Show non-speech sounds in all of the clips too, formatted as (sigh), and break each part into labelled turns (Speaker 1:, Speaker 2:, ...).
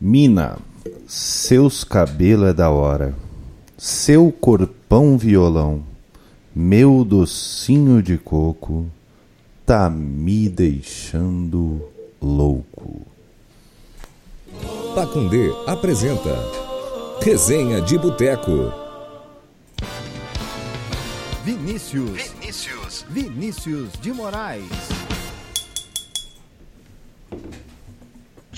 Speaker 1: Mina, seus cabelos é da hora. Seu corpão violão, meu docinho de coco, tá me deixando louco.
Speaker 2: Pacundê apresenta Resenha de Boteco.
Speaker 3: Vinícius. Vinícius. Vinícius de Moraes.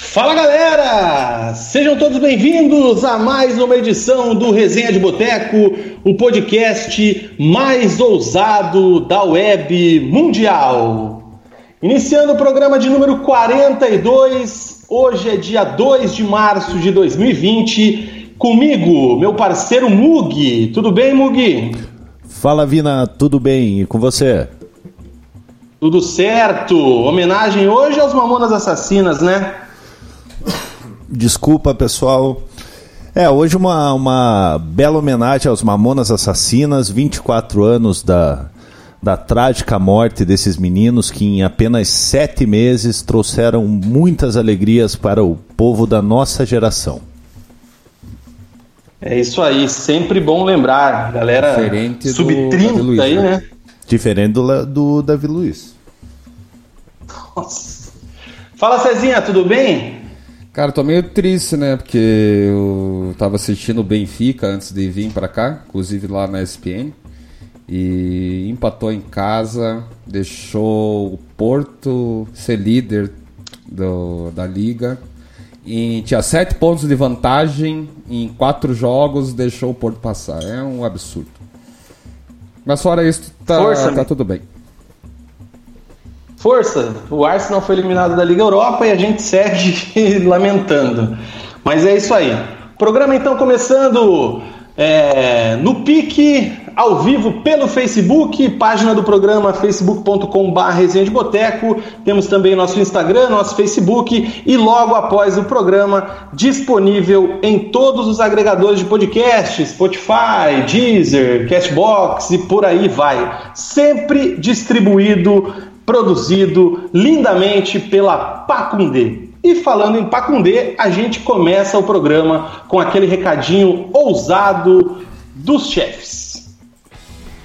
Speaker 4: Fala galera! Sejam todos bem-vindos a mais uma edição do Resenha de Boteco, o podcast mais ousado da web mundial. Iniciando o programa de número 42, hoje é dia 2 de março de 2020, comigo, meu parceiro Mug. Tudo bem, Mug?
Speaker 1: Fala, Vina, tudo bem? E com você?
Speaker 4: Tudo certo! Homenagem hoje aos Mamonas Assassinas, né?
Speaker 1: Desculpa, pessoal. É, hoje uma, uma bela homenagem aos Mamonas Assassinas, 24 anos da, da trágica morte desses meninos que em apenas sete meses trouxeram muitas alegrias para o povo da nossa geração.
Speaker 4: É isso aí, sempre bom lembrar, galera sub-30 aí, né?
Speaker 1: Diferente do, do Davi Luiz.
Speaker 4: Nossa. Fala Cezinha, tudo bem?
Speaker 5: Cara, tô meio triste, né? Porque eu tava assistindo o Benfica antes de vir para cá, inclusive lá na ESPN. E empatou em casa, deixou o Porto ser líder do, da liga. E tinha sete pontos de vantagem em quatro jogos, deixou o Porto passar. É um absurdo. Mas fora isso, tá,
Speaker 4: Força,
Speaker 5: tá tudo bem.
Speaker 4: Força, o Arsenal foi eliminado da Liga Europa e a gente segue (laughs) lamentando. Mas é isso aí. Programa então começando é, no pique, ao vivo pelo Facebook, página do programa facebook.com.br Resenha Boteco. Temos também nosso Instagram, nosso Facebook e logo após o programa disponível em todos os agregadores de podcast, Spotify, Deezer, Cashbox e por aí vai. Sempre distribuído produzido lindamente pela Pacundê. E falando em Pacundê, a gente começa o programa com aquele recadinho ousado dos chefes.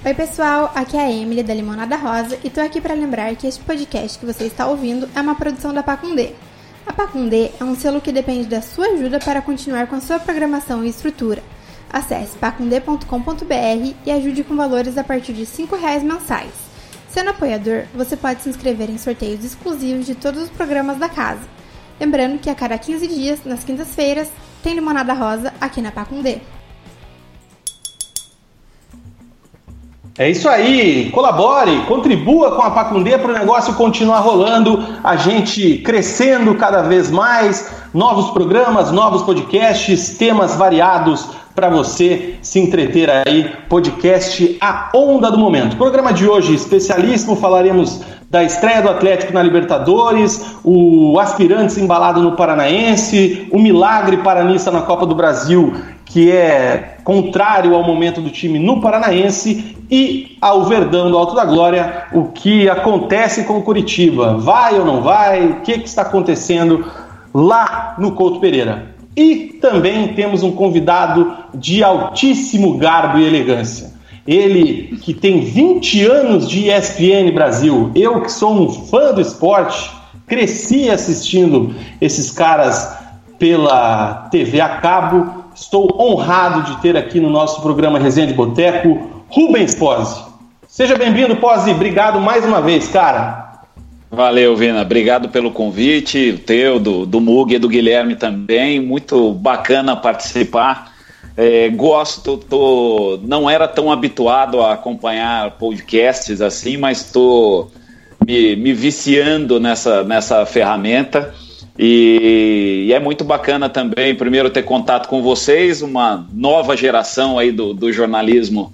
Speaker 6: Oi pessoal, aqui é a Emily da Limonada Rosa e tô aqui para lembrar que este podcast que você está ouvindo é uma produção da Pacundê. A Pacundê é um selo que depende da sua ajuda para continuar com a sua programação e estrutura. Acesse pacundê.com.br e ajude com valores a partir de R$ 5,00 mensais. Sendo apoiador, você pode se inscrever em sorteios exclusivos de todos os programas da casa. Lembrando que a cada 15 dias, nas quintas-feiras, tem limonada rosa aqui na Pacundê.
Speaker 4: É isso aí, colabore, contribua com a Pacundê para o negócio continuar rolando, a gente crescendo cada vez mais, novos programas, novos podcasts, temas variados para você se entreter aí, podcast A Onda do Momento. Programa de hoje especialíssimo, falaremos da estreia do Atlético na Libertadores, o Aspirantes embalado no Paranaense, o milagre paranista na Copa do Brasil, que é contrário ao momento do time no Paranaense, e ao Verdão do Alto da Glória, o que acontece com o Curitiba. Vai ou não vai? O que, que está acontecendo lá no Couto Pereira? E também temos um convidado de altíssimo garbo e elegância. Ele que tem 20 anos de ESPN Brasil, eu que sou um fã do esporte, cresci assistindo esses caras pela TV a cabo. Estou honrado de ter aqui no nosso programa Resenha de Boteco Rubens Pose. Seja bem-vindo, Pose. Obrigado mais uma vez, cara.
Speaker 7: Valeu, Vina. Obrigado pelo convite, o teu, do, do Mug e do Guilherme também. Muito bacana participar. É, gosto, tô, não era tão habituado a acompanhar podcasts assim, mas estou me, me, viciando nessa, nessa ferramenta. E, e, é muito bacana também, primeiro, ter contato com vocês, uma nova geração aí do, do jornalismo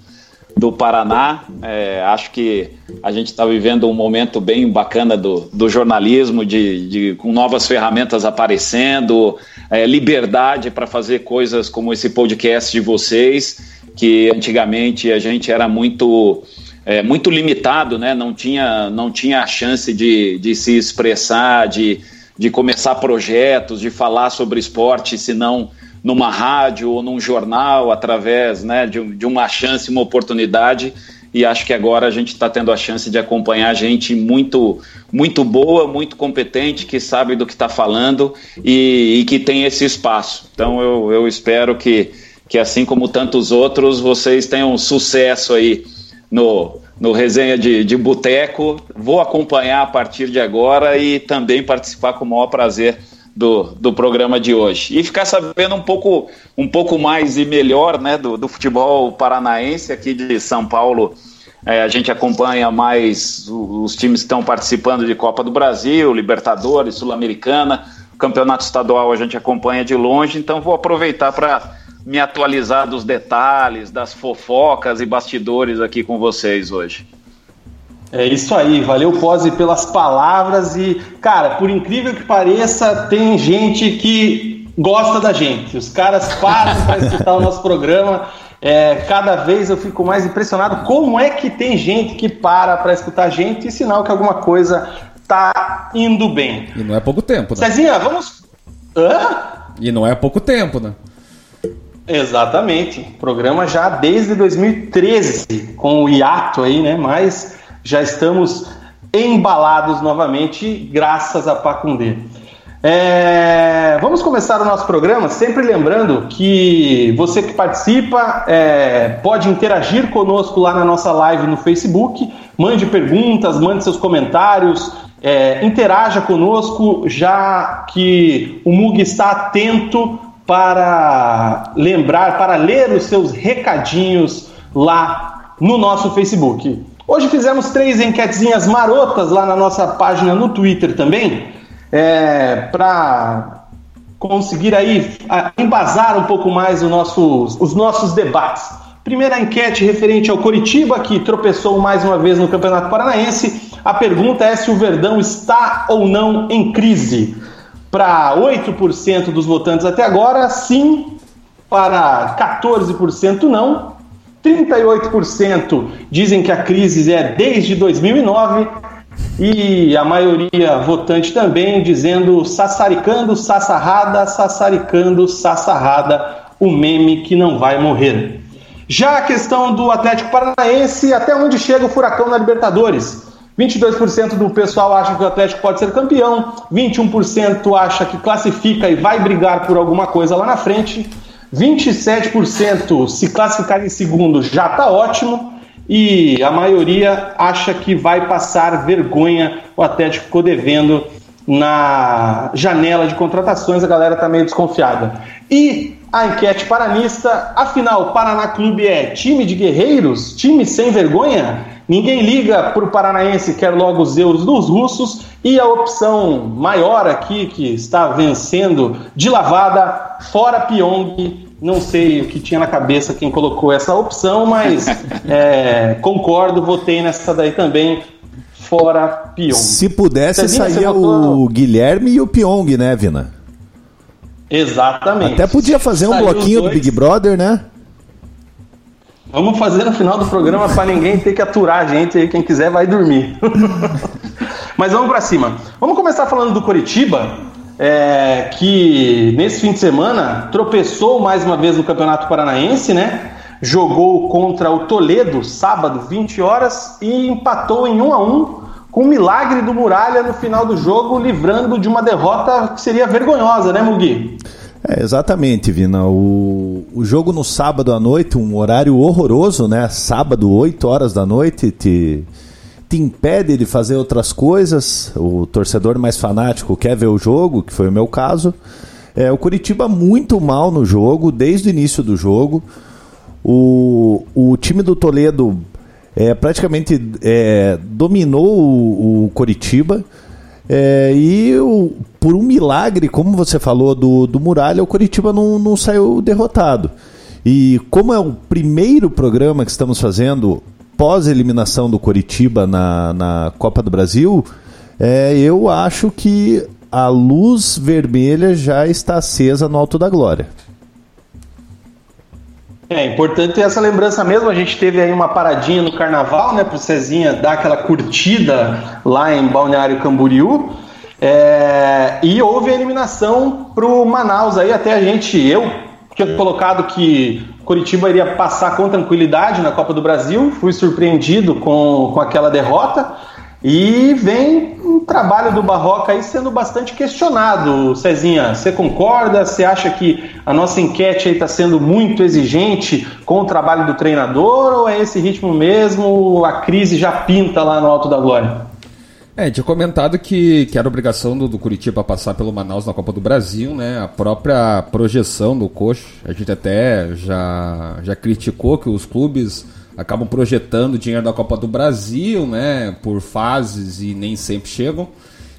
Speaker 7: do Paraná. É, acho que a gente está vivendo um momento bem bacana do, do jornalismo, de, de, com novas ferramentas aparecendo, é, liberdade para fazer coisas como esse podcast de vocês, que antigamente a gente era muito. É, muito limitado, né? não, tinha, não tinha a chance de, de se expressar, de, de começar projetos, de falar sobre esporte, senão numa rádio ou num jornal, através né, de, de uma chance, uma oportunidade. E acho que agora a gente está tendo a chance de acompanhar gente muito, muito boa, muito competente, que sabe do que está falando e, e, que tem esse espaço. Então eu, eu espero que, que, assim como tantos outros, vocês tenham sucesso aí no, no resenha de, de boteco. Vou acompanhar a partir de agora e também participar com o maior prazer do, do programa de hoje. E ficar sabendo um pouco, um pouco mais e melhor né, do, do futebol paranaense aqui de São Paulo. É, a gente acompanha mais os, times que estão participando de Copa do Brasil, Libertadores, Sul-Americana, Campeonato Estadual a gente acompanha de longe, então vou aproveitar para me atualizar dos detalhes, das fofocas e bastidores aqui com vocês hoje.
Speaker 4: É isso aí, valeu Pose pelas palavras e, cara, por incrível que pareça, tem gente que gosta da gente. Os caras param para escutar o nosso programa. É, cada vez eu fico mais impressionado como é que tem gente que para para escutar a gente e sinal que alguma coisa tá indo bem.
Speaker 5: E não é pouco tempo,
Speaker 4: né? Cezinha, vamos. Hã?
Speaker 5: E não é pouco tempo, né?
Speaker 4: Exatamente. Programa já desde 2013, com o hiato aí, né? Mas já estamos embalados novamente, graças a Pacundê. É, vamos começar o nosso programa, sempre lembrando que você que participa é, pode interagir conosco lá na nossa live no Facebook, mande perguntas, mande seus comentários, é, interaja conosco, já que o Mug está atento para lembrar, para ler os seus recadinhos lá no nosso Facebook. Hoje fizemos três enquetezinhas marotas lá na nossa página no Twitter também, é, para conseguir aí embasar um pouco mais nosso, os nossos debates. Primeira enquete referente ao Coritiba, que tropeçou mais uma vez no Campeonato Paranaense. A pergunta é se o Verdão está ou não em crise. Para 8% dos votantes até agora, sim. Para 14% não. 38% dizem que a crise é desde 2009 e a maioria votante também dizendo sassaricando, sassarrada, sassaricando, sassarrada, o meme que não vai morrer. Já a questão do Atlético Paranaense, até onde chega o furacão na Libertadores? 22% do pessoal acha que o Atlético pode ser campeão, 21% acha que classifica e vai brigar por alguma coisa lá na frente, 27% se classificar em segundo já está ótimo. E a maioria acha que vai passar vergonha. O Atlético ficou devendo na janela de contratações, a galera está meio desconfiada. E a enquete paranista, afinal, Paraná Clube é time de guerreiros? Time sem vergonha? Ninguém liga para o paranaense, quer logo os euros dos russos. E a opção maior aqui, que está vencendo de lavada, fora Pyong, não sei o que tinha na cabeça quem colocou essa opção, mas (laughs) é, concordo, votei nessa daí também. Fora Pyong.
Speaker 1: Se pudesse, saía o Guilherme e o Pyong, né, Vina?
Speaker 4: Exatamente.
Speaker 1: Até podia fazer um bloquinho do Big Brother, né?
Speaker 4: Vamos fazer no final do programa para ninguém ter que aturar a gente aí. Quem quiser vai dormir. (laughs) Mas vamos para cima. Vamos começar falando do Coritiba, é, que nesse fim de semana tropeçou mais uma vez no Campeonato Paranaense, né? Jogou contra o Toledo sábado, 20 horas, e empatou em 1 a 1 com o milagre do Muralha no final do jogo, livrando de uma derrota que seria vergonhosa, né, Mugi?
Speaker 1: É, exatamente, Vina. O, o jogo no sábado à noite, um horário horroroso, né? Sábado, 8 horas da noite, te, te impede de fazer outras coisas. O torcedor mais fanático quer ver o jogo, que foi o meu caso. É, o Curitiba muito mal no jogo, desde o início do jogo. O, o time do Toledo é, praticamente é, dominou o, o Coritiba. É, e o, por um milagre, como você falou do, do Muralha, o Curitiba não, não saiu derrotado. E como é o primeiro programa que estamos fazendo pós-eliminação do Curitiba na, na Copa do Brasil, é, eu acho que a luz vermelha já está acesa no Alto da Glória.
Speaker 4: É importante essa lembrança mesmo. A gente teve aí uma paradinha no carnaval, né, o Cezinha dar aquela curtida lá em Balneário Camboriú. É, e houve a eliminação para o Manaus aí, até a gente, eu tinha colocado que Curitiba iria passar com tranquilidade na Copa do Brasil, fui surpreendido com, com aquela derrota. E vem um trabalho do Barroca aí sendo bastante questionado, Cezinha. Você concorda? Você acha que a nossa enquete aí está sendo muito exigente com o trabalho do treinador ou é esse ritmo mesmo? A crise já pinta lá no Alto da Glória?
Speaker 5: É, tinha comentado que, que era obrigação do, do Curitiba passar pelo Manaus na Copa do Brasil, né? A própria projeção do coxo, a gente até já, já criticou que os clubes acabam projetando dinheiro da Copa do Brasil, né, por fases e nem sempre chegam.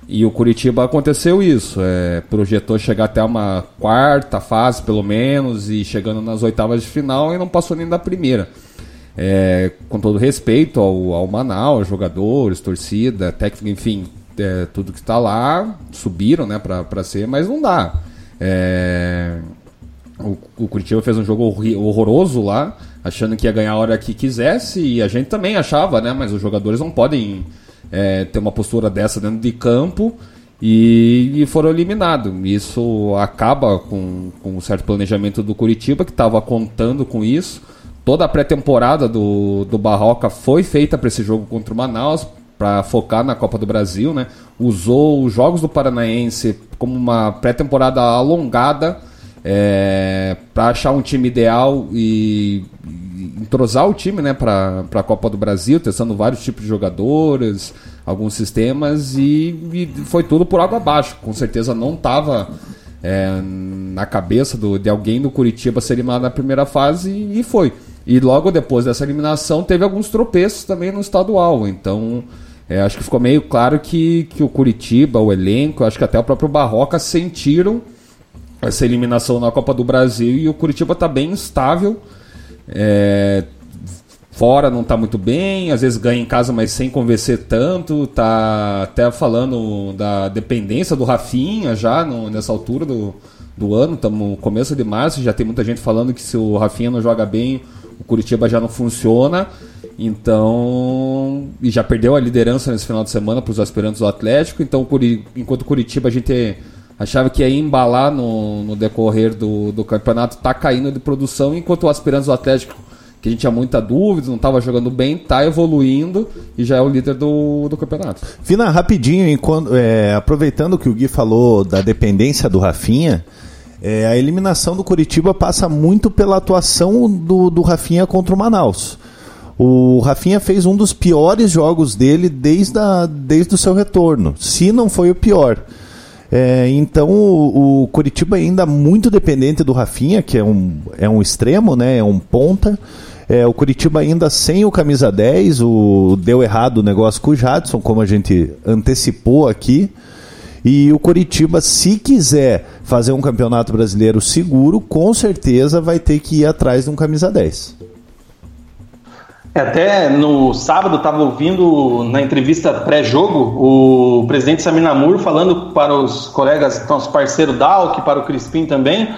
Speaker 5: E o Curitiba aconteceu isso, é, projetou chegar até uma quarta fase pelo menos e chegando nas oitavas de final e não passou nem da primeira. É, com todo respeito ao, ao Manaus, jogadores, torcida, técnico, enfim, é, tudo que está lá, subiram né, para ser, mas não dá. É, o, o Curitiba fez um jogo horroroso lá, achando que ia ganhar a hora que quisesse, e a gente também achava, né? Mas os jogadores não podem é, ter uma postura dessa dentro de campo e, e foram eliminados. Isso acaba com, com um certo planejamento do Curitiba, que estava contando com isso. Toda a pré-temporada do, do Barroca foi feita para esse jogo contra o Manaus, para focar na Copa do Brasil, né? Usou os jogos do Paranaense como uma pré-temporada alongada é, para achar um time ideal e, entrosar o time né, para a Copa do Brasil, testando vários tipos de jogadores, alguns sistemas e, e foi tudo por água abaixo. Com certeza não estava é, na cabeça do, de alguém do Curitiba ser eliminado na primeira fase e, e foi. E logo depois dessa eliminação teve alguns tropeços também no estadual. Então é, acho que ficou meio claro que, que o Curitiba, o elenco, acho que até o próprio Barroca sentiram essa eliminação na Copa do Brasil e o Curitiba está bem instável. É, fora não está muito bem, às vezes ganha em casa, mas sem convencer tanto. Tá até falando da dependência do Rafinha já no, nessa altura do, do ano, estamos no começo de março, já tem muita gente falando que se o Rafinha não joga bem, o Curitiba já não funciona. Então, e já perdeu a liderança nesse final de semana para os aspirantes do Atlético. Então, enquanto Curitiba a gente achava que ia embalar no, no decorrer do, do campeonato, tá caindo de produção, enquanto o aspirante do Atlético, que a gente tinha muita dúvida, não estava jogando bem, tá evoluindo e já é o líder do, do campeonato.
Speaker 1: Vina, rapidinho, enquanto, é, aproveitando que o Gui falou da dependência do Rafinha, é, a eliminação do Curitiba passa muito pela atuação do, do Rafinha contra o Manaus. O Rafinha fez um dos piores jogos dele desde, a, desde o seu retorno, se não foi o pior. É, então o, o, Curitiba ainda muito dependente do Rafinha, que é um, é um extremo, né? É um ponta. É, o Curitiba ainda sem o camisa 10, o, deu errado o negócio com o Jadson, como a gente antecipou aqui. E o Curitiba, se quiser fazer um campeonato brasileiro seguro, com certeza vai ter que ir atrás de um camisa 10.
Speaker 4: É, até no sábado estava ouvindo na entrevista pré-jogo o presidente Saminamur falando para os colegas, nosso parceiro Dalk, para o Crispim também,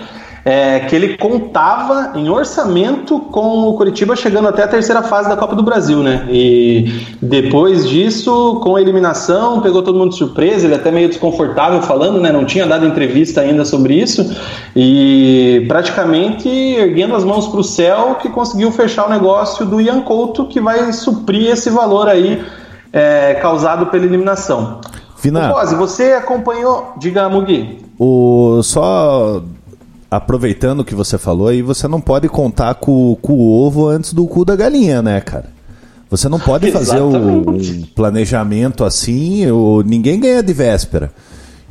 Speaker 4: é, que ele contava em orçamento com o Curitiba chegando até a terceira fase da Copa do Brasil, né? E depois disso, com a eliminação, pegou todo mundo de surpresa, ele até meio desconfortável falando, né? Não tinha dado entrevista ainda sobre isso e praticamente erguendo as mãos para o céu que conseguiu fechar o negócio do Ian Couto, que vai suprir esse valor aí é, causado pela eliminação.
Speaker 1: Fina,
Speaker 4: você acompanhou, diga Mugi.
Speaker 1: O só aproveitando o que você falou aí, você não pode contar com, com o ovo antes do cu da galinha, né, cara? Você não pode (laughs) fazer o, um planejamento assim, o, ninguém ganha de véspera.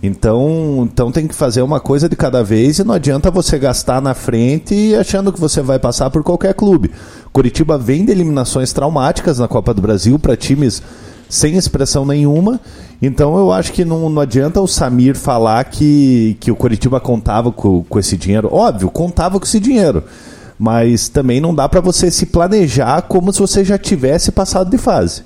Speaker 1: Então, então tem que fazer uma coisa de cada vez e não adianta você gastar na frente achando que você vai passar por qualquer clube. Curitiba vem de eliminações traumáticas na Copa do Brasil para times sem expressão nenhuma Então eu acho que não, não adianta o Samir falar que, que o Coritiba contava com, com esse dinheiro. Óbvio, contava com esse dinheiro. Mas também não dá para você se planejar como se você já tivesse passado de fase.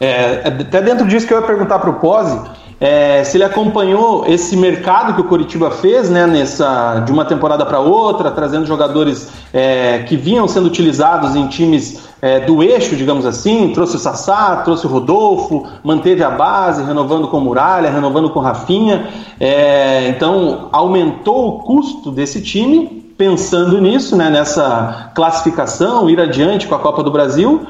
Speaker 4: É, até dentro disso que eu ia perguntar para o Pose, é, se ele acompanhou esse mercado que o Coritiba fez, né, nessa, de uma temporada para outra, trazendo jogadores é, que vinham sendo utilizados em times é, do eixo, digamos assim, trouxe o Sassá, trouxe o Rodolfo, manteve a base, renovando com Muralha, renovando com Rafinha, é, então aumentou o custo desse time, pensando nisso, né, nessa classificação, ir adiante com a Copa do Brasil,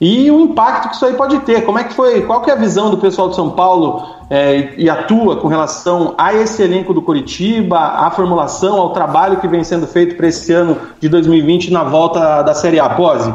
Speaker 4: e o impacto que isso aí pode ter. Como é que foi? Qual que é a visão do pessoal de São Paulo é, e atua com relação a esse elenco do Curitiba, à formulação, ao trabalho que vem sendo feito para esse ano de 2020 na volta da Série A? Pose?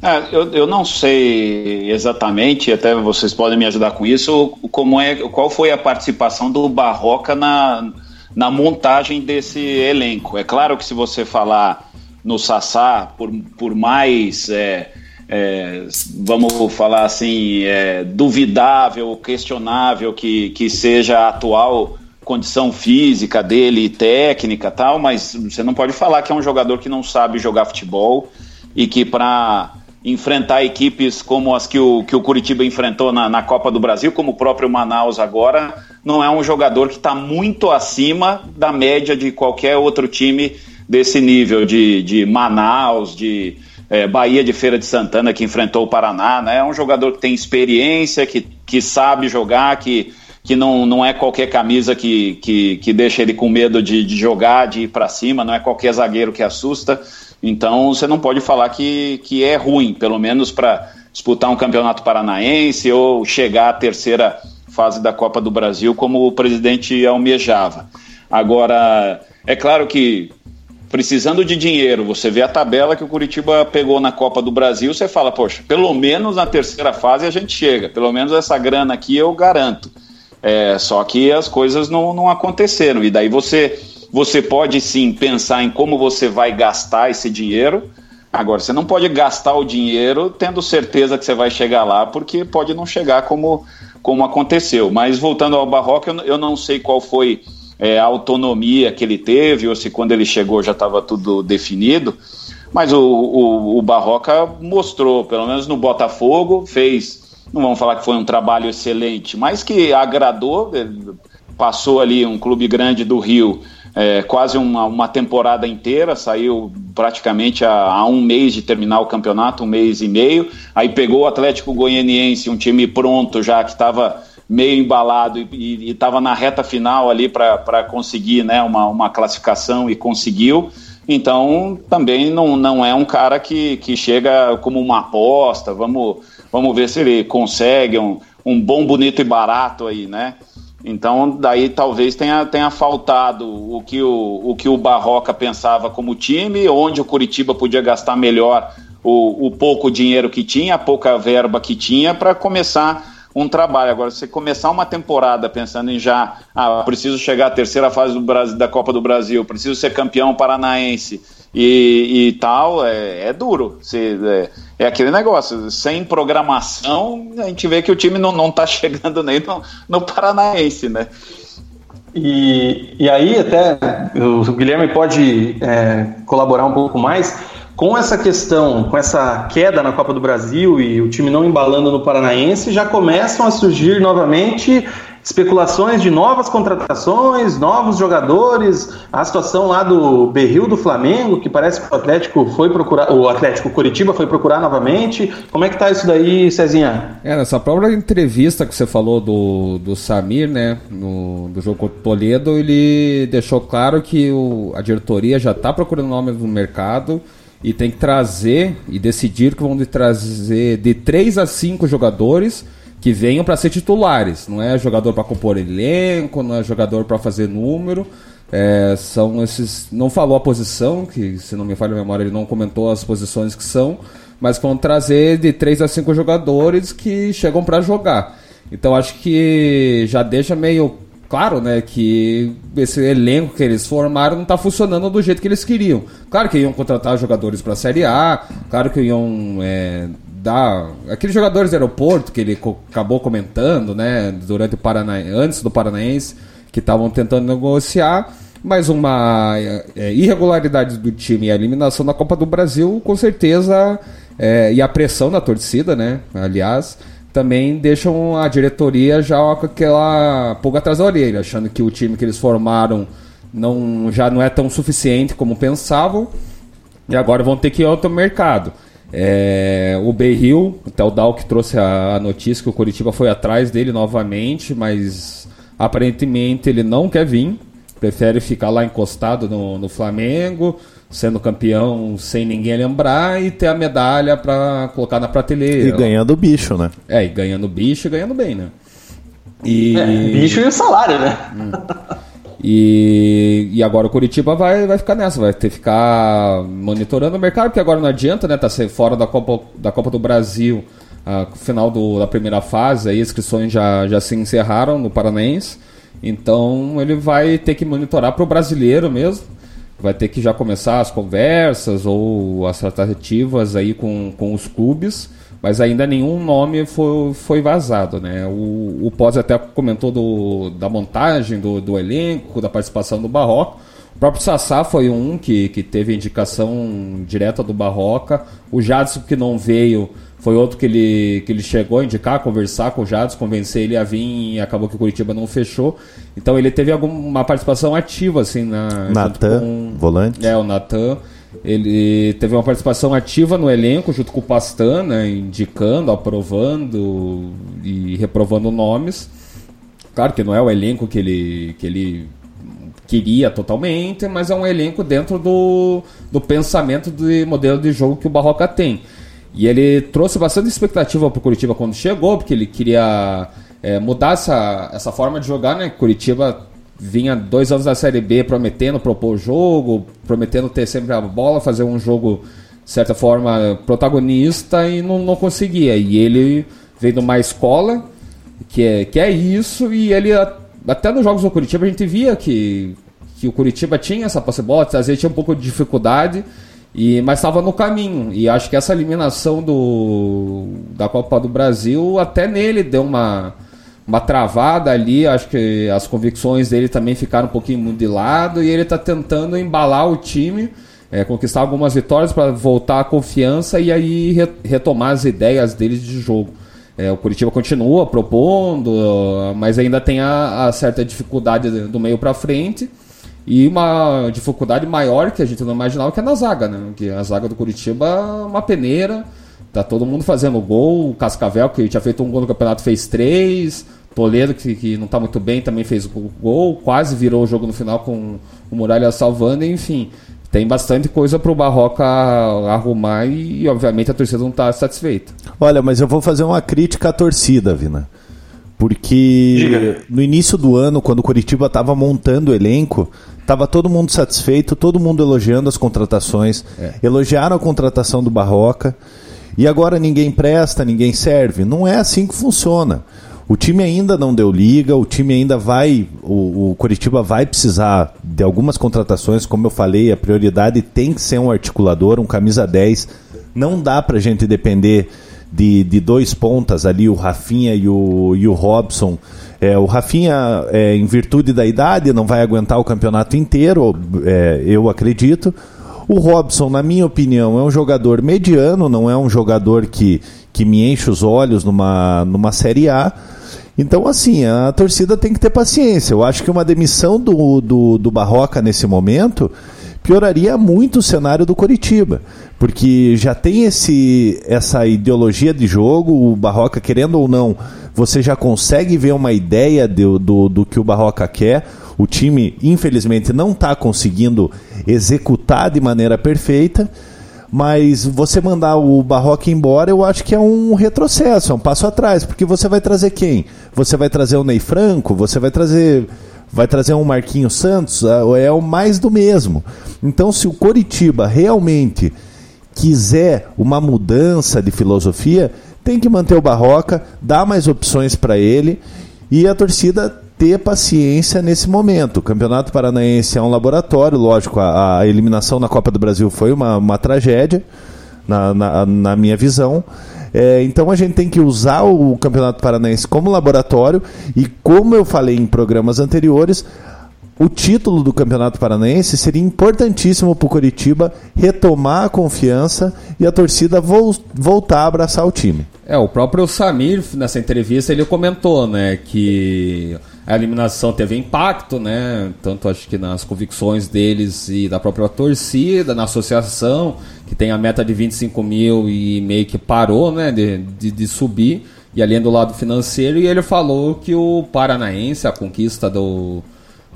Speaker 7: É, eu, eu não sei exatamente, até vocês podem me ajudar com isso, como é, qual foi a participação do Barroca na, na montagem desse elenco. É claro que se você falar no Sassá, por, por mais é, é, vamos falar assim, é, duvidável, questionável que, que seja a atual condição física dele e técnica tal, mas você não pode falar que é um jogador que não sabe jogar futebol e que para enfrentar equipes como as que o, que o Curitiba enfrentou na, na Copa do Brasil, como o próprio Manaus agora, não é um jogador que está muito acima da média de qualquer outro time desse nível, de, de Manaus, de, é, Bahia de Feira de Santana, que enfrentou o Paraná, né? É um jogador que tem experiência, que, que sabe jogar, que, que não, não é qualquer camisa que, que, que deixa ele com medo de, de jogar, de ir para cima, não é qualquer zagueiro que assusta. Então você não pode falar que, que é ruim, pelo menos para disputar um campeonato paranaense ou chegar à terceira fase da Copa do Brasil, como o presidente almejava. Agora, é claro que precisando de dinheiro, você vê a tabela que o Curitiba pegou na Copa do Brasil, você fala, poxa, pelo menos na terceira fase a gente chega, pelo menos essa grana aqui eu garanto. É, só que as coisas não, não aconteceram, e daí você, você pode sim pensar em como você vai gastar esse dinheiro. Agora, você não pode gastar o dinheiro tendo certeza que você vai chegar lá, porque pode não chegar como, como aconteceu. Mas voltando ao Barroca, eu, eu não sei qual foi é, a autonomia que ele teve, ou se quando ele chegou já estava tudo definido. Mas o, o, o, Barroca mostrou, pelo menos no Botafogo, fez, não vamos falar que foi um trabalho excelente, mas que agradou, passou ali um clube grande do Rio, é, quase uma, uma temporada inteira, saiu praticamente a, a, um mês de terminar o campeonato, um mês e meio, aí pegou o Atlético Goianiense, um time pronto já que estava meio embalado e estava na reta final ali para conseguir né, uma, uma classificação e conseguiu. Então, também não, não é um cara que, que chega como uma aposta. Vamos, vamos ver se ele consegue um, um bom, bonito e barato aí, né? Então, daí talvez tenha, tenha faltado o que o, o que o Barroca pensava como time, onde o Curitiba podia gastar melhor o, o pouco dinheiro que tinha, a pouca verba que tinha, para começar um trabalho. Agora, você começar uma temporada pensando em já, ah, preciso chegar à terceira fase do Brasil, da Copa do Brasil, preciso ser campeão paranaense e, e tal, é, é duro. Você, é, é, aquele negócio, sem programação, a gente vê que o time não, não tá (laughs) chegando nem no, no Paranaense, né?
Speaker 4: E, e aí, até o Guilherme pode é, colaborar um pouco mais com essa questão, com essa queda na Copa do Brasil e o time não embalando no Paranaense, já começam a surgir novamente especulações de novas contratações, novos jogadores, a situação lá do Berril do Flamengo, que parece que o Atlético foi procurar, o Atlético Curitiba foi procurar novamente. Como é que tá isso daí, Cezinha?
Speaker 5: É, nessa própria entrevista que você falou do, do Samir, né, no, do jogo contra o Toledo, ele deixou claro que o, a diretoria já está procurando nome no mercado, e tem que trazer e decidir que vão trazer de 3 a 5 jogadores que venham para ser titulares. Não é jogador para compor elenco, não é jogador para fazer número. É, são esses. Não falou a posição, que se não me falha a memória, ele não comentou as posições que são, mas vão trazer de 3 a 5 jogadores que chegam para jogar. Então acho que já deixa meio claro, né, que esse elenco que eles formaram não está funcionando do jeito que eles queriam. Claro que iam contratar jogadores para a Série A, claro que iam é, dar. Aqueles jogadores do aeroporto que ele co acabou comentando, né? Durante o Parana... antes do Paranaense, que estavam tentando negociar. Mas uma é, irregularidade do time e a eliminação da Copa do Brasil, com certeza, é, e a pressão da torcida, né? Aliás, também deixam a diretoria já com aquela pulga atrás da orelha, achando que o time que eles formaram não, já não é tão suficiente como pensavam e agora vão ter que ir ao outro mercado. É, o Berril, até o Dal que trouxe a, a, notícia que o Curitiba foi atrás dele novamente, mas aparentemente ele não quer vir, prefere ficar lá encostado no, no Flamengo, sendo campeão sem ninguém lembrar e ter a medalha para colocar na prateleira.
Speaker 1: E ganhando o bicho, né?
Speaker 5: É, e ganhando bicho e ganhando bem, né?
Speaker 4: E... É, bicho e o salário, né? (laughs)
Speaker 5: E, e agora o Curitiba vai, vai ficar nessa, vai ter que ficar monitorando o mercado, porque agora não adianta, né? Tá fora da Copa, da Copa do Brasil, final do, da primeira fase, aí as inscrições já, já se encerraram no Paranaense. Então ele vai ter que monitorar para o brasileiro mesmo. Vai ter que já começar as conversas ou as tratativas aí com, com os clubes mas ainda nenhum nome foi, foi vazado, né? O, o Pós até comentou do, da montagem do, do elenco, da participação do Barroca. O próprio Sassá foi um que, que teve indicação direta do Barroca. O Jadson, que não veio, foi outro que ele, que ele chegou a indicar, conversar com o Jadson, convencer ele a vir e acabou que o Curitiba não fechou. Então ele teve alguma participação ativa, assim, na.
Speaker 1: Natan, com, volante.
Speaker 5: É, o Natan. Ele teve uma participação ativa no elenco junto com o Pastan, né, indicando, aprovando e reprovando nomes. Claro que não é o elenco que ele, que ele queria totalmente, mas é um elenco dentro do, do pensamento de modelo de jogo que o Barroca tem. E ele trouxe bastante expectativa para o Curitiba quando chegou, porque ele queria é, mudar essa, essa forma de jogar, né? Curitiba vinha dois anos da Série B prometendo propor jogo, prometendo ter sempre a bola, fazer um jogo, de certa forma, protagonista e não, não conseguia. E ele veio de uma escola que é, que é isso, e ele, até nos jogos do Curitiba, a gente via que, que o Curitiba tinha essa posse bola, às vezes tinha um pouco de dificuldade. E, mas estava no caminho. E acho que essa eliminação do, da Copa do Brasil até nele deu uma, uma travada ali, acho que as convicções dele também ficaram um pouquinho de lado e ele está tentando embalar o time, é, conquistar algumas vitórias para voltar a confiança e aí re retomar as ideias dele de jogo. É, o Curitiba continua propondo, mas ainda tem a, a certa dificuldade do meio para frente e uma dificuldade maior que a gente não imaginava que é na zaga, né? Que a zaga do Curitiba é uma peneira, tá todo mundo fazendo gol, o Cascavel que tinha feito um gol no campeonato fez três, Toledo, que, que não está muito bem, também fez gol, quase virou o jogo no final com o Muralha salvando, enfim. Tem bastante coisa para o Barroca arrumar e, obviamente, a torcida não está satisfeita.
Speaker 1: Olha, mas eu vou fazer uma crítica à torcida, Vina. Porque Diga. no início do ano, quando o Curitiba estava montando o elenco, estava todo mundo satisfeito, todo mundo elogiando as contratações, é. elogiaram a contratação do Barroca, e agora ninguém presta, ninguém serve. Não é assim que funciona. O time ainda não deu liga, o time ainda vai. O, o Curitiba vai precisar de algumas contratações, como eu falei, a prioridade tem que ser um articulador, um camisa 10. Não dá pra gente depender de, de dois pontas ali, o Rafinha e o, e o Robson. É, o Rafinha, é, em virtude da idade, não vai aguentar o campeonato inteiro, é, eu acredito. O Robson, na minha opinião, é um jogador mediano, não é um jogador que, que me enche os olhos numa, numa Série A então, assim, a torcida tem que ter paciência. Eu acho que uma demissão do, do, do Barroca nesse momento pioraria muito o cenário do Coritiba, porque já tem esse, essa ideologia de jogo, o Barroca, querendo ou não, você já consegue ver uma ideia do, do, do que o Barroca quer. O time, infelizmente, não está conseguindo executar de maneira perfeita. Mas você mandar o Barroca embora, eu acho que é um retrocesso, é um passo atrás, porque você vai trazer quem? Você vai trazer o Ney Franco? Você vai trazer vai trazer um Marquinhos Santos? É, é o mais do mesmo. Então, se o Coritiba realmente quiser uma mudança de filosofia, tem que manter o Barroca, dar mais opções para ele e a torcida ter paciência nesse momento. O Campeonato Paranaense é um laboratório, lógico, a, a eliminação na Copa do Brasil foi uma, uma tragédia, na, na, na minha visão. É, então a gente tem que usar o Campeonato Paranaense como laboratório e, como eu falei em programas anteriores, o título do Campeonato Paranaense seria importantíssimo para o Curitiba retomar a confiança e a torcida vo voltar a abraçar o time.
Speaker 5: É, o próprio Samir, nessa entrevista, ele comentou, né, que a eliminação teve impacto, né, tanto acho que nas convicções deles e da própria torcida, na associação, que tem a meta de 25 mil e meio que parou, né, de, de, de subir, e além do lado financeiro, e ele falou que o Paranaense, a conquista do,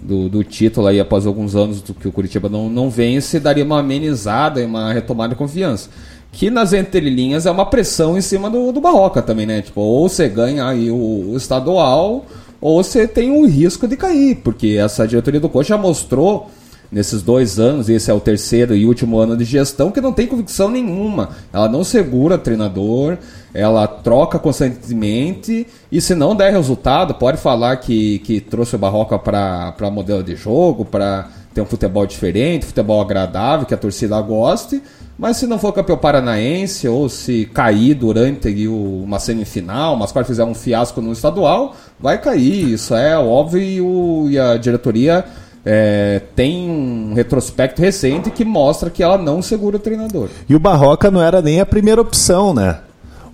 Speaker 5: do, do, título aí após alguns anos do que o Curitiba não, não vence, daria uma amenizada e uma retomada de confiança. Que nas entrelinhas é uma pressão em cima do, do Barroca também, né? Tipo, ou você ganha aí o, o estadual, ou você tem o risco de cair, porque essa diretoria do coach já mostrou nesses dois anos, esse é o terceiro e último ano de gestão, que não tem convicção nenhuma. Ela não segura treinador, ela troca constantemente, e se não der resultado, pode falar que, que trouxe o Barroca para modelo de jogo, para ter um futebol diferente, futebol agradável, que a torcida goste, mas se não for campeão paranaense ou se cair durante uma semifinal, mas quase fizer um fiasco no estadual, vai cair. Isso é óbvio e, e a diretoria é, tem um retrospecto recente que mostra que ela não segura o treinador.
Speaker 1: E o Barroca não era nem a primeira opção, né?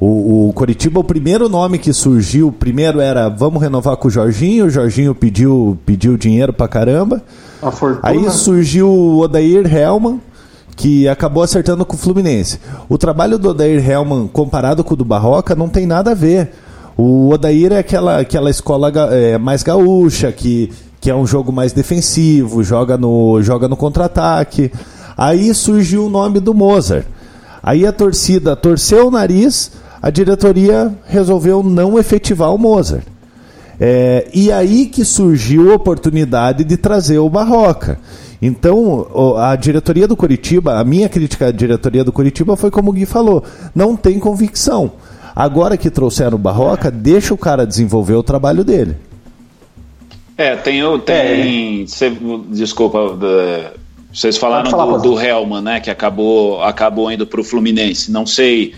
Speaker 1: O, o Coritiba, o primeiro nome que surgiu, primeiro era vamos renovar com o Jorginho, o Jorginho pediu, pediu dinheiro pra caramba. Aí surgiu o Odair Helman, que acabou acertando com o Fluminense. O trabalho do Odair Helman comparado com o do Barroca não tem nada a ver. O Odair é aquela, aquela escola é, mais gaúcha, que, que é um jogo mais defensivo, joga no, joga no contra-ataque. Aí surgiu o nome do Mozart. Aí a torcida torceu o nariz, a diretoria resolveu não efetivar o Mozart. É, e aí que surgiu a oportunidade de trazer o Barroca. Então, a diretoria do Curitiba, a minha crítica à diretoria do Curitiba foi como o Gui falou, não tem convicção. Agora que trouxeram o Barroca, deixa o cara desenvolver o trabalho dele.
Speaker 7: É, tem. tem é. cê, desculpa, vocês falaram falar, do, do Helman, né? Que acabou, acabou indo para o Fluminense. Não sei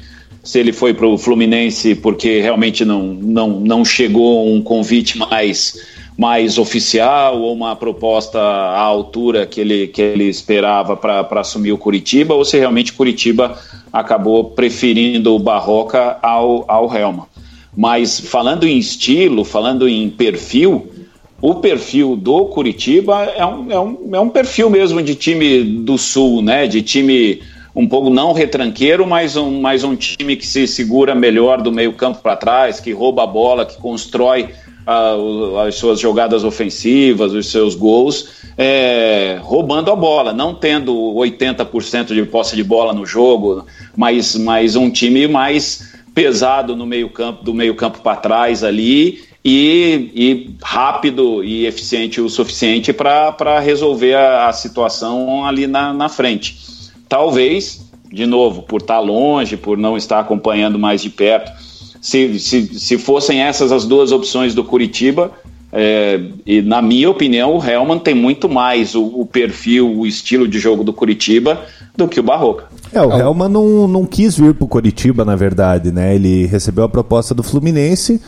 Speaker 7: se ele foi para o Fluminense porque realmente não, não, não chegou um convite mais mais oficial ou uma proposta à altura que ele, que ele esperava para assumir o Curitiba, ou se realmente Curitiba acabou preferindo o Barroca ao, ao Helma. Mas falando em estilo, falando em perfil, o perfil do Curitiba é um, é um, é um perfil mesmo de time do Sul, né? De time um pouco não retranqueiro, mas um, mas um time que se segura melhor do meio campo para trás, que rouba a bola, que constrói as suas jogadas ofensivas, os seus gols, é, roubando a bola, não tendo 80% de posse de bola no jogo, mas, mas um time mais pesado no meio campo, do meio campo para trás ali e, e, rápido e eficiente o suficiente para resolver a, a, situação ali na, na frente. Talvez, de novo, por estar longe, por não estar acompanhando mais de perto, se, se, se fossem essas as duas opções do Curitiba, é, e na minha opinião, o Helman tem muito mais o, o, perfil, o estilo de jogo do Curitiba do que o Barroca.
Speaker 1: É, o Helman não, não quis vir para o Curitiba, na verdade, né? Ele recebeu a proposta do Fluminense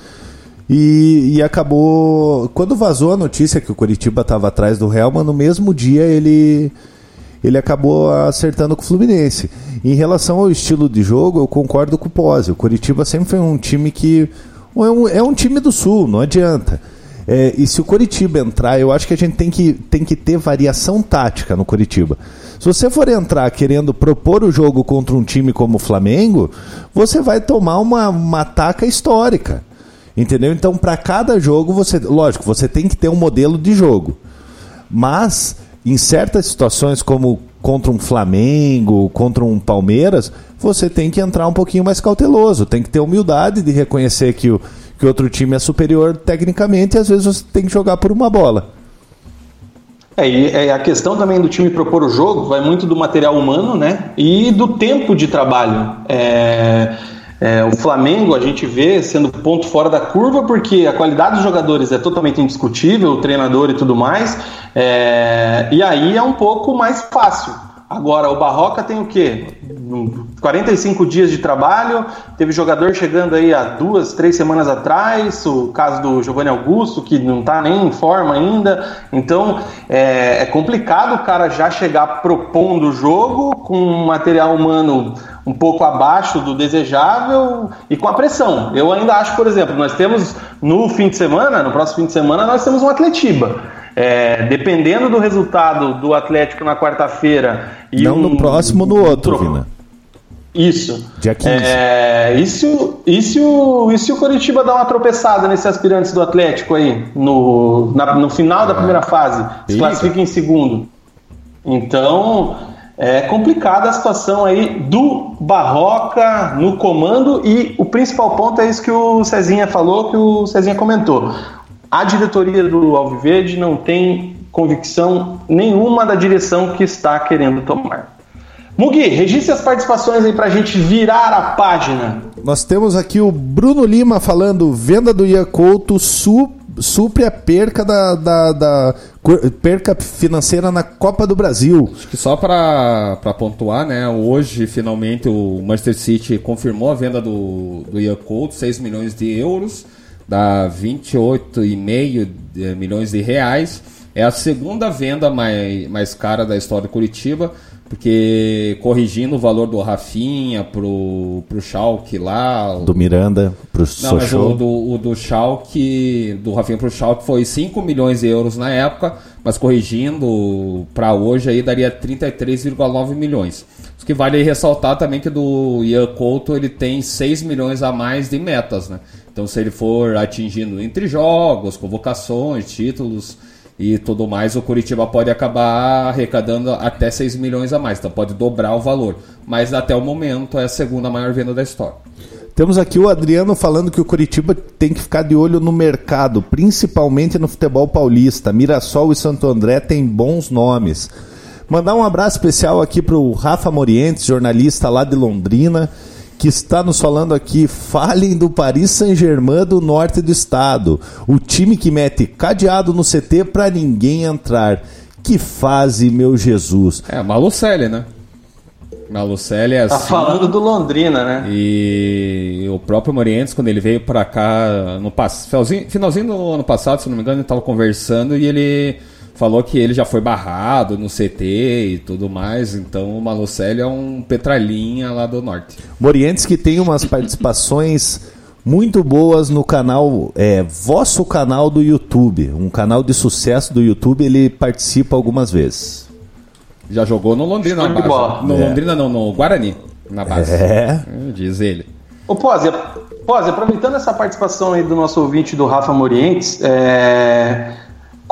Speaker 1: e, e acabou. Quando vazou a notícia que o Curitiba estava atrás do Helman, no mesmo dia ele ele acabou acertando com o Fluminense. Em relação ao estilo de jogo, eu concordo com o Pose. O Curitiba sempre foi um time que. É um, é um time do Sul, não adianta. É, e se o Curitiba entrar, eu acho que a gente tem que, tem que ter variação tática no Curitiba. Se você for entrar querendo propor o jogo contra um time como o Flamengo, você vai tomar uma, uma taca histórica. Entendeu? Então, para cada jogo, você. Lógico, você tem que ter um modelo de jogo. Mas em certas situações, como contra um Flamengo, contra um Palmeiras, você tem que entrar um pouquinho mais cauteloso, tem que ter humildade de reconhecer que o que outro time é superior tecnicamente e às vezes você tem que jogar por uma bola.
Speaker 4: É, e é, a questão também do time propor o jogo vai muito do material humano, né? E do tempo de trabalho. É, é, o Flamengo a gente vê sendo ponto fora da curva porque a qualidade dos jogadores é totalmente indiscutível, o treinador e tudo mais, é, e aí é um pouco mais fácil. Agora, o Barroca tem o quê? 45 dias de trabalho, teve jogador chegando aí há duas, três semanas atrás, o caso do Giovanni Augusto, que não está nem em forma ainda. Então, é, é complicado o cara já chegar propondo o jogo com um material humano um pouco abaixo do desejável e com a pressão. Eu ainda acho, por exemplo, nós temos no fim de semana, no próximo fim de semana, nós temos um Atletiba. É, dependendo do resultado do Atlético na quarta-feira.
Speaker 1: Não um, no próximo, no outro, Vina.
Speaker 4: Isso.
Speaker 1: Dia 15.
Speaker 4: É, e, se o, e, se o, e se o Coritiba dá uma tropeçada nesses aspirantes do Atlético aí, no, na, no final da primeira fase, se classifica em segundo? Então, é complicada a situação aí do Barroca no comando e o principal ponto é isso que o Cezinha falou, que o Cezinha comentou. A diretoria do Alviverde não tem convicção nenhuma da direção que está querendo tomar. Mugi, registre as participações aí para a gente virar a página.
Speaker 1: Nós temos aqui o Bruno Lima falando: venda do Ian Couto su, supre a perca da, da, da, perca financeira na Copa do Brasil.
Speaker 5: Acho que só para pontuar, né? Hoje, finalmente, o Manchester City confirmou a venda do, do Ian Couto, 6 milhões de euros dá 28,5 eh, milhões de reais. É a segunda venda mais, mais cara da história de Curitiba, porque corrigindo o valor do Rafinha pro, pro Schalke lá...
Speaker 1: Do Miranda pro
Speaker 5: Não, mas o do, o do Schalke, do Rafinha pro Schalke foi 5 milhões de euros na época, mas corrigindo para hoje aí daria 33,9 milhões. O que vale ressaltar também que do Ian Couto ele tem 6 milhões a mais de metas, né? Então, se ele for atingindo entre jogos, convocações, títulos e tudo mais, o Curitiba pode acabar arrecadando até 6 milhões a mais. Então, pode dobrar o valor. Mas até o momento é a segunda maior venda da história.
Speaker 1: Temos aqui o Adriano falando que o Curitiba tem que ficar de olho no mercado, principalmente no futebol paulista. Mirassol e Santo André têm bons nomes. Mandar um abraço especial aqui para o Rafa Morientes, jornalista lá de Londrina que está nos falando aqui, falem do Paris Saint-Germain do norte do estado. O time que mete cadeado no CT para ninguém entrar. Que fase, meu Jesus.
Speaker 5: É, Malucelli, né? Malucelli é
Speaker 4: tá assim. Tá falando do Londrina, né?
Speaker 5: E o próprio Morientes, quando ele veio para cá no finalzinho, finalzinho do ano passado, se não me engano, ele estava conversando e ele falou que ele já foi barrado no CT e tudo mais, então o Malucelli é um petralinha lá do norte.
Speaker 1: Morientes que tem umas participações muito boas no canal, é, vosso canal do YouTube, um canal de sucesso do YouTube, ele participa algumas vezes.
Speaker 5: Já jogou no Londrina, na base. No é. Londrina não, no Guarani, na base.
Speaker 1: É.
Speaker 5: Diz ele.
Speaker 4: Ô, Pose, Pose, aproveitando essa participação aí do nosso ouvinte do Rafa Morientes, é...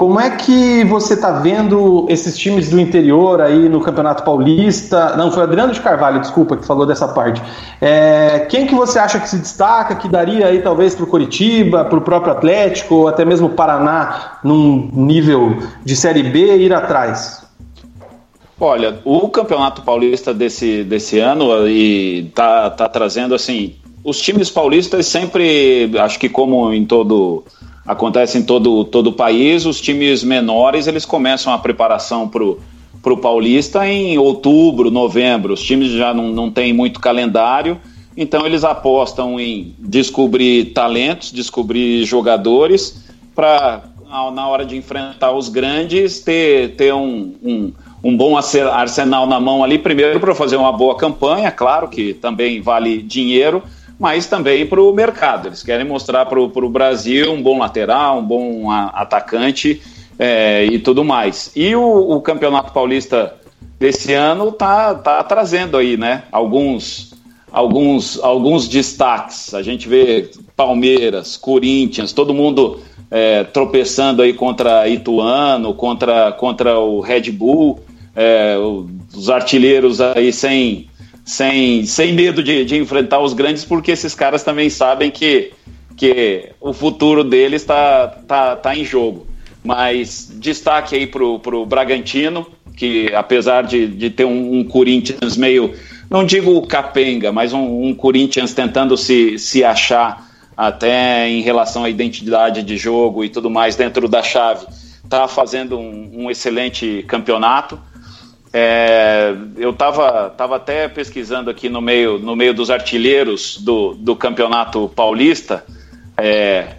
Speaker 4: Como é que você está vendo esses times do interior aí no Campeonato Paulista? Não, foi Adriano de Carvalho, desculpa, que falou dessa parte. É, quem que você acha que se destaca, que daria aí talvez para o Coritiba, para o próprio Atlético, ou até mesmo o Paraná, num nível de Série B, ir atrás?
Speaker 7: Olha, o Campeonato Paulista desse, desse ano e tá, tá trazendo assim, os times paulistas sempre, acho que como em todo acontece em todo, todo o país. Os times menores eles começam a preparação para o Paulista em outubro, novembro. Os times já não, não têm muito calendário, então eles apostam em descobrir talentos, descobrir jogadores para na hora de enfrentar os grandes ter, ter um, um, um bom arsenal na mão ali, primeiro para fazer uma boa campanha, claro que também vale dinheiro mas também para o mercado. Eles querem mostrar para o Brasil um bom lateral, um bom atacante é, e tudo mais. E o, o, Campeonato Paulista desse ano tá, tá trazendo aí, né? Alguns, alguns, alguns destaques. A gente vê Palmeiras, Corinthians, todo mundo é, tropeçando aí contra Ituano, contra, contra o Red Bull, é, os artilheiros aí sem sem, sem medo de, de enfrentar os grandes, porque esses caras também sabem que, que o futuro deles está tá, tá em jogo. Mas destaque aí para o Bragantino, que apesar de, de ter um, um, Corinthians meio, não digo capenga, mas um, um, Corinthians tentando se, se achar até em relação à identidade de jogo e tudo mais dentro da chave, está fazendo um, um excelente campeonato. É, eu estava tava até pesquisando aqui no meio, no meio dos artilheiros do, do Campeonato Paulista, é,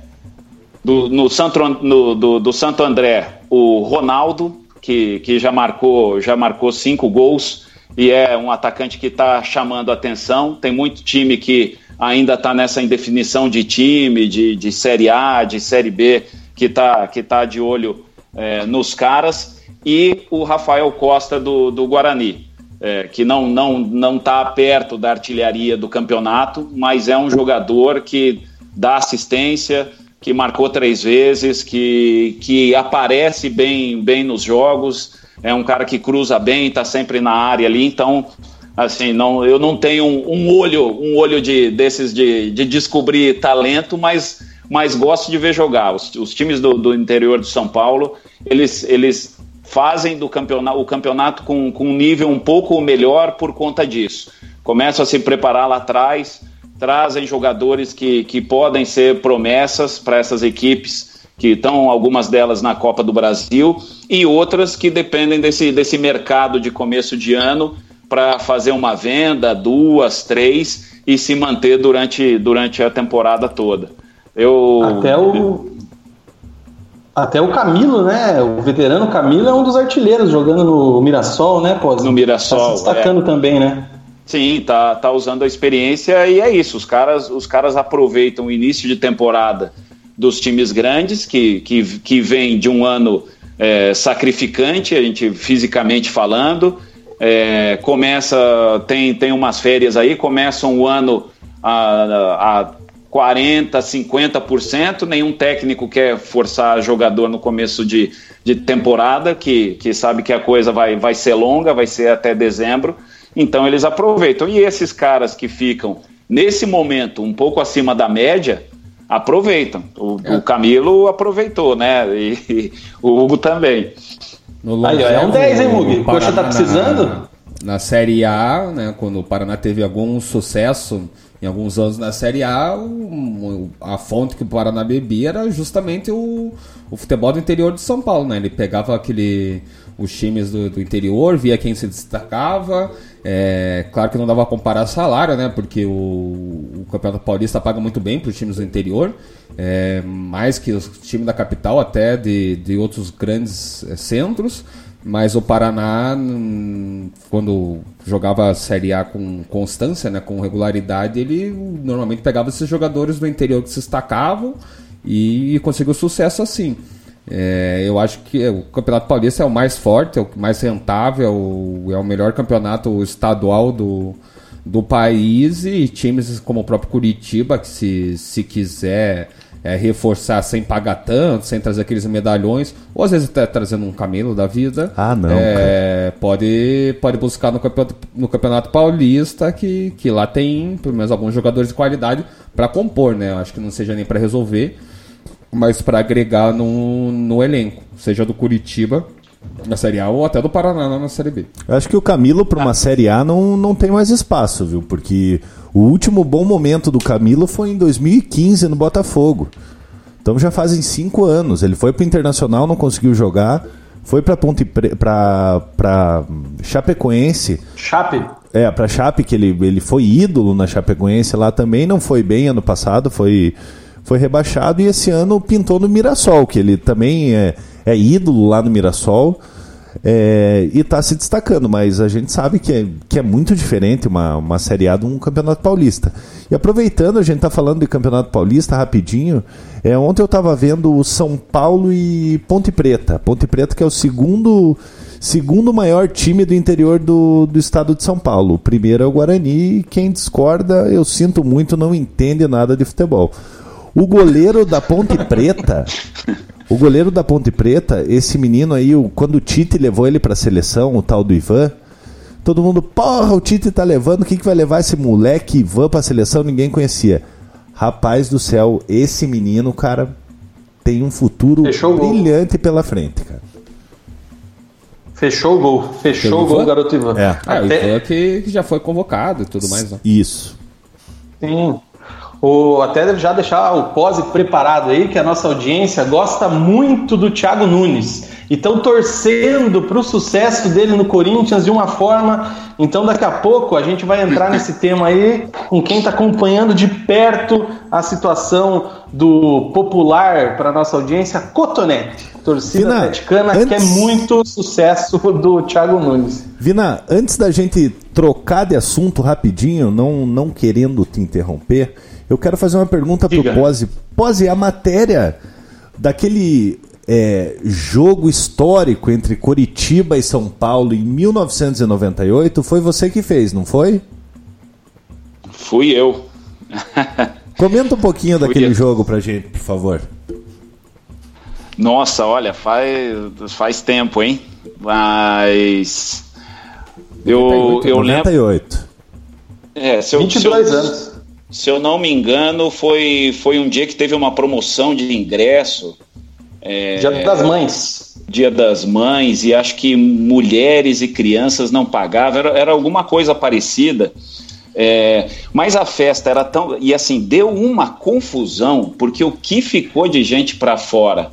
Speaker 7: do, no Santo, no, do, do Santo André, o Ronaldo, que, que já, marcou, já marcou cinco gols e é um atacante que está chamando atenção. Tem muito time que ainda está nessa indefinição de time, de, de Série A, de Série B, que está que tá de olho é, nos caras. E o Rafael Costa do, do Guarani, é, que não está não, não tá perto da artilharia do campeonato, mas é um jogador que dá assistência, que marcou três vezes, que, que aparece bem, bem nos jogos, é um cara que cruza bem, está sempre na área ali, então assim, não, eu não tenho um, um olho, um olho de, desses de, de descobrir talento, mas, mas gosto de ver jogar. Os, os times do, do, interior de São Paulo, eles, eles fazem do campeonato, o campeonato com, com um nível um pouco melhor por conta disso. Começam a se preparar lá atrás, trazem jogadores que, que podem ser promessas para essas equipes que estão algumas delas na Copa do Brasil e outras que dependem desse, desse mercado de começo de ano para fazer uma venda, duas, três e se manter durante, durante a temporada toda. Eu
Speaker 4: até o até o Camilo, né? O veterano Camilo é um dos artilheiros jogando no Mirassol, né? Pô,
Speaker 7: no Mirassol, tá
Speaker 4: se destacando é. também, né?
Speaker 7: Sim, tá, tá usando a experiência e é isso. Os caras, os caras aproveitam o início de temporada dos times grandes que, que, que vem de um ano é, sacrificante, a gente fisicamente falando, é, começa, tem, tem umas férias aí, começa um ano a, a 40%, 50%, nenhum técnico quer forçar jogador no começo de, de temporada, que, que sabe que a coisa vai, vai ser longa, vai ser até dezembro, então eles aproveitam. E esses caras que ficam nesse momento um pouco acima da média, aproveitam. O, é. o Camilo aproveitou, né? E, e o Hugo também.
Speaker 4: No Aí, é um 10, hein, Mug? Poxa, tá precisando?
Speaker 5: Na, na Série A, né, quando o Paraná teve algum sucesso em alguns anos na Série A, a fonte que o Paraná bebia era justamente o, o futebol do interior de São Paulo, né? Ele pegava aquele os times do, do interior, via quem se destacava. É, claro que não dava pra comparar salário, né? Porque o, o Campeonato Paulista paga muito bem para os times do interior, é, mais que os times da capital, até de, de outros grandes é, centros. Mas o Paraná, hum, quando jogava a Série A com constância, né, com regularidade, ele normalmente pegava esses jogadores do interior que se destacavam e, conseguiu sucesso assim. É, eu acho que o Campeonato Paulista é o mais forte, é o mais rentável, é o melhor campeonato estadual do, do país e times como o próprio Curitiba, que se, se quiser é, reforçar sem pagar tanto, sem trazer aqueles medalhões, ou às vezes até trazendo um camelo da vida.
Speaker 1: Ah, não.
Speaker 5: É, pode, pode buscar no campeonato, no campeonato Paulista, que, que lá tem pelo menos alguns jogadores de qualidade para compor, né? Acho que não seja nem para resolver, mas para agregar no, no elenco, seja do Curitiba na Série A ou até do Paraná na Série B.
Speaker 1: Eu acho que o Camilo para uma Série A não, não tem mais espaço, viu? Porque o último bom momento do Camilo foi em 2015 no Botafogo. Então já fazem cinco anos. Ele foi para o Internacional, não conseguiu jogar. Foi para Ponte para para Chapecoense.
Speaker 4: Chape.
Speaker 1: É, para Chape que ele, ele foi ídolo na Chapecoense lá também, não foi bem ano passado, foi foi rebaixado e esse ano pintou no Mirassol, que ele também é, é ídolo lá no Mirassol. É, e está se destacando, mas a gente sabe que é, que é muito diferente uma, uma Série A de um Campeonato Paulista. E aproveitando, a gente está falando de Campeonato Paulista rapidinho. É, ontem eu estava vendo o São Paulo e Ponte Preta. Ponte Preta que é o segundo, segundo maior time do interior do, do estado de São Paulo. O primeiro é o Guarani e quem discorda, eu sinto muito, não entende nada de futebol. O goleiro da Ponte Preta (laughs) o goleiro da Ponte Preta, esse menino aí, o, quando o Tite levou ele para a seleção, o tal do Ivan, todo mundo, porra, o Tite tá levando, o que, que vai levar esse moleque Ivan para a seleção? Ninguém conhecia. Rapaz do céu, esse menino, cara, tem um futuro Fechou brilhante pela frente, cara.
Speaker 4: Fechou o gol. Fechou o gol, garoto Ivan.
Speaker 5: É. Ah, Até... Ivan que, que já foi convocado e tudo mais, né?
Speaker 1: Isso.
Speaker 4: Sim. O, até já deixar o pose preparado aí, que a nossa audiência gosta muito do Thiago Nunes. e estão torcendo para o sucesso dele no Corinthians de uma forma. Então, daqui a pouco a gente vai entrar nesse tema aí com quem está acompanhando de perto a situação do popular para nossa audiência, Cotonete, torcida
Speaker 1: Vina,
Speaker 4: atleticana,
Speaker 1: antes-
Speaker 4: que é muito sucesso do Thiago Nunes.
Speaker 1: Vina, antes da gente trocar de assunto rapidinho, não, não querendo te interromper, eu quero fazer uma pergunta
Speaker 4: Diga.
Speaker 1: pro Pose. Pose, a matéria daquele é, jogo histórico entre Coritiba e São Paulo em 1998 foi você que fez, não foi?
Speaker 7: Fui eu.
Speaker 1: Comenta um pouquinho
Speaker 7: Fui
Speaker 1: daquele
Speaker 7: eu.
Speaker 1: jogo pra gente, por favor.
Speaker 7: Nossa, olha, faz, faz tempo, hein? Mas. Eu, eu lembro.
Speaker 1: 98.
Speaker 7: É, se eu,
Speaker 4: 22
Speaker 7: se eu-
Speaker 4: anos.
Speaker 7: Se eu não me engano, foi, foi um dia que teve uma promoção de ingresso. É,
Speaker 4: Dia das Mães.
Speaker 7: Dia das Mães, e acho que mulheres e crianças não pagavam, era, era alguma coisa parecida. É, mas a festa era tão. E assim, deu uma confusão, porque o que ficou de gente para fora,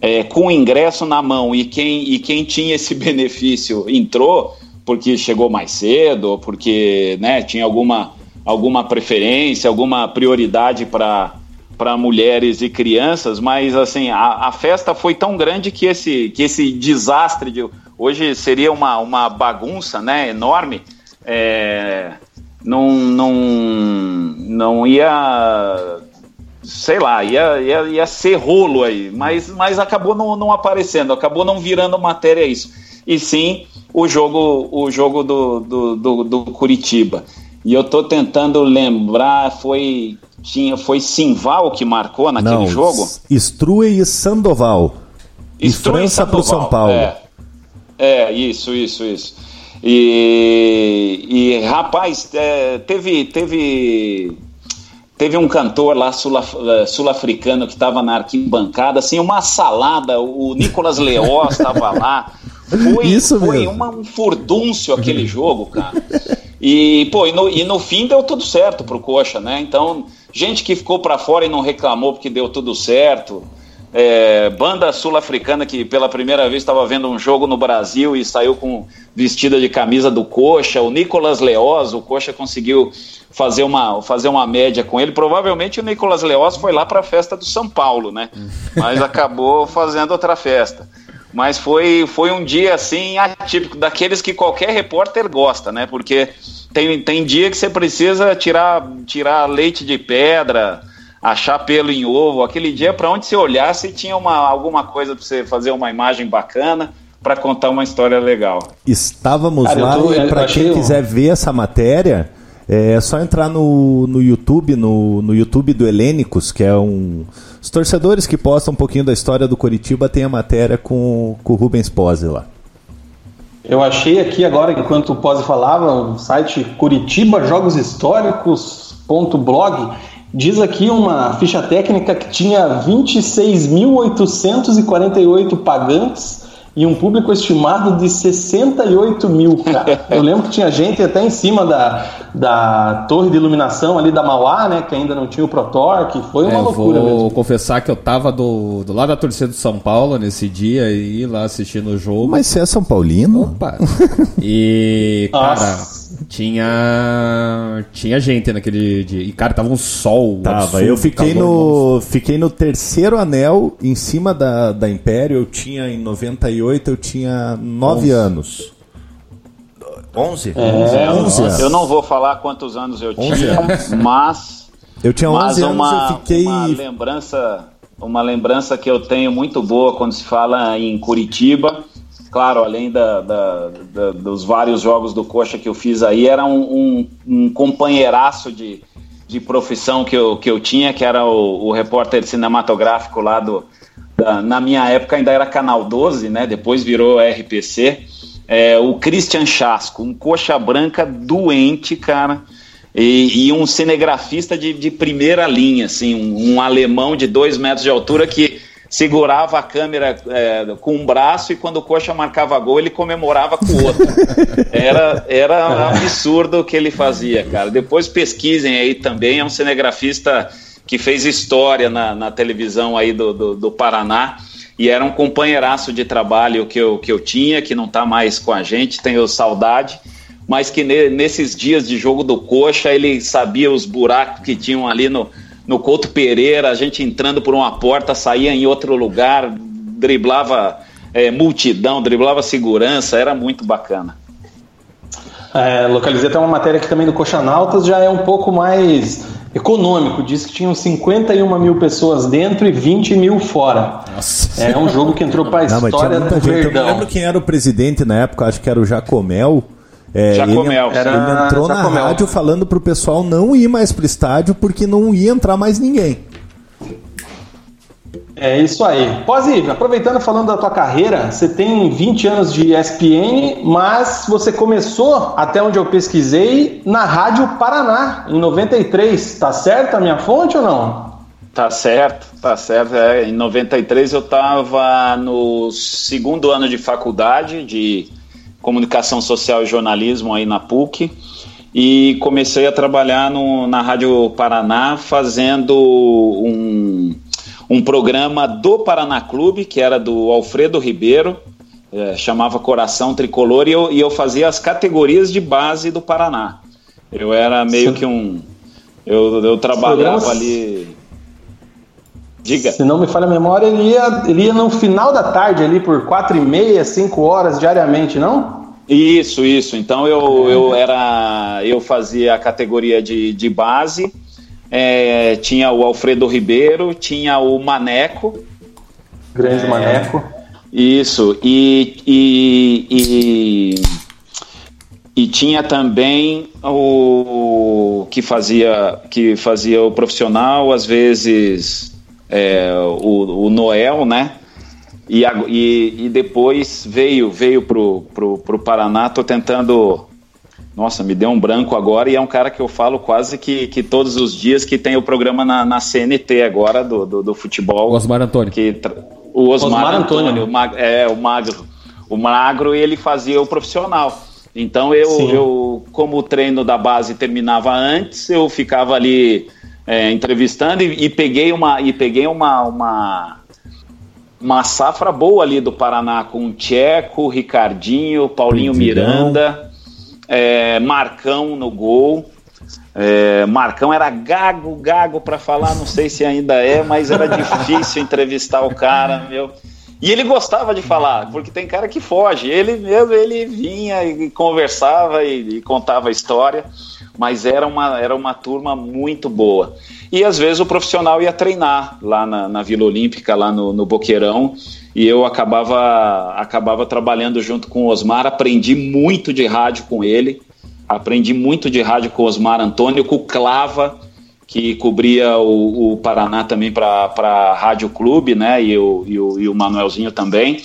Speaker 7: é, com o ingresso na mão, e quem, e quem tinha esse (laughs) benefício entrou, porque chegou mais cedo, ou porque né, tinha alguma, alguma preferência, alguma prioridade para para mulheres e crianças, mas assim a, a festa foi tão grande que esse que esse desastre de hoje seria uma, uma bagunça, né, enorme. É, não não não ia sei lá, ia, ia, ia ser rolo aí, mas, mas acabou não, não aparecendo, acabou não virando matéria isso. E sim o jogo, o jogo do, do, do, do Curitiba. E eu tô tentando lembrar, foi tinha foi Simval que marcou naquele
Speaker 1: Não,
Speaker 7: jogo?
Speaker 1: Strue e Sandoval. E
Speaker 7: Strui
Speaker 1: França pro
Speaker 7: Sandoval,
Speaker 1: São Paulo.
Speaker 7: É, é isso, isso, isso. E, e rapaz, é, teve, teve, teve um cantor lá eh, sul-africano que estava na arquibancada, assim, uma salada. O Nicolas Leoz estava lá. (laughs) Foi, (laughs)
Speaker 1: Isso
Speaker 7: foi
Speaker 1: mesmo.
Speaker 7: uma- um furdúncio aquele jogo, cara. E, pô, e no, e no fim deu tudo certo pro Coxa, né? Então, gente que ficou pra fora e não reclamou porque deu tudo certo. É, banda sul-africana que pela primeira vez estava vendo um jogo no Brasil e saiu com vestida de camisa do Coxa. O Nicolas Leoz, o Coxa conseguiu fazer uma, fazer uma média com ele. Provavelmente o Nicolas Leoz foi lá para a festa do São Paulo, né? Mas acabou fazendo outra festa. Mas foi, foi um dia assim atípico, daqueles que qualquer repórter gosta, né? Porque tem, tem dia que você precisa tirar, tirar leite de pedra, achar pelo em ovo. Aquele dia, para onde você olhasse, tinha uma, alguma coisa para você fazer uma imagem bacana para contar uma história legal.
Speaker 1: Estávamos
Speaker 4: Cara,
Speaker 1: lá e para quem
Speaker 4: um-
Speaker 1: quiser ver essa matéria, é só entrar no, no YouTube, no, no YouTube do Helênicos, que é um. Os torcedores que postam um pouquinho da história do Coritiba tem a matéria com, com o Rubens Pose lá.
Speaker 4: Eu achei aqui agora, enquanto o Pose falava, o site Curitiba Jogos Históricos.blog diz aqui uma ficha técnica que tinha 26.848 pagantes e um público estimado de 68 mil, cara. (laughs) Eu lembro que tinha gente até em cima da, da torre de iluminação ali da Mauá, né, que ainda não tinha o Protorque, foi uma
Speaker 5: É, eu
Speaker 4: loucura
Speaker 5: vou
Speaker 4: mesmo.
Speaker 5: confessar que eu tava do, do lado da torcida do São Paulo nesse dia e lá assistindo o jogo.
Speaker 1: Mas você é São Paulino?
Speaker 5: Opa! E, cara,
Speaker 4: Nossa.
Speaker 5: Tinha. Tinha gente naquele dia. E, cara, tava um sol.
Speaker 1: Tava,
Speaker 5: absurdo,
Speaker 1: eu fiquei no, fiquei no terceiro anel em cima da, da Império. Eu tinha em 98, eu tinha 9 anos. 11?
Speaker 4: É,
Speaker 1: 11 anos.
Speaker 7: Eu não vou falar quantos anos eu
Speaker 1: 11
Speaker 7: tinha, mas
Speaker 1: Eu tinha 11
Speaker 7: Mas
Speaker 1: anos
Speaker 7: uma,
Speaker 1: eu fiquei.
Speaker 7: uma lembrança, uma lembrança que eu tenho muito boa quando se fala em Curitiba. Claro, além da, da- da- dos vários jogos do Coxa que eu fiz aí, era um, um, um companheiraço de, de profissão que eu, que eu tinha, que era o, o repórter cinematográfico lá do. da- na minha época ainda era Canal 12, né? Depois virou RPC. É, o Christian Chasco, um coxa branca doente, cara. E, e um cinegrafista de, de primeira linha, assim, um, um alemão de dois metros de altura que segurava a câmera é, com um braço e quando o Coxa marcava gol ele comemorava com o outro. (laughs) Era, era absurdo o que ele fazia, cara. Depois pesquisem aí também, é um cinegrafista que fez história na, na televisão aí do, do, do Paraná. e era um companheiraço de trabalho que eu, que eu tinha, que não está mais com a gente, tenho saudade, mas que ne, nesses dias de jogo do Coxa ele sabia os buracos que tinham ali no, no Couto Pereira, a gente entrando por uma porta, saía em outro lugar, driblava é, multidão, driblava segurança, era muito bacana.
Speaker 4: É, localizei até uma matéria aqui também do Coxanautas, já é um pouco mais econômico. Diz que tinham 51 mil pessoas dentro e 20 mil fora. Nossa. É um jogo que entrou para a história do Verdão.
Speaker 1: Eu lembro quem era o presidente na época, acho que era o Jacomel. É,
Speaker 7: Jacomel.
Speaker 1: Ele, ele entrou Jacomel. na rádio falando pro pessoal não ir mais pro estádio porque não ia entrar mais ninguém.
Speaker 4: É isso aí. Pose, aproveitando falando da tua carreira, você tem 20 anos de ESPN, mas você começou, até onde eu pesquisei, na Rádio Paraná, em 93. Tá certo a minha fonte ou não?
Speaker 7: Tá certo, tá certo. É, em 93 eu estava no segundo ano de faculdade de comunicação social e jornalismo aí na PUC e comecei a trabalhar no, na Rádio Paraná fazendo um um programa do Paraná Clube, que era do Alfredo Ribeiro, é, chamava Coração Tricolor, e eu, e eu fazia as categorias de base do Paraná. Eu era meio Sim. que um. Eu, eu trabalhava ali.
Speaker 4: Diga. Se não me falha a memória, ele ia, ele ia no final da tarde, ali por quatro e meia, cinco horas diariamente, não?
Speaker 7: Isso, isso. Então eu, eu era. Eu fazia a categoria de, de base é, tinha o Alfredo Ribeiro, tinha o Maneco.
Speaker 4: Grande é, Maneco.
Speaker 7: Isso, e, e, e, e, tinha também o que fazia, que fazia o profissional, às vezes é, o, o Noel, né? E, e, e, depois veio veio pro, pro, pro Paraná, tô tentando nossa, me deu um branco agora e é um cara que eu falo quase que, que todos os dias que tem o programa na, na CNT agora do, do, do futebol.
Speaker 5: O Osmar Antônio.
Speaker 7: Que o Osmar, Osmar Antônio, Antônio. O mag, é, o magro. O magro ele fazia o profissional. Então eu, eu, como o treino da base terminava antes, eu ficava ali é, entrevistando e, e, peguei uma e peguei uma, uma uma safra boa ali do Paraná com o Tcheco, Ricardinho, Paulinho Miranda é, Marcão no gol. É, Marcão era gago, gago para falar, não sei se ainda é, mas era (laughs) difícil entrevistar o cara, meu. E ele gostava de falar, porque tem cara que foge. Ele mesmo, ele vinha e conversava e, e contava a história, mas era uma, era uma turma muito boa. E às vezes o profissional ia treinar lá na, na Vila Olímpica, lá no, no Boqueirão, e eu acabava, acabava trabalhando junto com o Osmar, aprendi muito de rádio com ele, aprendi muito de rádio com o Osmar Antônio, com o Clava, que cobria o, o Paraná também para a Rádio Clube, né, e o, e, o, e o Manuelzinho também.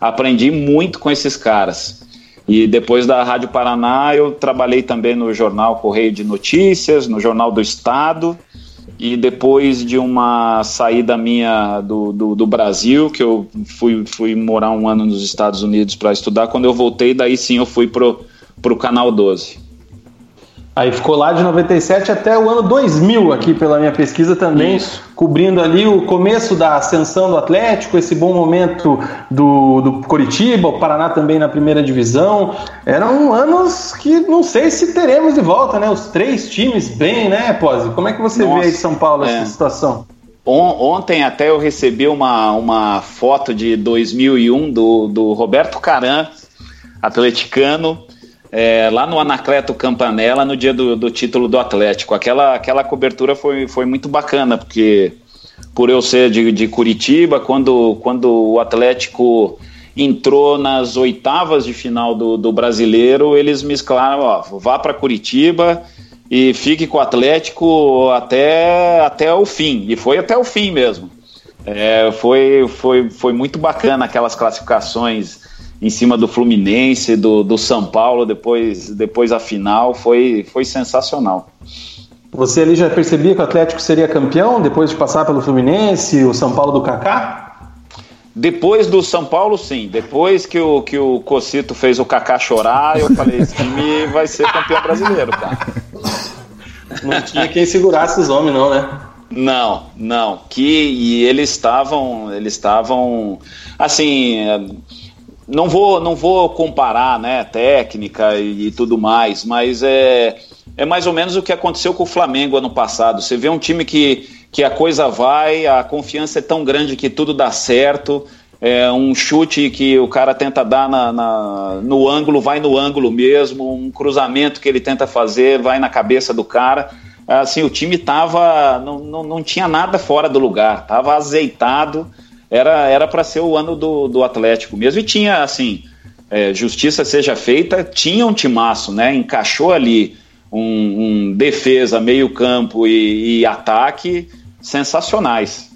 Speaker 7: Aprendi muito com esses caras. E depois da Rádio Paraná, eu trabalhei também no jornal Correio de Notícias, no Jornal do Estado, e depois de uma saída minha do, do, do, Brasil, que eu fui, fui morar um ano nos Estados Unidos para estudar, quando eu voltei, daí sim eu fui pro, pro Canal 12.
Speaker 4: Aí ficou lá de 97 até o ano 2000 aqui pela minha pesquisa também, Isso. cobrindo ali o começo da ascensão do Atlético, esse bom momento do, do Coritiba, o Paraná também na primeira divisão. Eram anos que não sei se teremos de volta, né? Os três times bem, né, Pose? Como é que você Nossa, vê aí São Paulo é. essa situação?
Speaker 7: Ontem até eu recebi uma, uma foto de 2001 do, do Roberto Caran, atleticano, é, lá no Anacleto Campanella no dia do, do, título do Atlético. Aquela, aquela cobertura foi, foi muito bacana, porque por eu ser de, de Curitiba, quando, quando o Atlético entrou nas oitavas de final do, do brasileiro, eles me escalaram, ó, vá para Curitiba e fique com o Atlético até, até o fim. E foi até o fim mesmo. É, foi, foi, foi muito bacana aquelas classificações em cima do Fluminense, do, do São Paulo, depois, depois a final, foi, foi sensacional.
Speaker 4: Você ali já percebia que o Atlético seria campeão depois de passar pelo Fluminense, o São Paulo do Kaká?
Speaker 7: Depois do São Paulo, sim. Depois que o, que o Cocito fez o Kaká chorar, eu falei: esse time vai ser campeão brasileiro, cara.
Speaker 4: Não tinha quem segurasse os homens, não, né?
Speaker 7: Não, não. Que e eles estavam, eles estavam, assim, não vou, não vou comparar, né, técnica e, e tudo mais, mas é, é mais ou menos o que aconteceu com o Flamengo ano passado. Você vê um time que, que a coisa vai, a confiança é tão grande que tudo dá certo. É um chute que o cara tenta dar na, na, no ângulo, vai no ângulo mesmo. Um cruzamento que ele tenta fazer, vai na cabeça do cara. Assim, o time tava. Não, não, não tinha nada fora do lugar, tava azeitado. Era era para ser o ano do, do Atlético mesmo. E tinha, assim, é, justiça seja feita, tinha um timaço, né? Encaixou ali um, um defesa, meio-campo e, e ataque sensacionais.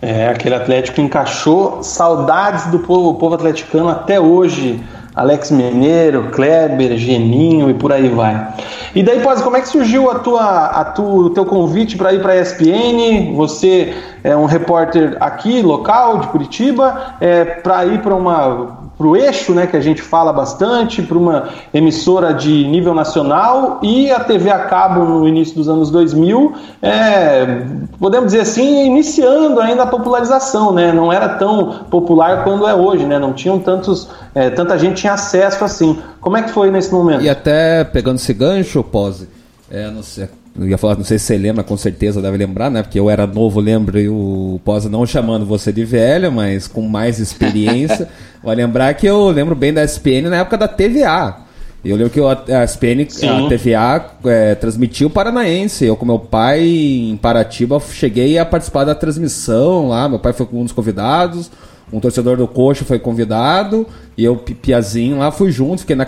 Speaker 4: É, aquele Atlético encaixou saudades do povo, povo atleticano até hoje. Alex Mineiro, Kleber, Geninho e por aí vai. E daí, Pós, como é que surgiu a tua, a tu, o teu convite para ir para a ESPN? Você é um repórter aqui, local, de Curitiba, é, para ir para uma para o eixo, né, que a gente fala bastante, para uma emissora de nível nacional e a TV a cabo no início dos anos 2000, é, podemos dizer assim, iniciando ainda a popularização, né, não era tão popular quando é hoje, né, não tinham tantos, é, tanta gente tinha acesso assim. Como é que foi nesse momento?
Speaker 5: E até pegando esse gancho, Pose, é, não sei, eu ia falar, não sei se você lembra, com certeza deve lembrar, né? Porque eu era novo, lembro, e o Posa não chamando você de velha, mas com mais experiência. (laughs) Vai lembrar que eu lembro bem da SPN na época da TVA. Eu lembro que a SPN, Sim. a TVA, é, transmitiu o Paranaense. Eu, com meu pai, em Paratiba, cheguei a participar da transmissão lá. Meu pai foi um dos convidados. Um torcedor do Coxa foi convidado. E eu, piazinho lá, fui junto. Fiquei na,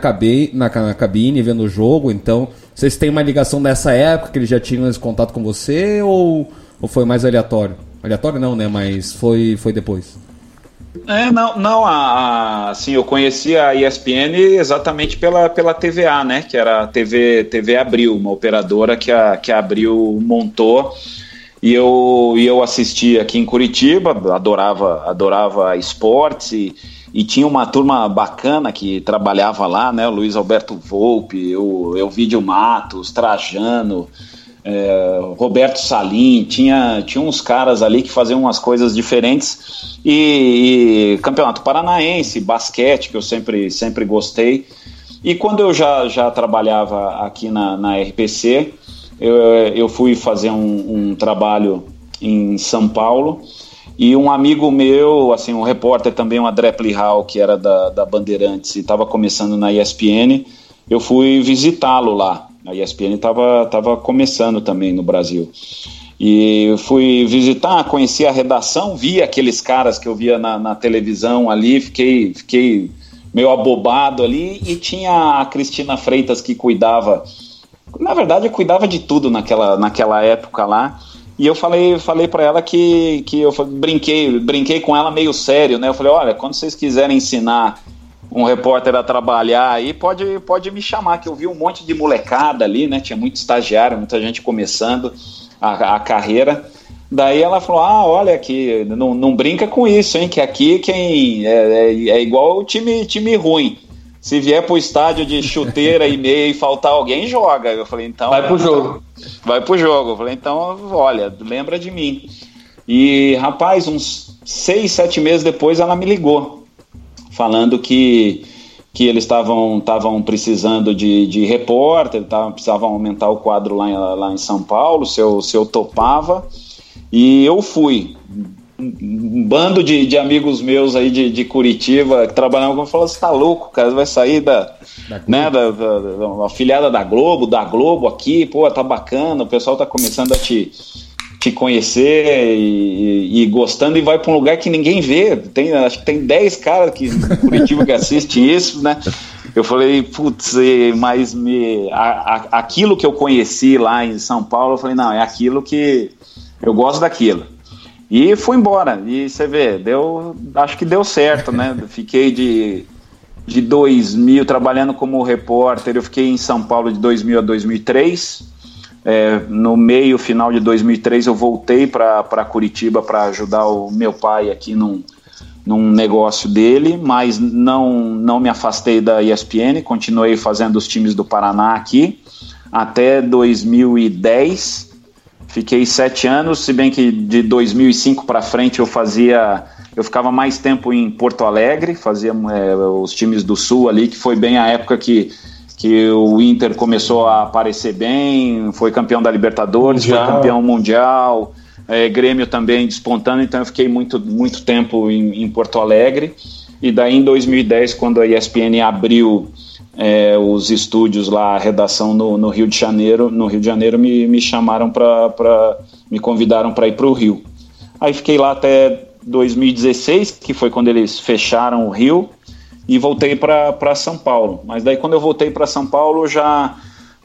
Speaker 5: na, na cabine vendo o jogo. Então, vocês têm uma ligação dessa época que eles já tinham esse contato com você ou, ou foi mais aleatório? Aleatório não, né? Mas foi, foi depois.
Speaker 7: É, não, não a, a, assim, eu conheci a ESPN exatamente pela, pela TVA, né? Que era a TV, TV Abril, uma operadora que a, que a Abril montou. E eu, e eu assisti aqui em Curitiba, adorava, adorava esportes e, e tinha uma turma bacana que trabalhava lá, né? O Luiz Alberto Volpe, o Elvídio Matos, Trajano, é, Roberto Salim, tinha, tinha uns caras ali que faziam umas coisas diferentes. E, e, Campeonato Paranaense, basquete, que eu sempre, sempre gostei. E quando eu já, já trabalhava aqui na, na RPC, eu, eu fui fazer um, um trabalho em São Paulo e um amigo meu, assim, um repórter também, o André Plihal, que era da, da Bandeirantes e estava começando na ESPN, eu fui visitá-lo lá. A ESPN estava tava começando também no Brasil. E fui visitar, conheci a redação, vi aqueles caras que eu via na, na televisão ali, fiquei, fiquei meio abobado ali, e tinha a Cristina Freitas que cuidava, na verdade cuidava de tudo naquela, naquela época lá, e eu falei, falei para ela que, que eu brinquei, brinquei com ela meio sério, né? Eu falei, olha, quando vocês quiserem ensinar um repórter a trabalhar aí, pode, pode me chamar, que eu vi um monte de molecada ali, né? Tinha muito estagiário, muita gente começando a, a carreira. Daí ela falou: Ah, olha que não, não brinca com isso, hein? Que aqui quem é, é, é igual o time, time ruim. Se vier pro estádio de chuteira e meia e faltar alguém, joga. Eu falei, então.
Speaker 4: Vai pro jogo.
Speaker 7: Vai pro jogo. Eu falei, então, olha, lembra de mim. E, rapaz, uns seis, sete meses depois ela me ligou, falando que, que eles estavam precisando de, de repórter, tavam, precisavam aumentar o quadro lá, lá em São Paulo, se eu, se eu topava. E eu fui um bando de, de amigos meus aí de, de Curitiba que trabalhavam comigo falaram: você tá louco, cara, vai sair da, da, né, da, da, da afiliada da Globo, da Globo aqui, pô, tá bacana, o pessoal tá começando a te, te conhecer e, e, e gostando e vai para um lugar que ninguém vê. Tem, acho que tem 10 caras que Curitiba que assistem (laughs) isso, né? Eu falei, putz, mas me, a, a, aquilo que eu conheci lá em São Paulo, eu falei, não, é aquilo que eu gosto daquilo. E fui embora. E você vê, deu, acho que deu certo, né? (laughs) Fiquei de, de 2000 trabalhando como repórter. Eu fiquei em São Paulo de 2000 a 2003. É, no meio, final de 2003, eu voltei para Curitiba para ajudar o meu pai aqui num, num negócio dele, mas não, não me afastei da ESPN, continuei fazendo os times do Paraná aqui até 2010 Fiquei sete anos, se bem que de 2005 para frente eu fazia, eu ficava mais tempo em Porto Alegre, fazia é, os times do Sul ali, que foi bem a época que, que o Inter começou a aparecer bem, foi campeão da Libertadores, mundial. foi campeão mundial, é, Grêmio também despontando, então eu fiquei muito, muito tempo em, em Porto Alegre. E daí em 2010, quando a ESPN abriu é, os estúdios lá, a redação no, no, Rio de Janeiro, no Rio de Janeiro me, me chamaram para, me convidaram para ir para o Rio. Aí fiquei lá até 2016, que foi quando eles fecharam o Rio, e voltei para São Paulo. Mas daí quando eu voltei para São Paulo já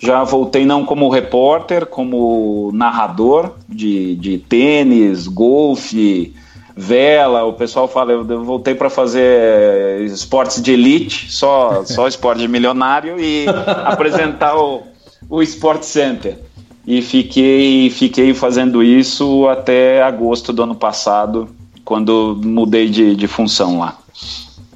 Speaker 7: já voltei não como repórter, como narrador de, de tênis, golfe, vela, o pessoal fala, eu voltei para fazer esportes de elite, só, só esporte de milionário e (laughs) apresentar o, o Sport Center. E fiquei, fiquei fazendo isso até agosto do ano passado, quando mudei de, de função lá.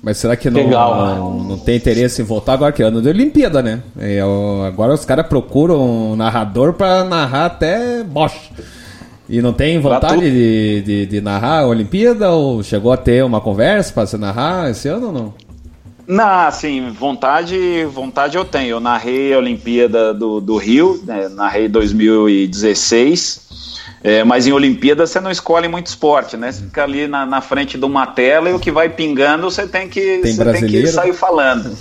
Speaker 5: Mas será que não, não, não, tem interesse em voltar agora que é ano de Olimpíada, né? É, agora os caras procuram um narrador para narrar até Bosch. E não tem vontade de, de, de, narrar a Olimpíada? Ou chegou a ter uma conversa para você narrar esse ano ou não?
Speaker 7: Não, assim, vontade, vontade eu tenho. Eu narrei a Olimpíada do, do Rio, né, narrei 2016. É, mas em Olimpíada você não escolhe muito esporte, né? Você fica ali na, na frente de uma tela e o que vai pingando você tem que, tem você tem que sair falando.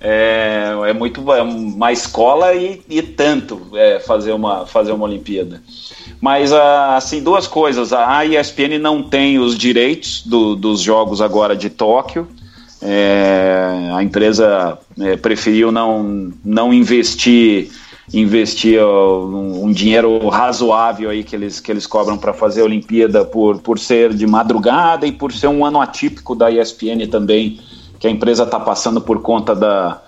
Speaker 7: É, é muito é uma escola e, e tanto é, fazer, uma, fazer uma Olimpíada. Mas, ah, assim, duas coisas. A ESPN não tem os direitos do, dos jogos agora de Tóquio. É, a empresa é, preferiu não, não investir investir um, um, dinheiro razoável aí que eles, que eles cobram para fazer a Olimpíada por, por ser de madrugada e por ser um ano atípico da ESPN também, que a empresa está passando por conta da,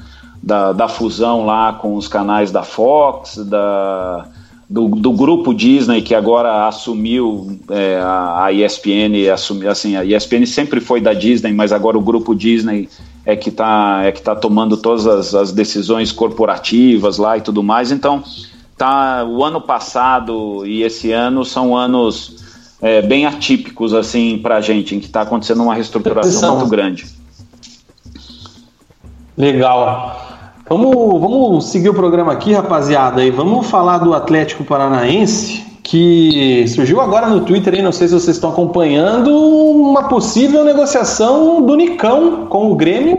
Speaker 7: da, da, fusão lá com os canais da Fox, da, do, do grupo Disney que agora assumiu é, a, a, ESPN, assumiu, assim, a ESPN sempre foi da Disney, mas agora o grupo Disney é que está é que tá tomando todas as, as, decisões corporativas lá e tudo mais. Então, tá o ano passado e esse ano são anos é, bem atípicos assim para a gente, em que está acontecendo uma reestruturação muito grande.
Speaker 4: Legal. Vamos, vamos seguir o programa aqui, rapaziada, e vamos falar do Atlético Paranaense, que surgiu agora no Twitter, aí, não sei se vocês estão acompanhando, uma possível negociação do Nicão com o Grêmio,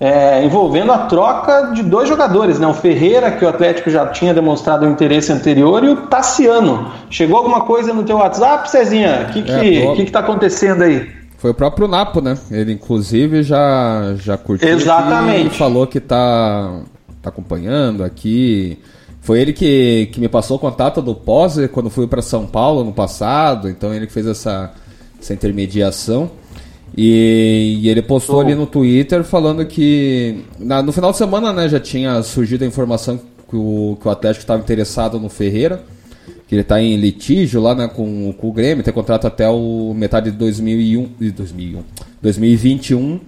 Speaker 4: é, envolvendo a troca de dois jogadores, né? O Ferreira, que o Atlético já tinha demonstrado um interesse anterior, e o Tassiano. Chegou alguma coisa no teu WhatsApp, Cezinha? O que, que, é, que, que tá acontecendo aí?
Speaker 5: Foi o próprio Napo, né? Ele inclusive já, já curtiu
Speaker 4: Exatamente.
Speaker 5: falou que tá, tá acompanhando aqui. Foi ele que, que me passou o contato do Poser quando fui para São Paulo no passado, então ele que fez essa, essa intermediação. E, e ele postou oh. ali no Twitter falando que na, no final de semana né, já tinha surgido a informação que o, que o Atlético estava interessado no Ferreira que ele está em litígio lá né, com, com, o Grêmio, tem contrato até o metade de 2001, 2001 2021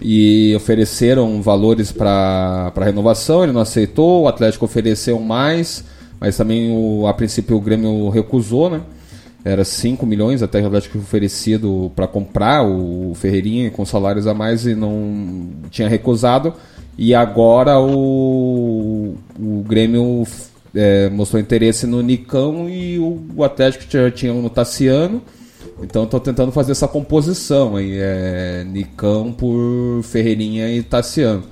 Speaker 5: e ofereceram valores para renovação, ele não aceitou, o Atlético ofereceu mais, mas também o, a princípio o Grêmio recusou, né? Era 5 milhões até o Atlético oferecido para comprar o Ferreirinha com salários a mais e não tinha recusado. E agora o, o Grêmio é, mostrou interesse no Nicão e o, Atlético já tinha no Tassiano. Então estou tentando fazer essa composição aí, é, Nicão por Ferreirinha e Tassiano.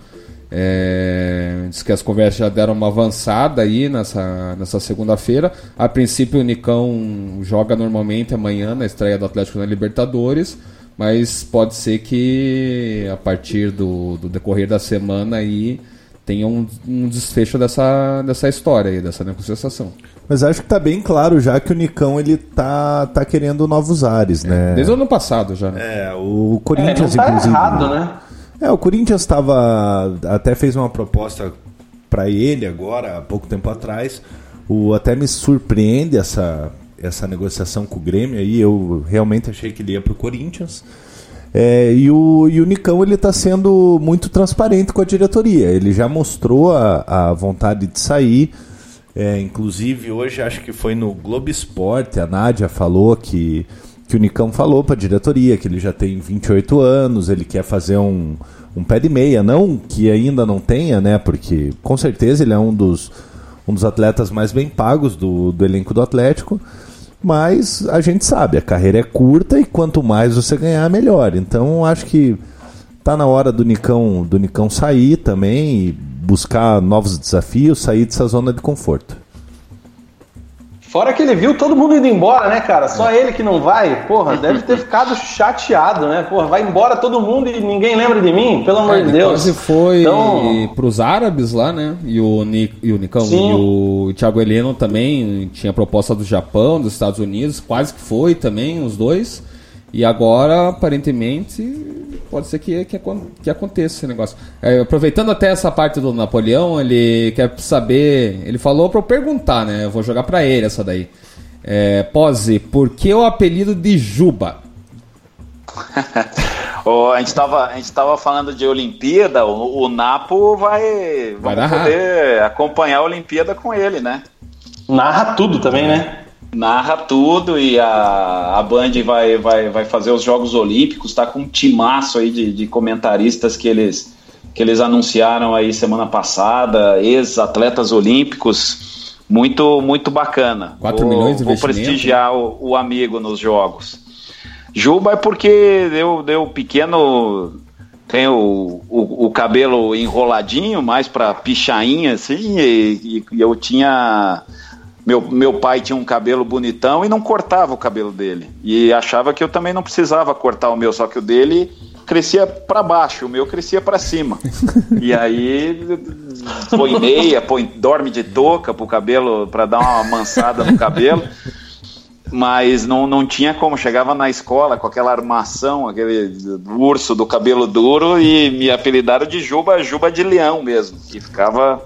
Speaker 5: É, diz que as conversas já deram uma avançada aí nessa, nessa segunda-feira. A princípio o Nicão joga normalmente amanhã na estreia do Atlético na Libertadores, mas pode ser que a partir do, do decorrer da semana aí tenha um, um, desfecho dessa, dessa história aí, dessa negociação.
Speaker 1: Mas acho que tá bem claro já que o Nicão ele tá, tá querendo novos ares,
Speaker 5: é,
Speaker 1: né?
Speaker 5: Desde o ano passado já. Né?
Speaker 1: É, o Corinthians, é, tá inclusive.
Speaker 4: Errado, né?
Speaker 1: É, o Corinthians estava. Até fez uma proposta para ele agora, há pouco tempo atrás. O, até me surpreende essa, essa negociação com o Grêmio aí. Eu realmente achei que ele ia pro Corinthians. É, e, o, e o Nicão ele está sendo muito transparente com a diretoria. Ele já mostrou a, a vontade de sair. É, inclusive, hoje acho que foi no Globo Esporte, a Nádia falou que, que o Nicão falou para a diretoria que ele já tem 28 anos, ele quer fazer um, um pé de meia. Não que ainda não tenha, né? Porque com certeza ele é um dos, um dos atletas mais bem pagos do, do elenco do Atlético. Mas a gente sabe, a carreira é curta e quanto mais você ganhar, melhor. Então acho que tá na hora do Nicão, do Nicão sair também e buscar novos desafios, sair dessa zona de conforto.
Speaker 4: Fora que ele viu todo mundo indo embora, né, cara? Só ele que não vai, porra, deve ter ficado chateado, né? Porra, vai embora todo mundo e ninguém lembra de mim, pelo amor
Speaker 5: É,
Speaker 4: de Deus.
Speaker 5: quase foi
Speaker 4: Então-
Speaker 5: pros árabes lá, né? E o, Ni, e o Nicão
Speaker 4: Sim.
Speaker 5: e o Thiago Heleno também tinha proposta do Japão, dos Estados Unidos, quase que foi também, os dois. E agora, aparentemente, pode ser que, que, que aconteça esse negócio. É, aproveitando até essa parte do Napoleão, ele quer saber. Ele falou pra eu perguntar, né? Eu vou jogar pra ele essa daí. É, Pose, por que o apelido de Juba? (laughs)
Speaker 7: Ô, a, gente tava, a gente tava falando de Olimpíada, o, o Napo vai,
Speaker 5: Vai
Speaker 7: poder acompanhar a Olimpíada com ele, né?
Speaker 4: Narra tudo também, né?
Speaker 7: Narra tudo e a, a Band vai, vai, vai fazer os Jogos Olímpicos, tá com um timaço aí de, de comentaristas que eles, que eles anunciaram aí semana passada, ex-atletas olímpicos, muito, muito bacana.
Speaker 5: 4
Speaker 7: Vou-
Speaker 5: milhões de
Speaker 7: Vou prestigiar o, o amigo nos Jogos. Juba é porque deu, deu pequeno. Tem o, o, o cabelo enroladinho, mais pra pichainha, assim, e, e eu tinha. Meu, meu pai tinha um cabelo bonitão e não cortava o cabelo dele. E achava que eu também não precisava cortar o meu, só que o dele crescia pra baixo, o meu crescia pra cima. (laughs) e aí põe meia, põe, dorme de touca pro cabelo, pra dar uma mansada no cabelo mas não, não tinha como. Chegava na escola com aquela armação, aquele urso do cabelo duro e me apelidaram de Juba, Juba de leão mesmo. E ficava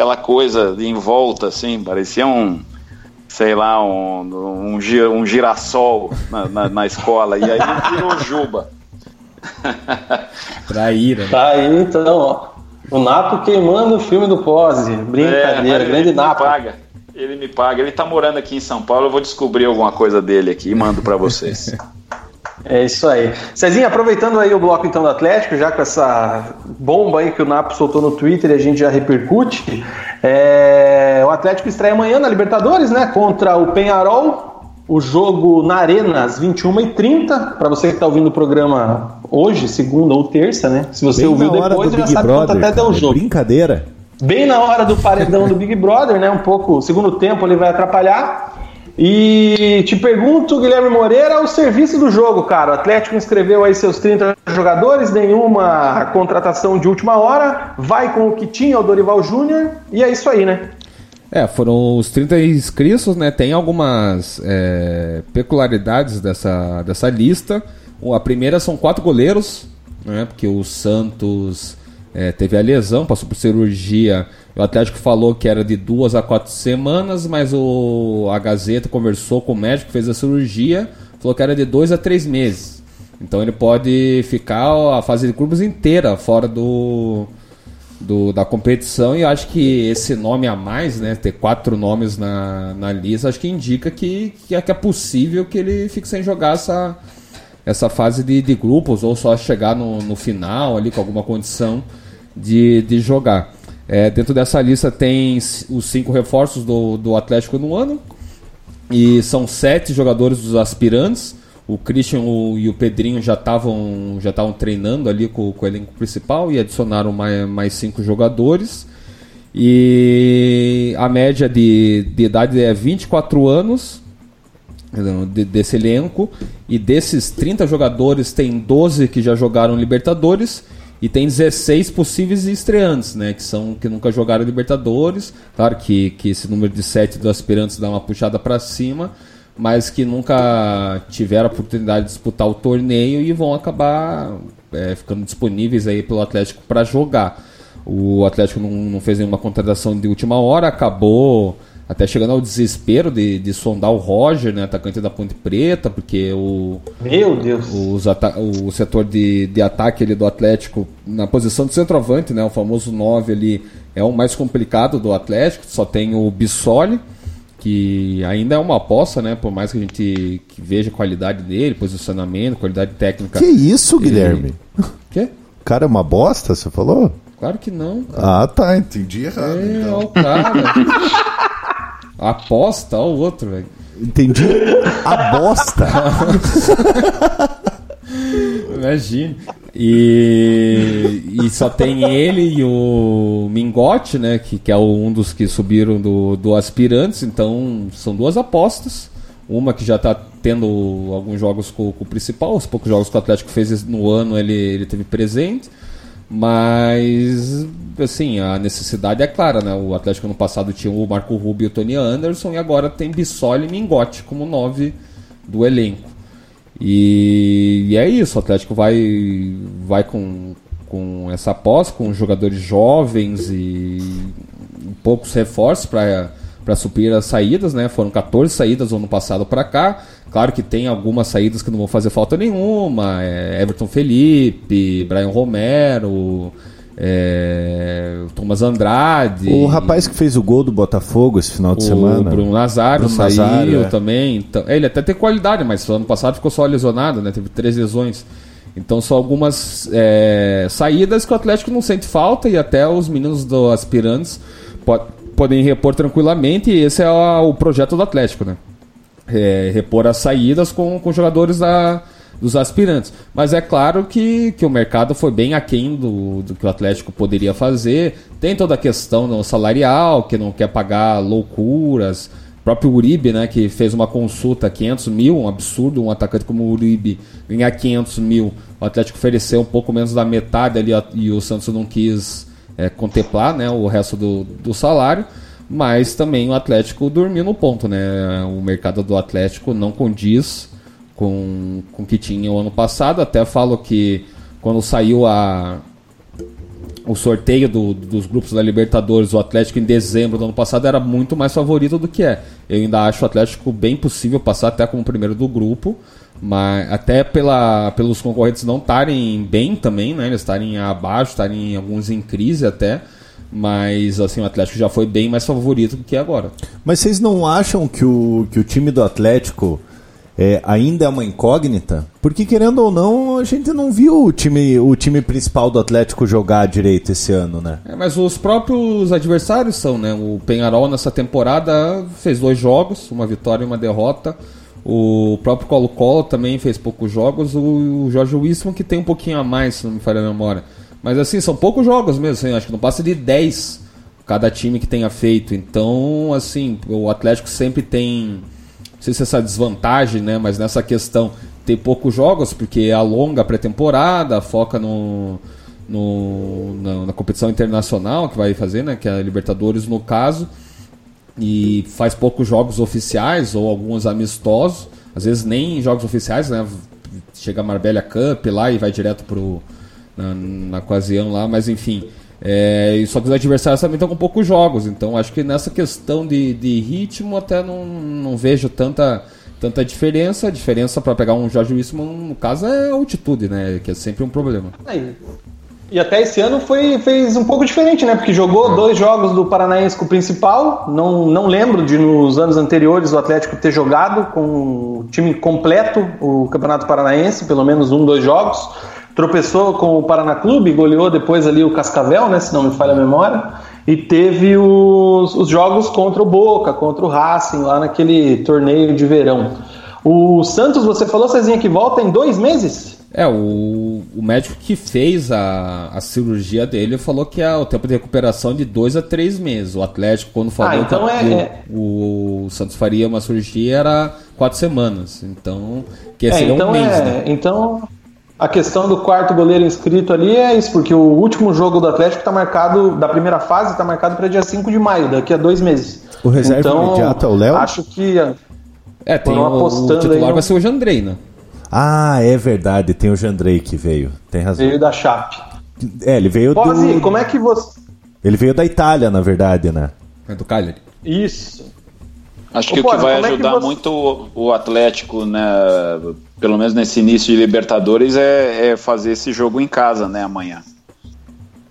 Speaker 7: aquela coisa em volta, assim, parecia um, sei lá, um, um, um girassol na, na, na escola. E aí virou Juba.
Speaker 5: Traíra, né?
Speaker 4: Tá aí então, ó. O Napo queimando o filme do Pose. Brincadeira,
Speaker 7: É,
Speaker 4: grande
Speaker 7: ele me
Speaker 4: Napo.
Speaker 7: paga. Ele me paga. Ele tá morando aqui em São Paulo. Eu vou descobrir alguma coisa dele aqui e mando pra vocês. (laughs)
Speaker 4: É isso aí. Cezinha, aproveitando aí o bloco então do Atlético, já com essa bomba aí que o Napo soltou no Twitter e a gente já repercute, é, o Atlético estreia amanhã na Libertadores, né? Contra o Penharol. O jogo na Arena às 21h30. Para você que está ouvindo o programa hoje, segunda ou terça, né? Se você
Speaker 1: Bem
Speaker 4: ouviu depois, já sabe
Speaker 1: Brother,
Speaker 4: quanto até deu o
Speaker 1: é
Speaker 4: jogo.
Speaker 1: Brincadeira.
Speaker 4: Bem na hora do paredão do Big Brother, né? Um pouco, segundo tempo ele vai atrapalhar. E te pergunto, Guilherme Moreira, o serviço do jogo, cara. O Atlético inscreveu aí seus 30 jogadores, nenhuma contratação de última hora, vai com o que tinha, o Dorival Júnior, e é isso aí, né?
Speaker 5: É, foram os 30 inscritos, né? Tem algumas é, peculiaridades dessa, dessa lista. A primeira são quatro goleiros, né? Porque o Santos é, teve a lesão, passou por cirurgia. O Atlético falou que era de duas a quatro semanas, mas o, a Gazeta conversou com o médico, fez a cirurgia, falou que era de dois a três meses. Então ele pode ficar a fase de grupos inteira fora do, do- da competição e acho que esse nome a mais, né, ter quatro nomes na, na lista, acho que indica que, que, é, que é possível que ele fique sem jogar essa, essa fase de, de grupos ou só chegar no, no final ali com alguma condição de, de jogar. É, dentro dessa lista tem os cinco reforços do, do Atlético no ano e são sete jogadores dos aspirantes. O Christian o- e o Pedrinho já estavam já estavam treinando ali com, com o elenco principal e adicionaram mais, mais cinco jogadores. E a média de, de idade é 24 anos de- desse elenco. E desses 30 jogadores, tem 12 que já jogaram Libertadores e tem 16 possíveis estreantes, né? Que são que nunca jogaram Libertadores. Claro que, que esse número de 7 dos aspirantes dá uma puxada para cima, mas que nunca tiveram a oportunidade de disputar o torneio e vão acabar é, ficando disponíveis aí pelo Atlético para jogar. O Atlético não, não fez nenhuma contratação de última hora, acabou até chegando ao desespero de, de sondar o Roger, né, atacante da Ponte Preta, porque o,
Speaker 4: Meu Deus.
Speaker 5: os o setor de, de ataque ali do Atlético, na posição de centroavante, né, o famoso 9 ali, é o mais complicado do Atlético, só tem o Bissoli, que ainda é uma aposta, né? Por mais que a gente que veja a qualidade dele, posicionamento, qualidade técnica.
Speaker 1: Que isso, Guilherme?
Speaker 5: Ele... Quê?
Speaker 1: O cara é uma bosta, você falou?
Speaker 5: Claro que não.
Speaker 1: Cara. Ah, tá, entendi errado.
Speaker 5: É, então. o cara. (laughs) Aposta, ó o outro, velho.
Speaker 1: Entendi. A bosta. (laughs)
Speaker 5: Imagina. E, e só tem ele e o Mingote, né? Que, que é um dos que subiram do, do Aspirantes. Então são duas apostas. Uma que já está tendo alguns jogos com, com, o principal, os poucos jogos que o Atlético fez no ano ele, ele teve presente. Mas, assim, a necessidade é clara, né? O Atlético no passado tinha o Marco Rubio e o Tony Anderson e agora tem Bissoli e Mingote como nove do elenco. E, e, é isso, o Atlético vai, vai com, com essa aposta, com jogadores jovens e poucos reforços para suprir as saídas, né? Foram 14 saídas ano passado para cá. Claro que tem algumas saídas que não vão fazer falta nenhuma. É Everton Felipe, Brian Romero, é, Thomas Andrade.
Speaker 1: O rapaz que fez o gol do Botafogo esse final de
Speaker 5: o
Speaker 1: semana.
Speaker 5: Bruno Nazário Bruno saiu Nazário, é. também. Então, ele até tem qualidade, mas ano passado ficou só lesionado, né? Teve três lesões. Então são algumas é, saídas que o Atlético não sente falta e até os meninos do aspirantes pod podem repor tranquilamente. E esse é o projeto do Atlético, né? É, repor as saídas com, com jogadores da dos aspirantes. Mas é claro que, que o mercado foi bem aquém do, do que o Atlético poderia fazer. Tem toda a questão no salarial, que não quer pagar loucuras. O próprio Uribe, né, que fez uma consulta 500 mil, um absurdo, um atacante como o Uribe ganhar 500 mil. O Atlético ofereceu um pouco menos da metade ali e o Santos não quis é, contemplar né, o resto do, do salário mas também o Atlético dormiu no ponto, né? O mercado do Atlético não condiz com, o que tinha o ano passado. Até falo que quando saiu a, o sorteio do, dos grupos da Libertadores, o Atlético em dezembro do ano passado era muito mais favorito do que é. Eu ainda acho o Atlético bem possível passar até como primeiro do grupo, mas até pela, pelos concorrentes não estarem bem também, né? Eles estarem abaixo, estarem alguns em crise até. Mas assim, o Atlético já foi bem mais favorito do que agora.
Speaker 1: Mas vocês não acham que o, que o time do Atlético é, ainda é uma incógnita, porque querendo ou não, a gente não viu o time, o time principal do Atlético jogar direito esse ano, né?
Speaker 5: É, mas os próprios adversários são, né? O Penharol nessa temporada fez dois jogos, uma vitória e uma derrota. O próprio Colo-Colo também fez poucos jogos. O Jorge Wilson que tem um pouquinho a mais, se não me falha a memória. Mas assim, são poucos jogos mesmo, assim, acho que não passa de 10 cada time que tenha feito. Então, assim, o Atlético sempre tem não sei se essa desvantagem, né? Mas nessa questão tem poucos jogos, porque alonga a pré-temporada, foca no, no na, na, competição internacional que vai fazer, né? Que é a Libertadores no caso. E faz poucos jogos oficiais ou alguns amistosos. Às vezes nem jogos oficiais, né? Chega a Marbella Cup lá e vai direto pro, na, na ocasião lá, mas enfim. É, só que os adversários também estão com poucos jogos, então acho que nessa questão de, de ritmo até não, não vejo tanta, tanta diferença. A diferença para pegar um Jorge Wilson, no caso, é a altitude, né? Que é sempre um problema.
Speaker 4: Aí. E até esse ano foi, fez um pouco diferente, né? Porque jogou dois jogos do Paranaense com o principal. Não, não lembro de nos anos anteriores o Atlético ter jogado com o time completo o Campeonato Paranaense, pelo menos um, dois jogos tropeçou com o Paraná Clube, goleou depois ali o Cascavel, né, se não me falha a memória, e teve os, os jogos contra o Boca, contra o Racing, lá naquele torneio de verão. O Santos, você falou, Cezinha, que volta em dois meses?
Speaker 5: É, o, o médico que fez a, a cirurgia dele falou que é o tempo de recuperação de dois a três meses. O Atlético, quando falou ah, então que é, é... O, o, Santos faria uma cirurgia, era quatro semanas. Então, que é, seria então um mês, é, né?
Speaker 4: Então, a questão do quarto goleiro inscrito ali é isso, porque o último jogo do Atlético está marcado, da primeira fase, está marcado para dia 5 de maio, daqui a dois meses.
Speaker 1: O reserva então, imediato é o Léo?
Speaker 4: Acho que.
Speaker 5: É, tem o, o titular vai ser o Jandrei, né?
Speaker 1: Ah, é verdade, tem o Jandrei que veio. Tem razão.
Speaker 4: Veio da Chape.
Speaker 1: É, ele veio
Speaker 4: Pose, do. como é que você.
Speaker 1: Ele veio da Itália, na verdade, né?
Speaker 5: É do Cagliari.
Speaker 4: Isso.
Speaker 7: Acho que o que vai ajudar é que você... muito o Atlético, né, pelo menos nesse início de Libertadores, é, é, fazer esse jogo em casa, né, amanhã.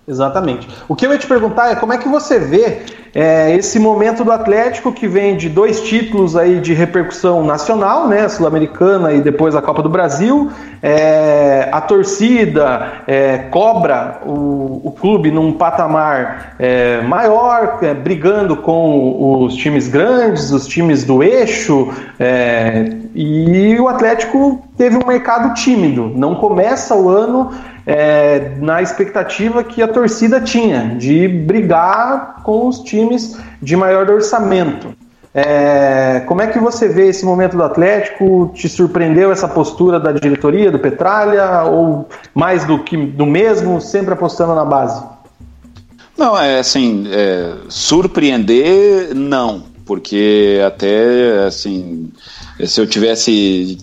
Speaker 4: Exatamente. O que eu ia te perguntar é como é que você vê é, esse momento do Atlético que vem de dois títulos aí de repercussão nacional, né, Sul-Americana e depois a Copa do Brasil. É, a torcida é, cobra o, o, clube num patamar é, maior, é, brigando com os times grandes, os times do eixo. É, e o Atlético teve um mercado tímido. Não começa o ano é, na expectativa que a torcida tinha de brigar com os times de maior orçamento. É, como é que você vê esse momento do Atlético? Te surpreendeu essa postura da diretoria, do Petralha, ou mais do que do mesmo, sempre apostando na base?
Speaker 7: Não, é assim, é, surpreender não, porque até assim, se eu tivesse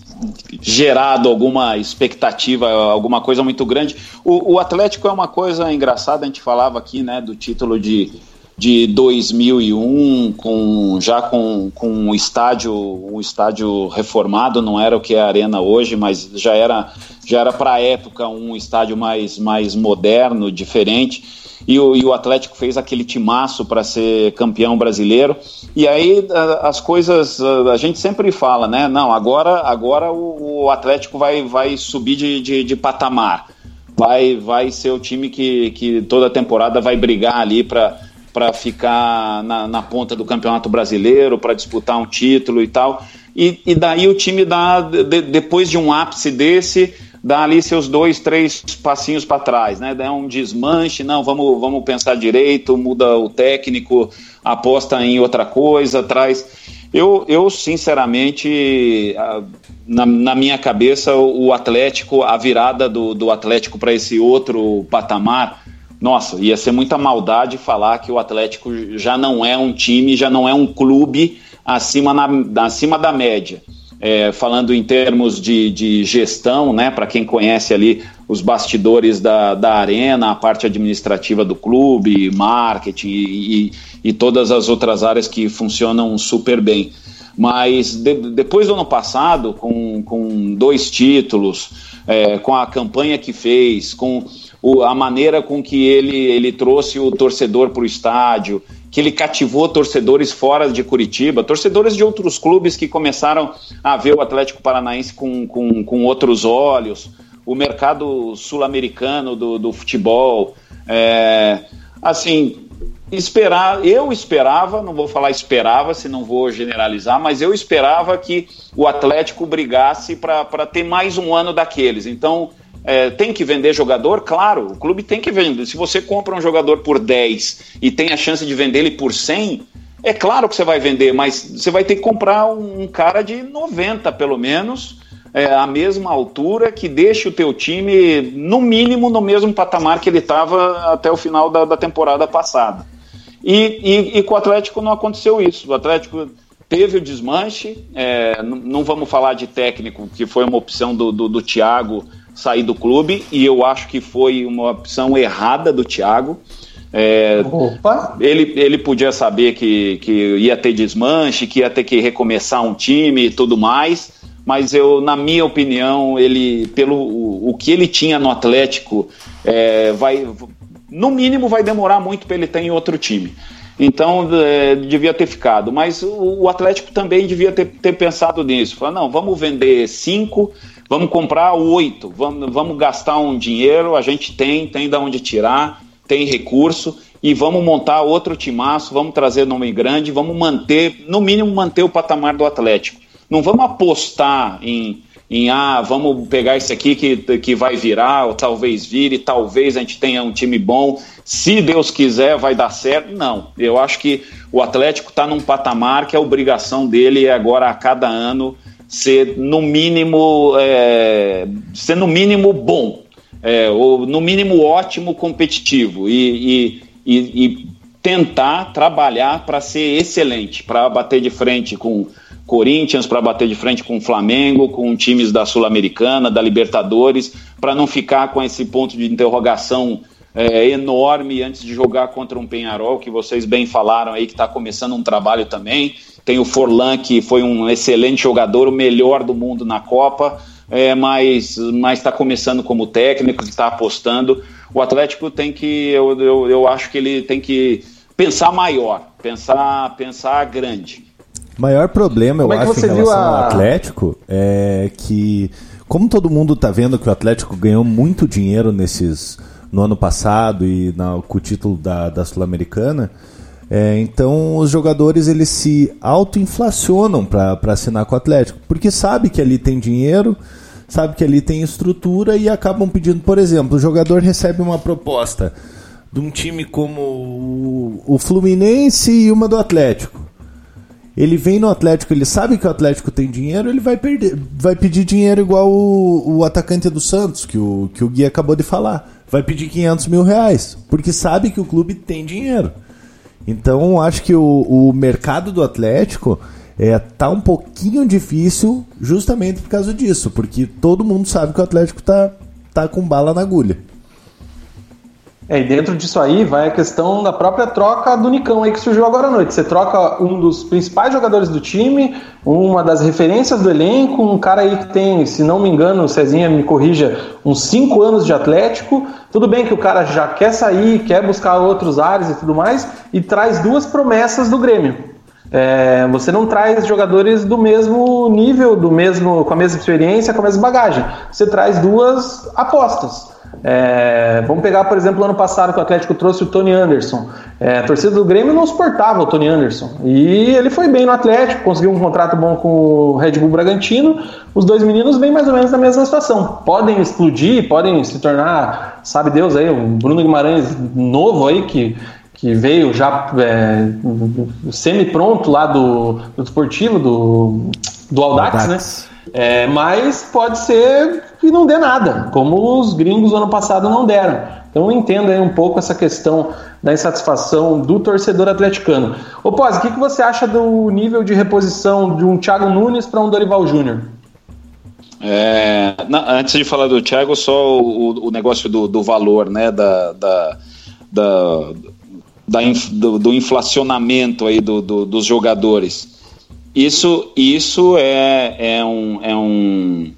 Speaker 7: gerado alguma expectativa, alguma coisa muito grande. O, o, Atlético é uma coisa engraçada, a gente falava aqui, né, do título de, de 2001, com, já com, com o estádio, um estádio reformado, não era o que é a Arena hoje, mas já era, já era para a época um estádio mais, mais moderno, diferente e o, e o Atlético fez aquele timaço para ser campeão brasileiro. E aí as coisas, a gente sempre fala, né? Não, agora, agora o, o Atlético vai, vai subir de, de, de, patamar. Vai, vai ser o time que, que toda temporada vai brigar ali para para ficar na, na, ponta do campeonato brasileiro, para disputar um título e tal. E, e daí o time dá, de, depois de um ápice desse, dá ali seus dois, três passinhos para trás, né? Dá um desmanche, não, vamos, vamos pensar direito, muda o técnico, aposta em outra coisa, traz. Eu, eu sinceramente, na, na minha cabeça, o Atlético, a virada do, do Atlético para esse outro patamar, nossa, ia ser muita maldade falar que o Atlético já não é um time, já não é um clube acima, na, acima da média é, falando em termos de, de gestão, né, para quem conhece ali os bastidores da, da arena, a parte administrativa do clube, marketing e, e todas as outras áreas que funcionam super bem. Mas de, depois do ano passado, com, com dois títulos, é, com a campanha que fez, com o, a maneira com que ele, ele trouxe o torcedor para o estádio, que ele cativou torcedores fora de Curitiba, torcedores de outros clubes que começaram a ver o Atlético Paranaense com, com, com outros olhos, o mercado sul-americano do, do futebol. É, assim, esperar, eu esperava, não vou falar esperava, se não vou generalizar, mas eu esperava que o Atlético brigasse para ter mais um ano daqueles. Então, é, tem que vender jogador? Claro, o clube tem que vender. Se você compra um jogador por 10 e tem a chance de vender ele por 100, é claro que você vai vender, mas você vai ter que comprar um, cara de 90 pelo menos, é, a mesma altura, que deixe o teu time no mínimo no mesmo patamar que ele estava até o final da, da temporada passada. E, e, e, com o Atlético não aconteceu isso. O Atlético teve o desmanche, é, não vamos falar de técnico, que foi uma opção do, do, do Thiago sair do clube e eu acho que foi uma opção errada do Thiago. É, ele, ele podia saber que, que ia ter desmanche, que ia ter que recomeçar um time e tudo mais, mas eu, na minha opinião, ele, pelo o, o que ele tinha no Atlético, é, vai, no mínimo vai demorar muito para ele ter em outro time. Então é, devia ter ficado. Mas o, o Atlético também devia ter, ter pensado nisso. Falou, não, vamos vender cinco Vamos comprar oito, vamos, vamos gastar um dinheiro, a gente tem, tem de onde tirar, tem recurso e vamos montar outro timaço, vamos trazer nome grande, vamos manter, no mínimo manter o patamar do Atlético. Não vamos apostar em, em ah, vamos pegar esse aqui que, que vai virar, ou talvez vire, talvez a gente tenha um time bom, se Deus quiser vai dar certo. Não, eu acho que o Atlético está num patamar que a obrigação dele é agora a cada ano ser no mínimo é, ser no mínimo bom é, ou no mínimo ótimo competitivo e, e, e, e tentar trabalhar para ser excelente para bater de frente com Corinthians para bater de frente com o Flamengo, com times da Sul-Americana, da Libertadores, para não ficar com esse ponto de interrogação é, enorme antes de jogar contra um Penharol, que vocês bem falaram aí, que está começando um trabalho também. Tem o Forlan, que foi um excelente jogador, o melhor do mundo na Copa, é, mas está começando como técnico, está apostando. O Atlético tem que, eu, eu, eu acho que ele tem que pensar maior, pensar, pensar grande.
Speaker 1: O maior problema, eu é acho, em relação a... ao Atlético é que, como todo mundo está vendo que o Atlético ganhou muito dinheiro nesses no ano passado e na, com o título da, da Sul-Americana, é, então os jogadores eles se auto-inflacionam para assinar com o Atlético, porque sabe que ali tem dinheiro, sabe que ali tem estrutura e acabam pedindo, por exemplo, o jogador recebe uma proposta de um time como o, o Fluminense e uma do Atlético. Ele vem no Atlético, ele sabe que o Atlético tem dinheiro, ele vai perder, vai pedir dinheiro igual o, o atacante do Santos, que o, que o Gui acabou de falar. Vai pedir 500 mil reais, porque sabe que o clube tem dinheiro. Então, acho que o, o mercado do Atlético é, tá um pouquinho difícil justamente por causa disso, porque todo mundo sabe que o Atlético tá, tá com bala na agulha.
Speaker 4: É, e dentro disso aí vai a questão da própria troca do Nicão aí que surgiu agora à noite. Você troca um dos principais jogadores do time, uma das referências do elenco, um cara aí que tem, se não me engano, Cezinha me corrija, uns 5 anos de Atlético. Tudo bem que o cara já quer sair, quer buscar outros ares e tudo mais, e traz duas promessas do Grêmio. É, você não traz jogadores do mesmo nível, do mesmo, com a mesma experiência, com a mesma bagagem. Você traz duas apostas. É, vamos pegar, por exemplo, ano passado que o Atlético trouxe o Tony Anderson. É, a torcida do Grêmio não suportava o Tony Anderson. E ele foi bem no Atlético, conseguiu um contrato bom com o Red Bull Bragantino. Os dois meninos vêm mais ou menos na mesma situação. Podem explodir, podem se tornar, sabe Deus aí, um Bruno Guimarães novo aí que, que veio já é, semi-pronto lá do, do esportivo, do, do Audax, Audax. né? É, mas pode ser que não dê nada, como os gringos ano passado não deram. Então eu entendo aí um pouco essa questão da insatisfação do torcedor atleticano. Ô Pós, o que, que você acha do nível de reposição de um Thiago Nunes para um Dorival Júnior?
Speaker 7: É, antes de falar do Thiago, só o, o negócio do, do, valor, né, da, da, da, da do, do, inflacionamento aí do, dos jogadores. Isso, isso é, é, um, é, um,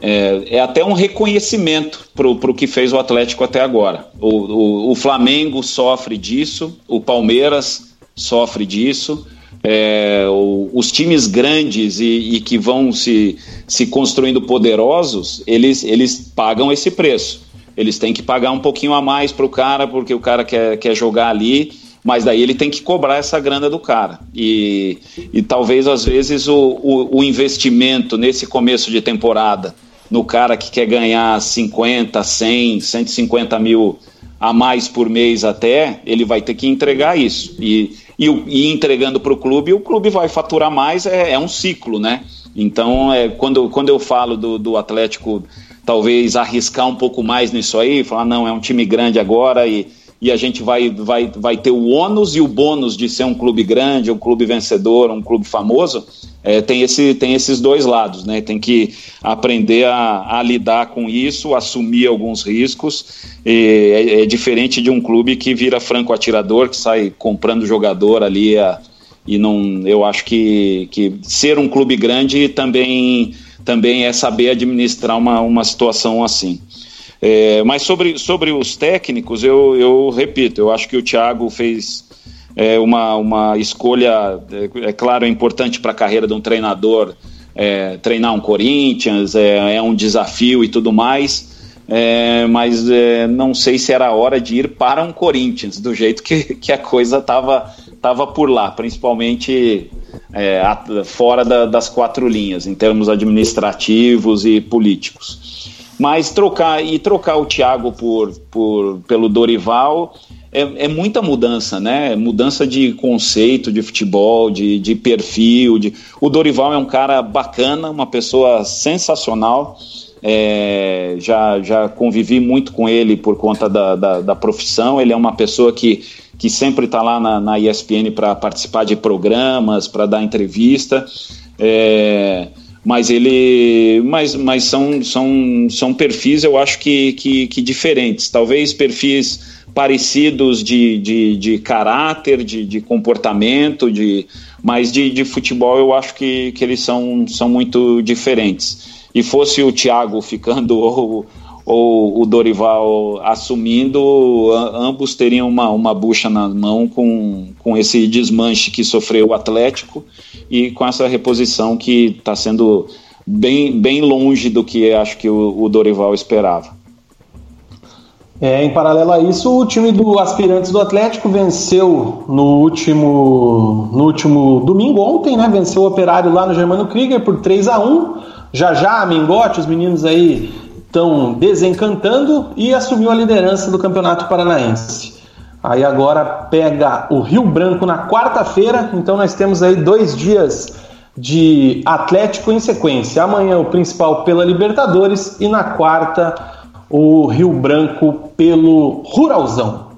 Speaker 7: é, é até um reconhecimento para o que fez o Atlético até agora. O, o, o, Flamengo sofre disso, o Palmeiras sofre disso. É, o, os times grandes e, e, que vão se, se construindo poderosos, eles, eles pagam esse preço. Eles têm que pagar um pouquinho a mais para o cara, porque o cara quer, quer jogar ali mas daí ele tem que cobrar essa grana do cara. E, e talvez às vezes o, o, o, investimento nesse começo de temporada, no cara que quer ganhar 50, 100, 150 mil a mais por mês até, ele vai ter que entregar isso. E, e, e entregando para o clube, o clube vai faturar mais, é, é um ciclo, né? Então, é, quando, quando eu falo do, do Atlético talvez arriscar um pouco mais nisso aí, falar, não, é um time grande agora e e a gente vai, vai, vai ter o ônus e o bônus de ser um clube grande, um clube vencedor, um clube famoso, é, tem, esse, tem esses dois lados, né? Tem que aprender a, a lidar com isso, assumir alguns riscos. É, é, diferente de um clube que vira franco atirador, que sai comprando jogador ali. A, e não, eu acho que, que ser um clube grande também, também é saber administrar uma, uma situação assim. É, mas sobre, sobre os técnicos, eu, eu repito, eu acho que o Thiago fez é, uma, uma escolha, é, é claro, é importante para a carreira de um treinador é, treinar um Corinthians, é, é, um desafio e tudo mais, é, mas é, não sei se era a hora de ir para um Corinthians, do jeito que, (laughs) que a coisa estava tava por lá, principalmente é, fora da, das quatro linhas, em termos administrativos e políticos. Mas trocar e trocar o Thiago por, por, pelo Dorival é, é, muita mudança, né? Mudança de conceito de futebol, de, de perfil. De... O Dorival é um cara bacana, uma pessoa sensacional. É, já, já convivi muito com ele por conta da, da, da profissão. Ele é uma pessoa que, que sempre está lá na, na ESPN para participar de programas, para dar entrevista. É, mas ele mas, mas são, são, são perfis eu acho que, que, que diferentes talvez perfis parecidos de, de, de caráter de, de comportamento de mas de, de futebol eu acho que, que eles são, são muito diferentes e fosse o Thiago ficando (laughs) ou, ou o Dorival assumindo, ambos teriam uma, uma bucha na mão com, com esse desmanche que sofreu o Atlético e com essa reposição que está sendo bem, bem longe do que acho que o, o Dorival esperava.
Speaker 4: É, em paralelo a isso, o time do Aspirantes do Atlético venceu no último, no último domingo, ontem, né? Venceu o Operário lá no Germano Krieger por 3 a 1 Já já, Mingote, os meninos aí estão desencantando e assumiu a liderança do Campeonato Paranaense. Aí agora pega o Rio Branco na quarta-feira, então nós temos aí dois dias de Atlético em sequência. Amanhã o principal pela Libertadores e na quarta o Rio Branco pelo Ruralzão.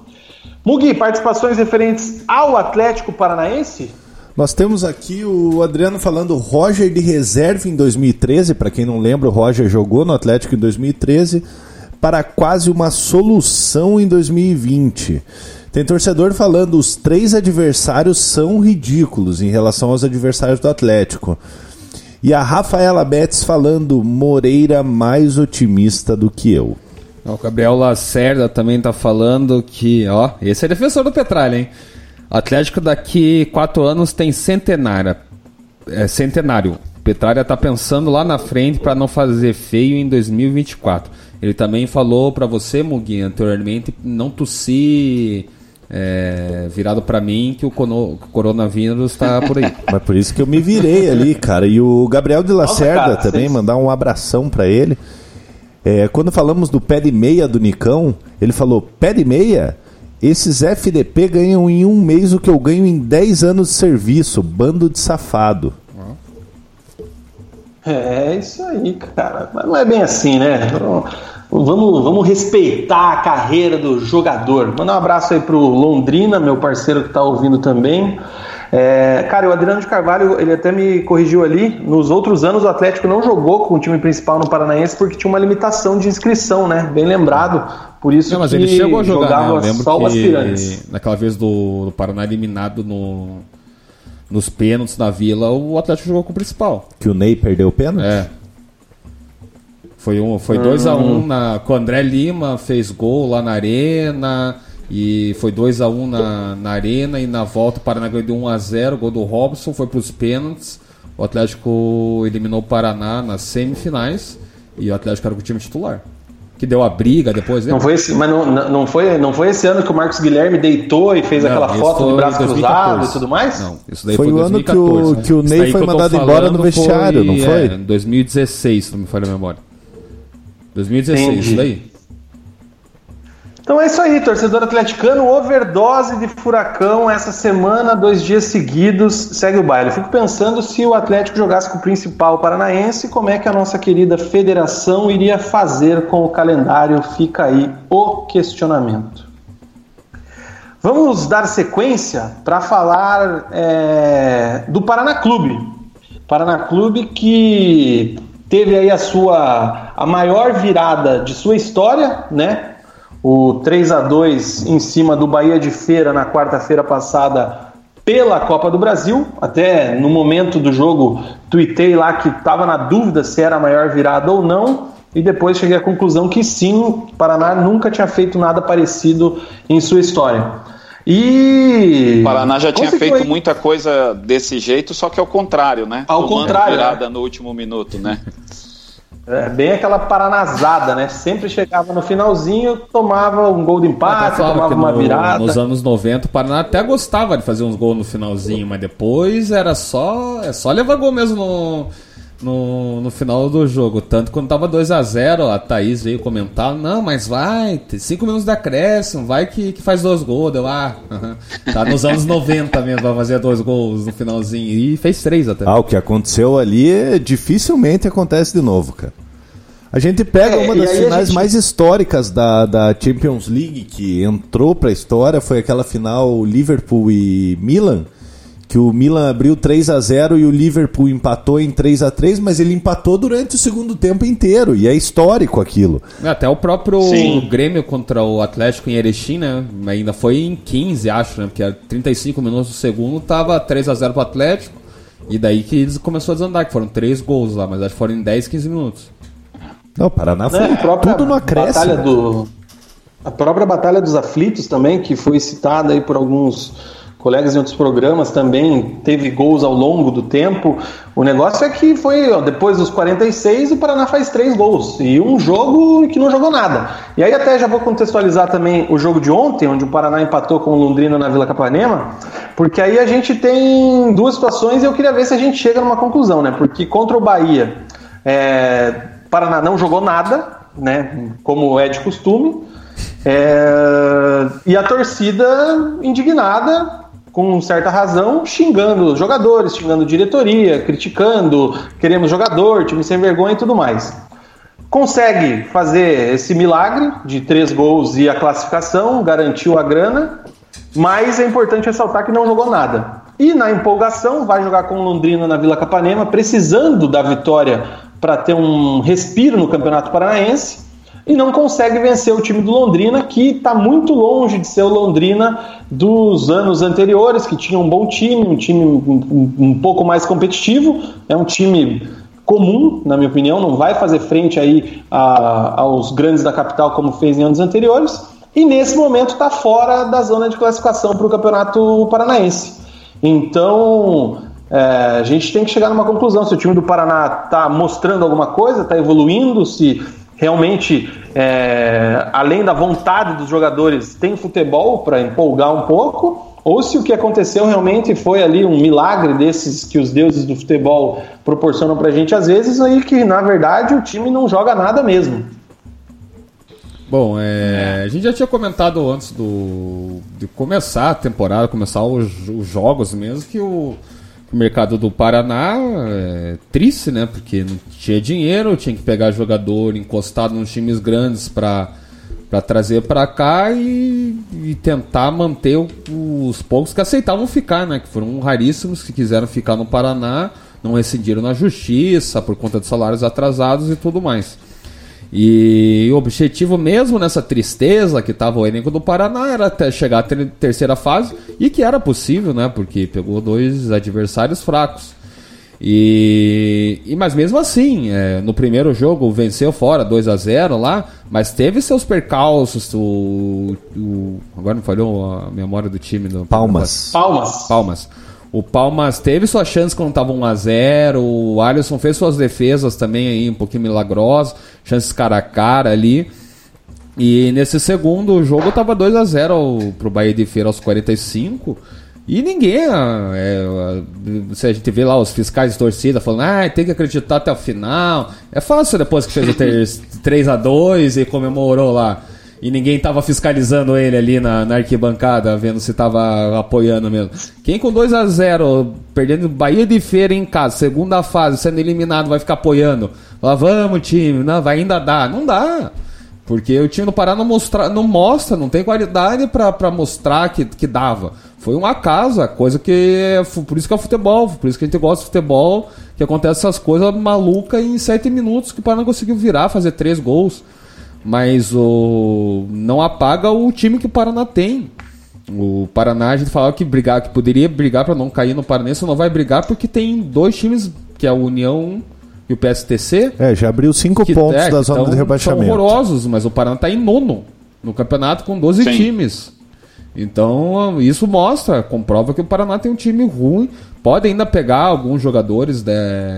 Speaker 4: Mugi, participações referentes ao Atlético Paranaense?
Speaker 1: Nós temos aqui o Adriano falando Roger de reserva em 2013. Para quem não lembra, o Roger jogou no Atlético em 2013 para quase uma solução em 2020. Tem torcedor falando os três adversários são ridículos em relação aos adversários do Atlético. E a Rafaela Betts falando Moreira mais otimista do que eu.
Speaker 5: O Gabriel Lacerda também tá falando que, ó, esse é defensor do Petralha, hein? Atlético daqui quatro anos tem centenária. É, centenário. Petralha tá pensando lá na frente para não fazer feio em 2024. Ele também falou para você, Muguinha, anteriormente, não tossir é, virado para mim que o coronavírus está por aí. (laughs)
Speaker 1: Mas por isso que eu me virei ali, cara. E o Gabriel de Lacerda Nossa, cara, também, vocês... mandar um abração para ele. É, quando falamos do pé de meia do Nicão, ele falou: pé de meia? Esses FDP ganham em um mês o que eu ganho em 10 anos de serviço, bando de safado.
Speaker 4: É, isso aí, cara. Mas não é bem assim, né? Vamos, vamos respeitar a carreira do jogador. Manda um abraço aí pro Londrina, meu parceiro que está ouvindo também. É, cara, o Adriano de Carvalho, ele até me corrigiu ali. Nos outros anos, o Atlético não jogou com o time principal no Paranaense porque tinha uma limitação de inscrição, né? Bem lembrado. Por isso
Speaker 5: não, mas
Speaker 4: que
Speaker 5: ele chegou a jogar, jogava né? só o aspirantes. Naquela vez do, do Paraná eliminado no, nos pênaltis na Vila, o Atlético jogou com o principal.
Speaker 1: Que o Ney perdeu o pênalti?
Speaker 5: É. Foi 2x1 um, foi dois a um hum. na, com o André Lima, fez gol lá na arena. E foi 2x1 um na, na arena e na volta o Paraná ganhou de 1x0, gol do Robson, foi para os pênaltis. O Atlético eliminou o Paraná nas semifinais e o Atlético era o time titular. Que deu a briga depois,
Speaker 4: né? Não foi esse, mas não, não, foi, não foi esse ano que o Marcos Guilherme deitou e fez não, aquela foto de braço cruzado e tudo mais? Não,
Speaker 1: isso daí foi, foi o 2014, ano que o, né? que o Ney foi mandado embora no vestiário, foi, não foi? É,
Speaker 5: 2016, se não me falha a memória. 2016, Entendi. isso daí.
Speaker 4: Então é isso aí, torcedor atleticano, overdose de furacão essa semana, dois dias seguidos, segue o baile. fico pensando se o Atlético jogasse com o principal paranaense, como é que a nossa querida federação iria fazer com o calendário, fica aí o questionamento. Vamos dar sequência para falar é, do Paraná Clube. Paraná Clube que teve aí a sua a maior virada de sua história, né? O 3 a 2 em cima do Bahia de Feira na quarta-feira passada pela Copa do Brasil. Até no momento do jogo, tuitei lá que estava na dúvida se era a maior virada ou não. E depois cheguei à conclusão que sim, o Paraná nunca tinha feito nada parecido em sua história. E.
Speaker 7: O Paraná já tinha feito muita coisa desse jeito, só que ao contrário, né?
Speaker 4: Ao Tomando contrário.
Speaker 7: virada no último minuto, né? (laughs)
Speaker 4: É, bem aquela paranazada, né? Sempre chegava no finalzinho, tomava um gol de empate, tomava uma
Speaker 5: no,
Speaker 4: virada.
Speaker 5: Nos anos 90, o Paraná até gostava de fazer uns gols no finalzinho, mas depois era só, é só levar gol mesmo no, no, no final do jogo. Tanto quando tava 2 a 0 a Thaís veio comentar, não, mas vai, 5 minutos de acréscimo, vai que, que faz dois gols. Deu, ah, tá nos anos 90 mesmo, vai fazer dois gols no finalzinho. E fez três até.
Speaker 1: Ah, o que aconteceu ali é, dificilmente acontece de novo, cara. A gente pega é, uma das finais gente... mais históricas da, da Champions League que entrou para a história, foi aquela final Liverpool e Milan, que o Milan abriu 3 a 0 e o Liverpool empatou em 3 a 3 mas ele empatou durante o segundo tempo inteiro, e é histórico aquilo.
Speaker 5: É, até o próprio Sim. Grêmio contra o Atlético em Erechim, né? Ainda foi em 15, acho, né? Porque 35 minutos do segundo tava 3 a 0 pro Atlético E daí que eles começou a desandar, que foram três gols lá, mas acho que foram em 10, 15 minutos.
Speaker 1: Não, o Paraná foi
Speaker 4: própria
Speaker 1: tudo no acréscimo.
Speaker 4: batalha do a própria batalha dos aflitos também que foi citada aí por alguns colegas em outros programas também teve gols ao longo do tempo o negócio é que foi ó, depois dos 46 o Paraná faz três gols e um jogo que não jogou nada e aí até já vou contextualizar também o jogo de ontem onde o Paraná empatou com o Londrina na Vila Capanema porque aí a gente tem duas situações e eu queria ver se a gente chega numa conclusão né porque contra o Bahia é, Paraná não jogou nada, né? Como é de costume. É, e a torcida indignada, com certa razão, xingando jogadores, xingando diretoria, criticando, queremos jogador, time sem vergonha e tudo mais. Consegue fazer esse milagre de três gols e a classificação, garantiu a grana, mas é importante ressaltar que não jogou nada. E na empolgação, vai jogar com o Londrina na Vila Capanema, precisando da vitória para ter um respiro no Campeonato Paranaense e não consegue vencer o time do Londrina, que está muito longe de ser o Londrina dos anos anteriores, que tinha um bom time, um time um, pouco mais competitivo. É um time comum, na minha opinião, não vai fazer frente aí a, aos grandes da capital como fez em anos anteriores. E nesse momento está fora da zona de classificação para o Campeonato Paranaense. Então, é, a gente tem que chegar numa conclusão se o time do Paraná está mostrando alguma coisa, está evoluindo, se realmente, é, além da vontade dos jogadores, tem futebol para empolgar um pouco, ou se o que aconteceu realmente foi ali um milagre desses que os deuses do futebol proporcionam para a gente às vezes, aí que na verdade o time não joga nada mesmo.
Speaker 5: Bom, é, a gente já tinha comentado antes do, de começar a temporada, começar os, os jogos mesmo, que o, o mercado do Paraná é triste, né? Porque não tinha dinheiro, tinha que pegar jogador encostado nos times grandes para para trazer para cá e, e, tentar manter o, os poucos que aceitavam ficar, né? Que foram raríssimos que quiseram ficar no Paraná, não rescindiram na justiça por conta de salários atrasados e tudo mais. E o objetivo mesmo nessa tristeza que estava o elenco do Paraná era até chegar à ter terceira fase e que era possível, né? Porque pegou dois adversários fracos. E, e mas mesmo assim, é, no primeiro jogo venceu fora 2 a 0 lá, mas teve seus percalços. O, o agora não falhou a memória do time do
Speaker 1: Palmas.
Speaker 4: Palmas.
Speaker 5: Palmas. O Palmas teve sua chance quando estava 1x0. O Alisson fez suas defesas também aí, um pouquinho milagrosas. Chances cara a cara ali. E nesse segundo jogo tava 2 a 0 pro Bahia de Feira aos 45. E ninguém. É, se a gente vê lá os fiscais de torcida falando, ah, tem que acreditar até o final. É fácil depois que fez o 3 (laughs) a 2 e comemorou lá e ninguém tava fiscalizando ele ali na, na, arquibancada, vendo se tava apoiando mesmo. Quem com 2 a 0 perdendo Bahia de Feira em casa, segunda fase, sendo eliminado, vai ficar apoiando? Fala, vamos time, não, vai ainda dar. Não dá. Porque o time do Pará não, mostra, não mostra, não tem qualidade para mostrar que, que dava. Foi um acaso, coisa que. Por isso que é futebol, por isso que a gente gosta de futebol, que acontece essas coisas malucas em 7 minutos que o Pará não conseguiu virar, fazer 3 gols mas o não apaga o time que o Paraná tem. O Paraná a gente falava que brigar, que poderia brigar para não cair no Paranense, não vai brigar porque tem dois times que é a União e o PSTC.
Speaker 1: É, já abriu cinco
Speaker 5: que,
Speaker 1: pontos
Speaker 5: é,
Speaker 1: da zona de rebaixamento.
Speaker 5: São horrorosos, mas o Paraná está em nono no campeonato com 12
Speaker 7: Sim.
Speaker 5: times. Então, isso mostra, comprova que o Paraná tem um time ruim. Pode ainda pegar alguns jogadores de,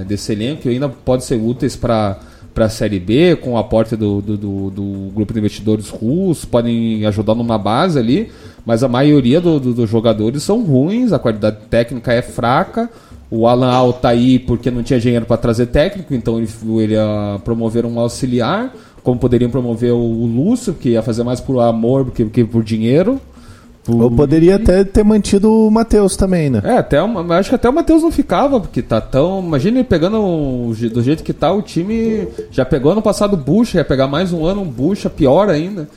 Speaker 5: desse elenco que ainda podem ser úteis para para a Série B, com o aporte do, do, do, do, grupo de investidores russos, podem ajudar numa base ali, mas a maioria dos do, do jogadores são ruins, a qualidade técnica é fraca. O Alan Al tá aí porque não tinha dinheiro para trazer técnico, então ele, ele ia promover um auxiliar, como poderiam promover o, o Lúcio, que ia fazer mais por amor do que, que por dinheiro.
Speaker 1: Ou poderia até ter mantido o Matheus também, né?
Speaker 5: É, até, acho que até o Matheus não ficava, porque tá tão. Imagina ele pegando do jeito que tá, o time já pegou ano passado o Bucha, ia pegar mais um ano um Bucha, pior ainda.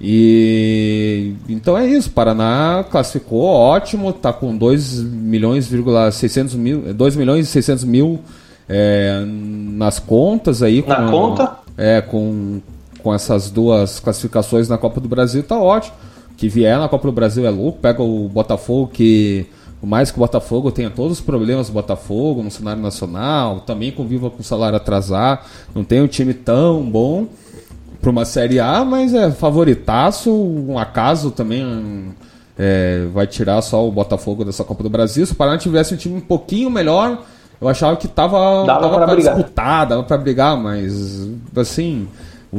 Speaker 5: E então é isso, Paraná classificou, ótimo, tá com 2 milhões, 600 mil, 2 milhões e 600 mil é, nas contas aí.
Speaker 4: Na
Speaker 5: com-
Speaker 4: conta?
Speaker 5: É, com, com essas duas classificações na Copa do Brasil, tá ótimo. Que vier na Copa do Brasil é louco, pega o Botafogo que Por mais que o Botafogo tenha todos os problemas do Botafogo no cenário nacional, também conviva com o salário atrasar, não tem um time tão bom para uma Série A, mas é favoritaço, um acaso também é, vai tirar só o Botafogo dessa Copa do Brasil. Se o Paraná tivesse um time um pouquinho melhor, eu achava que tava,
Speaker 4: Dava
Speaker 5: dava
Speaker 4: pra
Speaker 5: para
Speaker 4: brigar.
Speaker 5: disputar, dava para brigar, mas assim,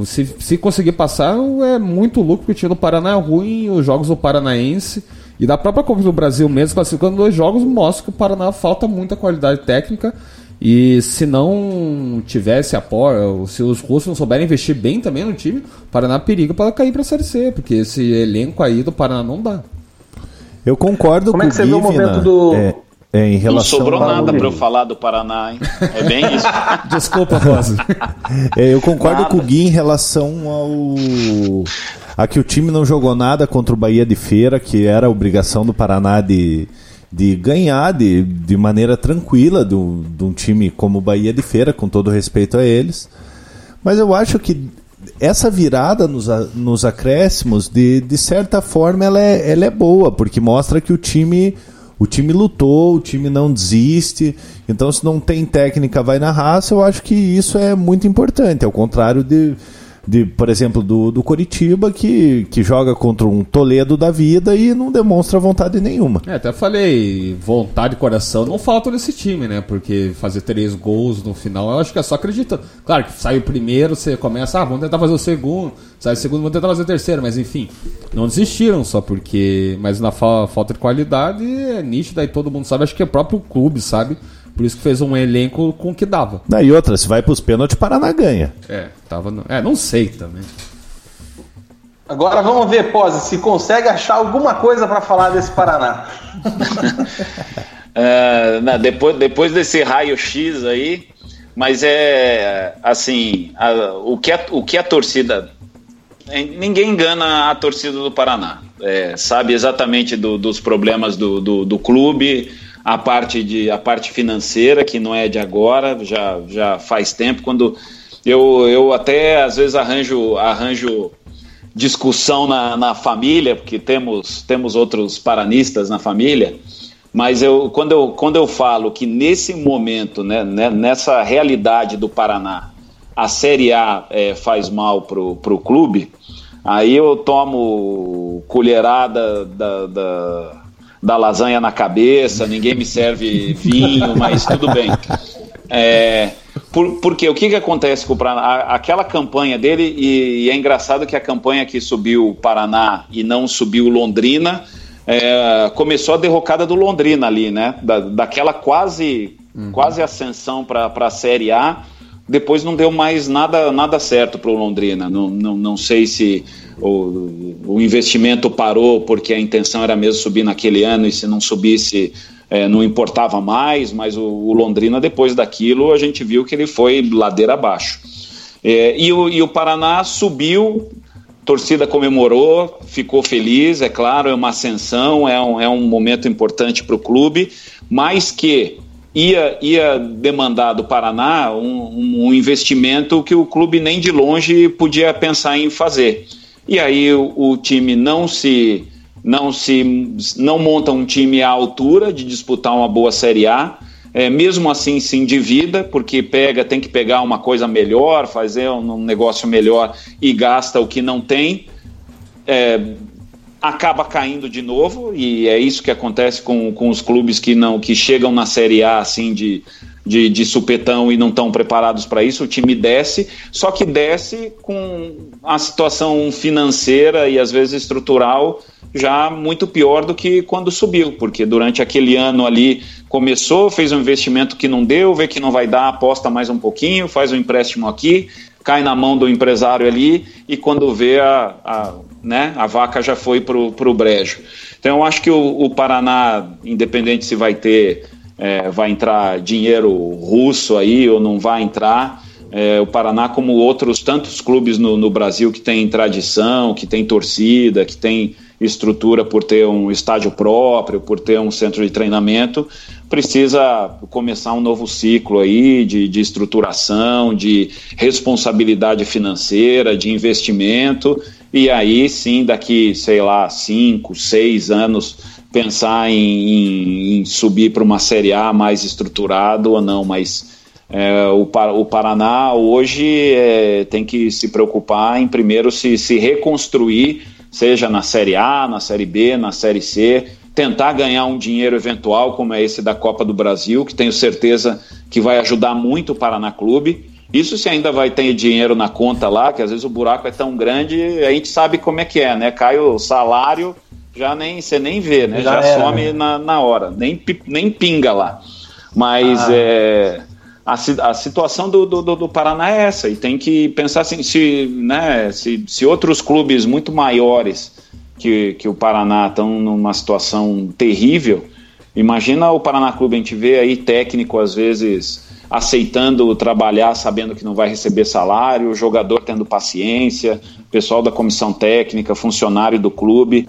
Speaker 5: se, se conseguir passar é muito lucro, porque o time do Paraná é ruim, os jogos do Paranaense e da própria Copa do Brasil mesmo, classificando dois jogos, mostra que o Paraná falta muita qualidade técnica. E se não tivesse apoio, se os russos não souberem investir bem também no time, o Paraná periga para cair para a Série C, porque esse elenco aí do Paraná não dá.
Speaker 1: Eu concordo
Speaker 4: Como
Speaker 1: com
Speaker 4: é que você vê o momento do-
Speaker 1: é, é, em
Speaker 7: Não
Speaker 1: relação
Speaker 7: sobrou
Speaker 1: ao-
Speaker 7: nada para eu falar do Paraná, hein? É bem isso. (laughs)
Speaker 5: Desculpa, Rosa. (laughs)
Speaker 1: É, eu concordo
Speaker 7: Nada.
Speaker 1: com o Gui em relação ao. a que o time não jogou nada contra o Bahia de Feira, que era a obrigação do Paraná de, de ganhar de, de maneira tranquila do- de um time como o Bahia de Feira, com todo respeito a eles. Mas eu acho que essa virada nos, nos acréscimos, de, de certa forma, ela é, ela é boa, porque mostra que o time. O time lutou, o time não desiste. Então, se não tem técnica, vai na raça. Eu acho que isso é muito importante. Ao contrário de, de por exemplo, do, do Coritiba, que, que joga contra um Toledo da vida e não demonstra vontade nenhuma.
Speaker 5: É, até falei, vontade e coração não faltam nesse time, né? Porque fazer três gols no final, eu acho que é só acreditando. Claro que sai o primeiro, você começa, ah, vamos tentar fazer o segundo, sai o segundo, vamos tentar fazer o terceiro, mas enfim, não desistiram só porque. Mas na fa- falta de qualidade é nítido, aí todo mundo sabe, acho que é o próprio clube, sabe? Por isso que fez um elenco com o que dava.
Speaker 1: Ah, E outra, se vai para os pênaltis, Paraná ganha.
Speaker 5: É, tava. No... É, não sei também.
Speaker 4: Agora vamos ver, Pose, se consegue achar alguma coisa para falar desse Paraná. (laughs)
Speaker 7: É, na- depois, depois desse raio-x aí, mas é assim, a- o, que a, o que a torcida. Ninguém engana a torcida do Paraná. É, sabe exatamente do- dos problemas do, do, do clube, a parte, de, a parte financeira, que não é de agora, já, já faz tempo. Quando eu, eu até às vezes arranjo, arranjo discussão na, na família, porque temos, temos outros paranistas na família, mas eu, quando, eu, quando eu falo que nesse momento, né, né, nessa realidade do Paraná, a Série A é, faz mal pro, pro clube, aí eu tomo colherada da, da, da lasanha na cabeça, ninguém me serve vinho, mas tudo bem. É, por, porque o que, que acontece com o Paraná? Aquela campanha dele, e, e é engraçado que a campanha que subiu o Paraná e não subiu Londrina, é, começou a derrocada do Londrina ali, né? Da, daquela quase, quase ascensão para a Série A. Depois não deu mais nada, nada certo para o Londrina. Não, não, não sei se o, o investimento parou porque a intenção era mesmo subir naquele ano e se não subisse é, não importava mais, mas o, o Londrina, depois daquilo, a gente viu que ele foi ladeira abaixo. É, e, o, e o Paraná subiu, torcida comemorou, ficou feliz, é claro, é uma ascensão, é um, é um momento importante para o clube, mas que ia, ia demandar do Paraná um, um investimento que o clube nem de longe podia pensar em fazer. E aí o, o time não se não se não monta um time à altura de disputar uma boa Série A. É, mesmo assim se endivida, porque pega, tem que pegar uma coisa melhor, fazer um, um negócio melhor e gasta o que não tem. É, acaba caindo de novo, e é isso que acontece com, com os clubes que não que chegam na Série A assim de, de, de supetão e não estão preparados para isso, o time desce, só que desce com a situação financeira e às vezes estrutural já muito pior do que quando subiu, porque durante aquele ano ali começou, fez um investimento que não deu, vê que não vai dar, aposta mais um pouquinho, faz um empréstimo aqui, cai na mão do empresário ali e quando vê a, a, né, a vaca já foi para o brejo. Então eu acho que o, o Paraná, independente se vai ter, é, vai entrar dinheiro russo aí ou não vai entrar, é, o Paraná, como outros tantos clubes no, no Brasil que tem tradição, que tem torcida, que tem estrutura por ter um estádio próprio, por ter um centro de treinamento, precisa começar um novo ciclo aí de, de estruturação, de responsabilidade financeira, de investimento. E aí sim, daqui, sei lá, cinco, seis anos, pensar em, em, em subir para uma Série A mais estruturado ou não, mas é, o, o, Paraná hoje é, tem que se preocupar em primeiro se, se reconstruir, seja na Série A, na Série B, na Série C, tentar ganhar um dinheiro eventual, como é esse da Copa do Brasil, que tenho certeza que vai ajudar muito o Paraná Clube. Isso se ainda vai ter dinheiro na conta lá, que às vezes o buraco é tão grande, a gente sabe como é que é, né? Cai o salário, já nem você nem vê, né? Já, já some né? na, na hora, nem, nem pinga lá. Mas ah. é, a, a situação do, do, do, Paraná é essa, e tem que pensar assim, se, né, se, se outros clubes muito maiores que, que o Paraná estão numa situação terrível, imagina o Paraná Clube, a gente vê aí técnico às vezes aceitando trabalhar sabendo que não vai receber salário, o jogador tendo paciência, pessoal da comissão técnica, funcionário do clube.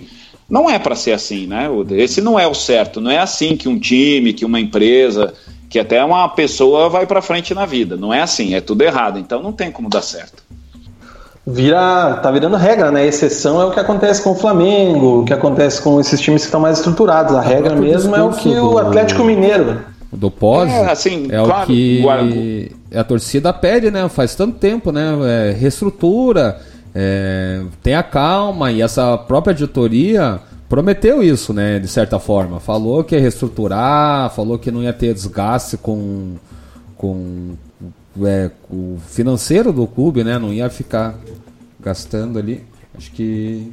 Speaker 7: Não é para ser assim, né? Esse não é o certo. Não é assim que um time, que uma empresa, que até uma pessoa vai para frente na vida. Não é assim, é tudo errado. Então não tem como dar certo.
Speaker 4: Vira, tá virando regra, né? exceção é o que acontece com o Flamengo, o que acontece com esses times que estão mais estruturados. A regra mesmo é o que o Atlético Mineiro
Speaker 5: do pós é, assim, é claro, o que a torcida pede, né? Faz tanto tempo, né? É, reestrutura, é, tenha calma e essa própria editoria prometeu isso, né? De certa forma, falou que ia reestruturar, falou que não ia ter desgaste com com é, o financeiro do clube, né? Não ia ficar gastando ali. Acho que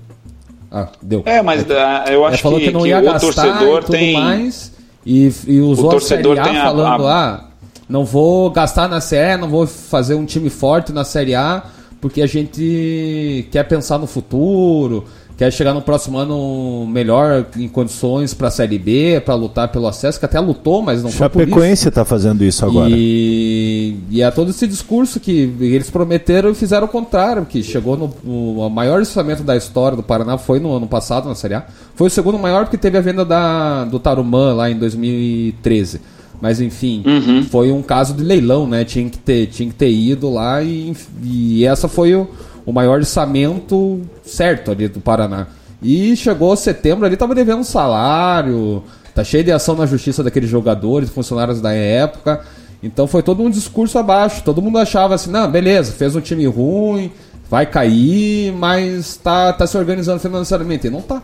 Speaker 5: ah, deu.
Speaker 7: É, mas é, eu acho
Speaker 5: falou que, que não ia que gastar o torcedor tem mais e, e usou o a Série A falando, a... ah, não vou gastar na Série não vou fazer um time forte na Série A, porque a gente quer pensar no futuro, quer chegar no próximo ano melhor em condições para a Série B, para lutar pelo acesso, que até lutou, mas não
Speaker 1: foi por isso. está fazendo isso agora.
Speaker 5: E, e é todo esse discurso que eles prometeram e fizeram o contrário, que chegou no, no maior orçamento da história do Paraná foi no ano passado na Série A. Foi o segundo maior porque teve a venda da, do Tarumã lá em 2013. Mas enfim, uhum. foi um caso de leilão, né? Tinha que ter, tinha que ter ido lá e, e essa foi o, o maior orçamento certo ali do Paraná. E chegou setembro ali, tava devendo um salário, tá cheio de ação na justiça daqueles jogadores, funcionários da época. Então foi todo um discurso abaixo. Todo mundo achava assim, não, beleza, fez um time ruim, vai cair, mas tá, tá se organizando financeiramente. E não tá.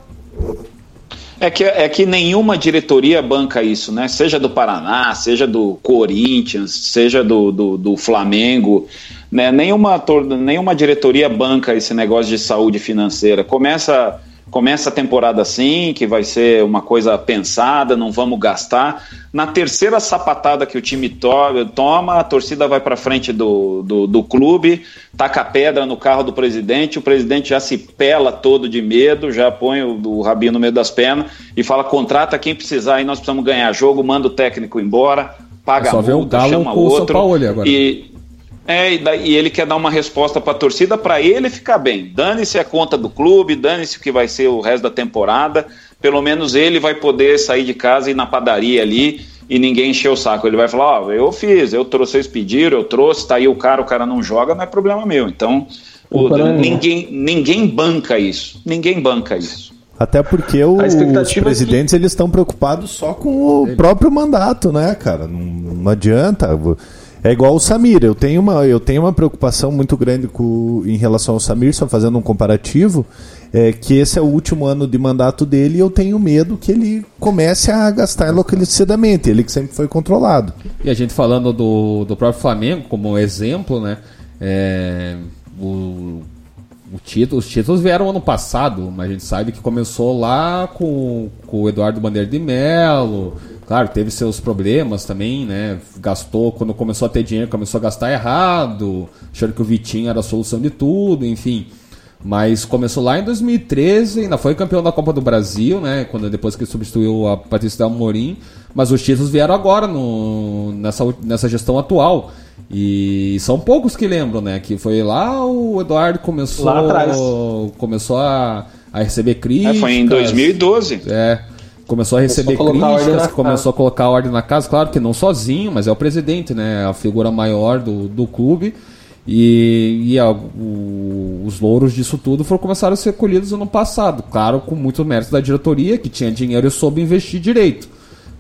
Speaker 7: É que, é que nenhuma diretoria banca isso, né? Seja do Paraná, seja do Corinthians, seja do, do, do Flamengo. Né? Nenhuma, nenhuma diretoria banca esse negócio de saúde financeira. Começa, começa a temporada assim, que vai ser uma coisa pensada, não vamos gastar. Na terceira sapatada que o time to toma, a torcida vai para frente do, do, do, clube, taca pedra no carro do presidente, o presidente já se pela todo de medo, já põe o, o rabinho no meio das pernas e fala: contrata quem precisar e nós precisamos ganhar jogo, manda o técnico embora, paga é só a multa,
Speaker 5: ver o Galo chama outro. São Paulo agora.
Speaker 7: E, é, e, daí, e ele quer dar uma resposta para a torcida para ele ficar bem. Dane-se a conta do clube, dane-se o que vai ser o resto da temporada. Pelo menos ele vai poder sair de casa e ir na padaria ali e ninguém encher o saco. Ele vai falar: Ó, oh, eu fiz, eu trouxe, vocês pediram, eu trouxe, tá aí o cara, o cara não joga, não é problema meu. Então, o, ninguém, ninguém banca isso. Ninguém banca isso.
Speaker 1: Até porque o, os é presidentes é que... eles estão preocupados só com o próprio mandato, né, cara? Não, não adianta. É igual o Samir, eu tenho uma, eu tenho uma preocupação muito grande com, em relação ao Samir, só fazendo um comparativo, é que esse é o último ano de mandato dele e eu tenho medo que ele comece a gastar enlouquecidamente, ele que sempre foi controlado.
Speaker 5: E a gente falando do, do próprio Flamengo como exemplo, né? É, o, o título, os títulos vieram ano passado, mas a gente sabe que começou lá com, com o Eduardo Bandeira de Melo, Claro, teve seus problemas também, né? Gastou, quando começou a ter dinheiro, começou a gastar errado, achando que o Vitinho era a solução de tudo, enfim. Mas começou lá em 2013, ainda foi campeão da Copa do Brasil, né? Quando, depois que substituiu a Patrícia Del Morim. Mas os títulos vieram agora, no, nessa, nessa gestão atual. E são poucos que lembram, né? Que foi lá o Eduardo começou, lá atrás. começou a, a receber críticas. É,
Speaker 7: foi em 2012.
Speaker 5: É começou a receber começou críticas, a começou a colocar ordem na casa, claro que não sozinho, mas é o presidente, né, a figura maior do, do clube. E, e a, o, os louros disso tudo foram começaram a ser colhidos no passado. Claro, com muito mérito da diretoria, que tinha dinheiro e soube investir direito.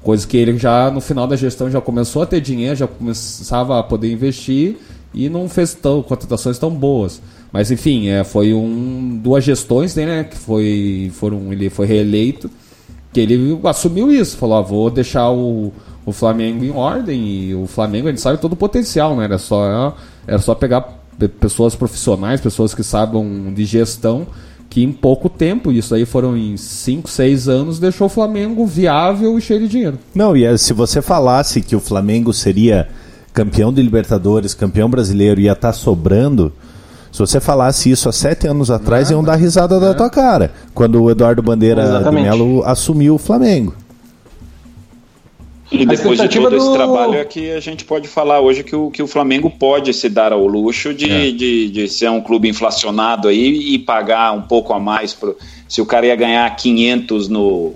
Speaker 5: Coisa que ele já, no final da gestão, já começou a ter dinheiro, já começava a poder investir e não fez tão, contratações tão boas. Mas enfim, é, foi um, duas gestões dele, né, que foi, foram, ele foi reeleito, que ele assumiu isso, falou, ah, vou deixar o, o Flamengo em ordem, e o Flamengo, a gente sabe todo o potencial, né, era só, era só pegar pessoas profissionais, pessoas que sabem de gestão, que em pouco tempo, isso aí foram em 5, 6 anos, deixou o Flamengo viável e cheio de dinheiro.
Speaker 1: Não, e é, se você falasse que o Flamengo seria campeão de Libertadores, campeão brasileiro, ia estar tá sobrando, se você falasse isso há sete anos atrás, Nada. iam dar risada é. da tua cara, quando o Eduardo Bandeira Exatamente. de Melo assumiu o Flamengo.
Speaker 7: E depois de todo do... esse trabalho é que a gente pode falar hoje que o, que o Flamengo pode se dar ao luxo de, é. de, de, ser um clube inflacionado aí e pagar um pouco a mais. Pro, se o cara ia ganhar 500 no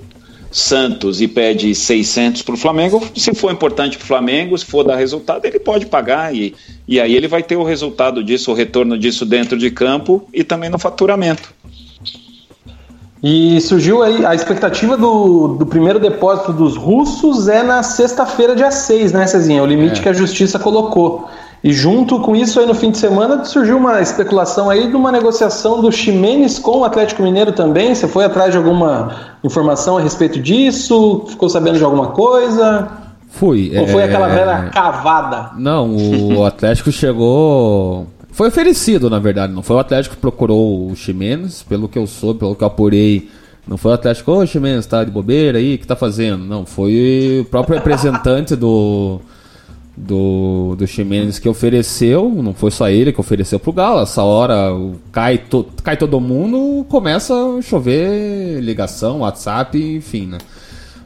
Speaker 7: Santos e pede 600 para o Flamengo, se for importante para o Flamengo, se for dar resultado, ele pode pagar e, e aí ele vai ter o resultado disso, o retorno disso dentro de campo e também no faturamento.
Speaker 4: E surgiu aí a expectativa do, do primeiro depósito dos russos é na sexta-feira, dia 6, né, Cezinha? O limite é. que a justiça colocou. E junto com isso, aí no fim de semana, surgiu uma especulação aí de uma negociação do Ximenes com o Atlético Mineiro também. Você foi atrás de alguma informação a respeito disso? Ficou sabendo de alguma coisa?
Speaker 5: Fui.
Speaker 4: Ou foi é... aquela velha cavada?
Speaker 5: Não, o (laughs) Atlético chegou foi oferecido, na verdade. Não foi o Atlético que procurou o Ximenes, pelo que eu soube, pelo que eu apurei. Não foi o Atlético, ô Ximenes, tá de bobeira aí, o que tá fazendo? Não, foi o próprio representante do, do, do Ximenes que ofereceu, não foi só ele que ofereceu pro Galo. Essa hora cai, to, cai todo mundo, começa a chover ligação, WhatsApp, enfim, né?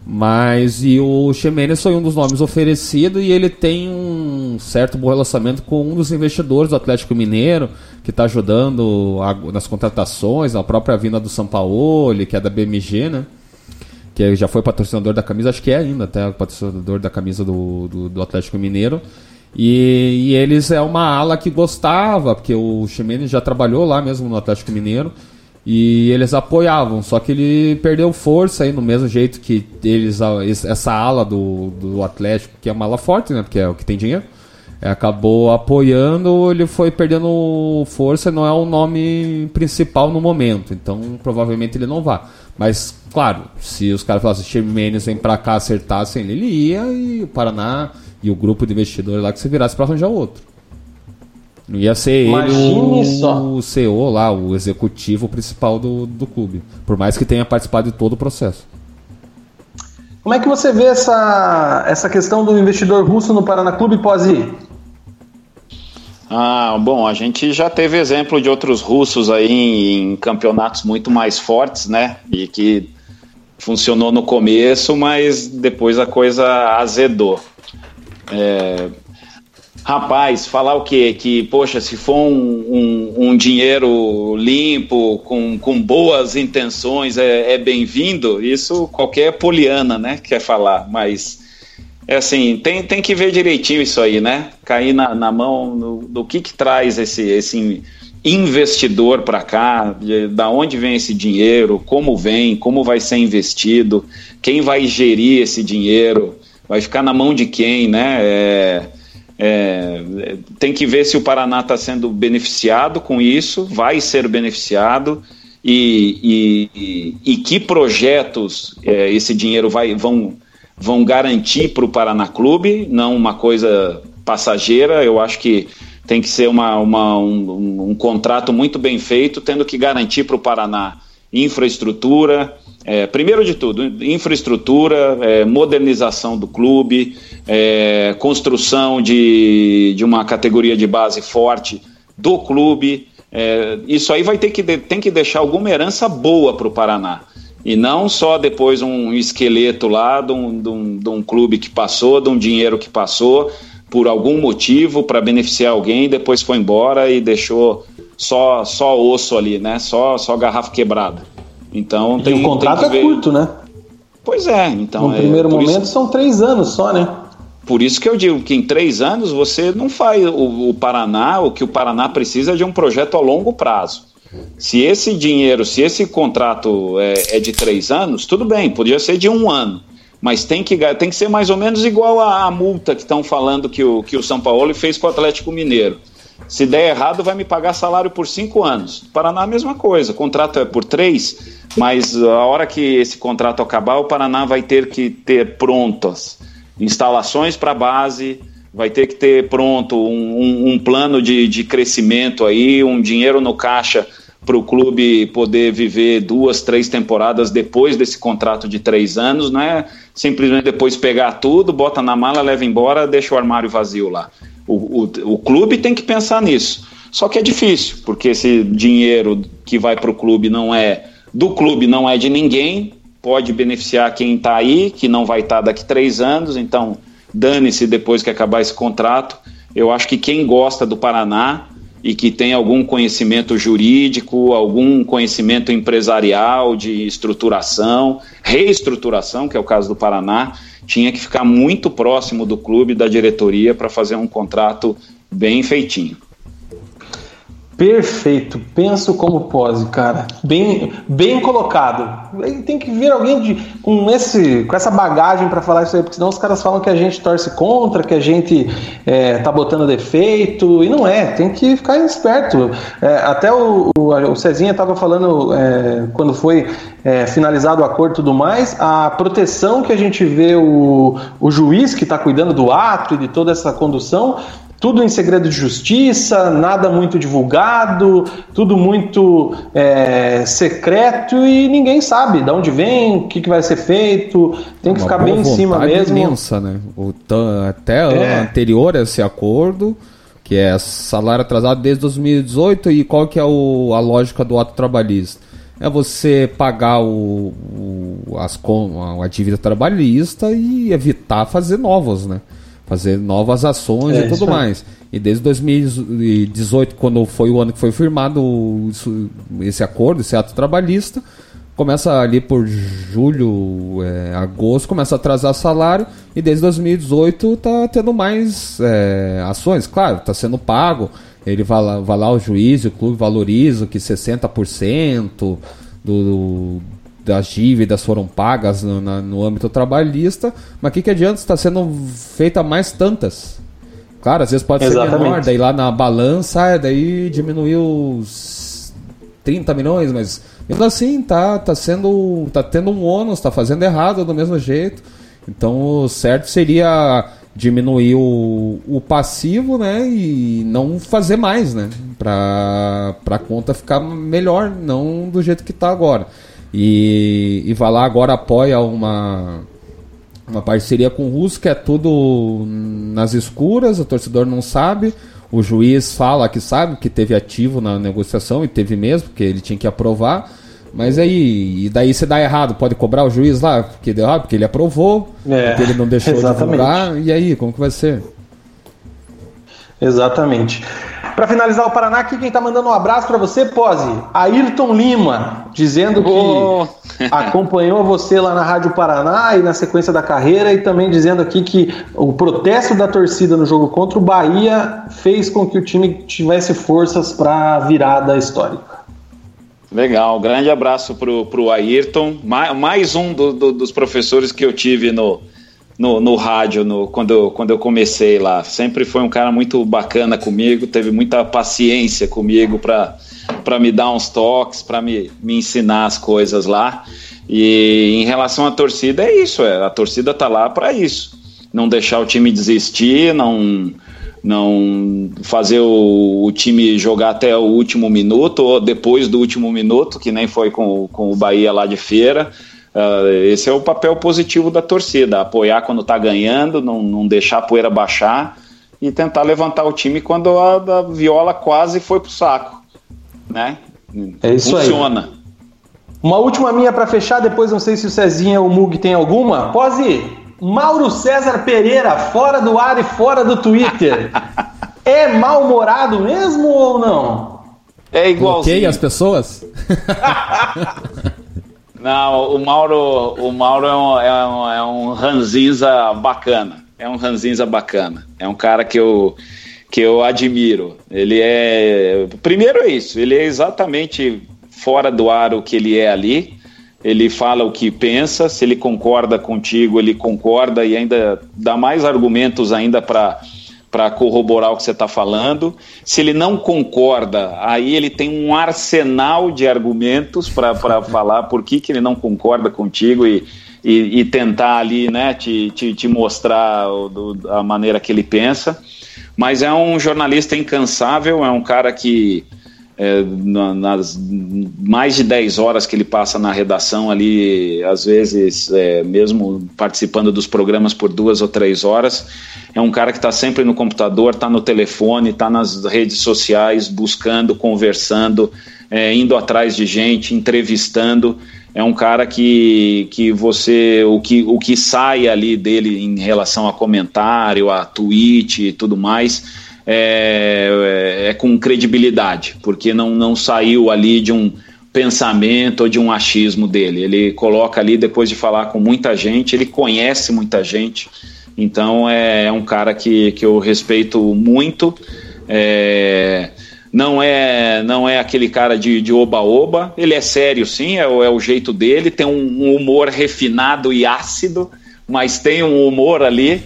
Speaker 5: Mas e o Ximenes foi um dos nomes oferecido e ele tem um certo bom relacionamento com um dos investidores do Atlético Mineiro, que está ajudando a, nas contratações, a própria vinda do São Paulo, que é da BMG, né? Que já foi patrocinador da camisa, acho que é ainda até patrocinador da camisa do, do, do Atlético Mineiro. E, e, eles é uma ala que gostava, porque o Ximenes já trabalhou lá mesmo no Atlético Mineiro. E eles apoiavam, só que ele perdeu força aí no mesmo jeito que eles essa ala do, do Atlético, que é uma ala forte, né, porque é o que tem dinheiro, acabou apoiando, ele foi perdendo força, não é o nome principal no momento, então provavelmente ele não vá. Mas, claro, se os caras falassem, Ximenes vem pra cá acertassem, ele ia e o Paraná e o grupo de investidores lá que se virasse pra arranjar outro. Não ia ser Imagine ele o, o CEO lá, o executivo principal do, do clube. Por mais que tenha participado de todo o processo.
Speaker 4: Como é que você vê essa, essa questão do investidor russo no Paraná Clube pós ir?
Speaker 7: Ah, bom, a gente já teve exemplo de outros russos aí em, em campeonatos muito mais fortes, né? E que funcionou no começo, mas depois a coisa azedou. É, Rapaz, falar o quê? Que, poxa, se for um, um, um dinheiro limpo, com, com boas intenções, é, é bem-vindo, isso qualquer poliana, né, quer falar, mas é assim, tem, tem que ver direitinho isso aí, né? Cair na, na mão do, do que que traz esse, esse investidor para cá, de, da onde vem esse dinheiro, como vem, como vai ser investido, quem vai gerir esse dinheiro, vai ficar na mão de quem, né? É, é, tem que ver se o Paraná está sendo beneficiado com isso, vai ser beneficiado e, e, e que projetos é, esse dinheiro vai, vão, vão garantir para o Paraná Clube, não uma coisa passageira. Eu acho que tem que ser uma, uma um, um, contrato muito bem feito, tendo que garantir para o Paraná infraestrutura, é, primeiro de tudo, infraestrutura, é, modernização do clube, é, construção de, de uma categoria de base forte do clube. É, isso aí vai ter que, tem que deixar alguma herança boa para o Paraná. E não só depois um esqueleto lá de um, de, um, de um clube que passou, de um dinheiro que passou, por algum motivo, para beneficiar alguém, depois foi embora e deixou só, só osso ali, né? Só, só garrafa quebrada. Então
Speaker 4: tem, e o contrato
Speaker 7: tem
Speaker 4: é curto, né?
Speaker 7: Pois é, então.
Speaker 4: No
Speaker 7: é,
Speaker 4: primeiro momento isso... são três anos só, né?
Speaker 7: por isso que eu digo que em três anos você não faz o, o Paraná, o que o Paraná precisa é de um projeto a longo prazo. Se esse dinheiro, se esse contrato é, é, de três anos, tudo bem, podia ser de um ano. Mas tem que, tem que ser mais ou menos igual à, multa que estão falando que o, que o São Paulo fez com o Atlético Mineiro. Se der errado, vai me pagar salário por cinco anos. Paraná, a mesma coisa. O contrato é por três, mas a hora que esse contrato acabar, o Paraná vai ter que ter prontas instalações para a base, vai ter que ter pronto um, um, um plano de, de crescimento aí, um dinheiro no caixa para o clube poder viver duas, três temporadas depois desse contrato de três anos, não é simplesmente depois pegar tudo, bota na mala, leva embora, deixa o armário vazio lá. O, o, o clube tem que pensar nisso. Só que é difícil, porque esse dinheiro que vai para o clube não é do clube, não é de ninguém, pode beneficiar quem está aí, que não vai estar tá daqui três anos, então dane-se depois que acabar esse contrato. Eu acho que quem gosta do Paraná e que tem algum conhecimento jurídico, algum conhecimento empresarial de estruturação, reestruturação, que é o caso do Paraná, tinha que ficar muito próximo do clube, da diretoria, para fazer um contrato bem feitinho.
Speaker 4: Perfeito, penso como pose, cara. Bem, bem colocado. Tem que vir alguém de, com, esse, com essa bagagem para falar isso aí, porque senão os caras falam que a gente torce contra, que a gente é, tá botando defeito, e não é, tem que ficar esperto. É, até o, o, o Cezinha estava falando é, quando foi é, finalizado o acordo e tudo mais, a proteção que a gente vê o, o juiz que está cuidando do ato e de toda essa condução tudo em segredo de justiça, nada muito divulgado, tudo muito é, secreto e ninguém sabe de onde vem, o que, que vai ser feito, tem que Uma ficar bem em cima mesmo.
Speaker 5: imensa, né? O, até é. anterior a esse acordo, que é salário atrasado desde 2018 e qual que é o, a lógica do ato trabalhista? É você pagar o, o as, a, a dívida trabalhista e evitar fazer novos, né? Fazer novas ações é, e tudo mais. E desde 2018, quando foi o ano que foi firmado isso, esse acordo, esse ato trabalhista, começa ali por julho, é, agosto, começa a atrasar salário e desde 2018 tá tendo mais é, ações. Claro, está sendo pago. Ele vai lá, vai lá o juiz, o clube valoriza que 60% do, do das dívidas foram pagas no, na, no âmbito trabalhista, mas o que, que adianta está sendo feita mais tantas? Claro, às vezes pode Exatamente. ser menor, daí lá na balança, daí diminuiu os 30 milhões, mas mesmo assim tá, tá sendo. tá tendo um ônus, tá fazendo errado do mesmo jeito. Então o certo seria diminuir o, o passivo, né? E não fazer mais, né? Pra, pra conta ficar melhor, não do jeito que tá agora. E, e vai lá agora apoia uma, uma parceria com o Russo, que é tudo nas escuras, o torcedor não sabe. O juiz fala que sabe, que teve ativo na negociação, e teve mesmo, porque ele tinha que aprovar. Mas aí, e daí se dá errado, pode cobrar o juiz lá, porque deu errado, porque ele aprovou, é, porque ele não deixou (laughs) exatamente. de divulgar, e aí, como que vai ser?
Speaker 4: Exatamente. Para finalizar o Paraná, aqui quem está mandando um abraço para você, Pose, Ayrton Lima, dizendo que oh. (laughs) acompanhou você lá na Rádio Paraná e na sequência da carreira, e também dizendo aqui que o protesto da torcida no jogo contra o Bahia fez com que o time tivesse forças para a virada histórica.
Speaker 7: Legal, grande abraço pro, pro Ayrton, mais, mais um do, do, dos professores que eu tive no, no, no rádio no, quando, eu, quando eu comecei lá. Sempre foi um cara muito bacana comigo, teve muita paciência comigo para me dar uns toques, para me, me ensinar as coisas lá. E em relação à torcida, é isso, é, a torcida tá lá para isso. Não deixar o time desistir, não não fazer o, o, time jogar até o último minuto ou depois do último minuto, que nem foi com, com o Bahia lá de feira. Uh, esse é o papel positivo da torcida, apoiar quando está ganhando, não, não deixar a poeira baixar e tentar levantar o time quando a, a viola quase foi pro saco, né?
Speaker 4: É isso Funciona. Aí. Uma última minha para fechar, depois não sei se o Cezinha ou o Mug tem alguma. Pose, Mauro César Pereira, fora do ar e fora do Twitter. (laughs) é mal-humorado mesmo ou não?
Speaker 5: É igualzinho. Ok, as pessoas? (laughs)
Speaker 7: Não, o Mauro, o Mauro é um, é um, é um ranzinza bacana. é um ranzinza bacana. É um cara que eu, que eu admiro. Ele é. Primeiro é isso, ele é exatamente fora do ar o que ele é ali. Ele fala o que pensa, se ele concorda contigo, ele concorda e ainda dá mais argumentos ainda para para corroborar o que você está falando. Se ele não concorda, aí ele tem um arsenal de argumentos para (laughs) falar por que, que ele não concorda contigo e, e, e tentar ali né, te, te, te mostrar o, a maneira que ele pensa. Mas é um jornalista incansável, é um cara que é, nas mais de 10 horas que ele passa na redação ali, às vezes, é, mesmo participando dos programas por duas ou três horas, é um cara que está sempre no computador, está no telefone, está nas redes sociais, buscando, conversando, é, indo atrás de gente, entrevistando. É um cara que, que você, o que, o que sai ali dele em relação a comentário, a tweet e tudo mais, é, é, é com credibilidade, porque não, não saiu ali de um pensamento ou de um achismo dele. Ele coloca ali, depois de falar com muita gente, ele conhece muita gente, então é, é um cara que, que eu respeito muito. É, não é não é aquele cara de oba-oba, ele é sério sim, é, é, o jeito dele, tem um, um humor refinado e ácido, mas tem um humor ali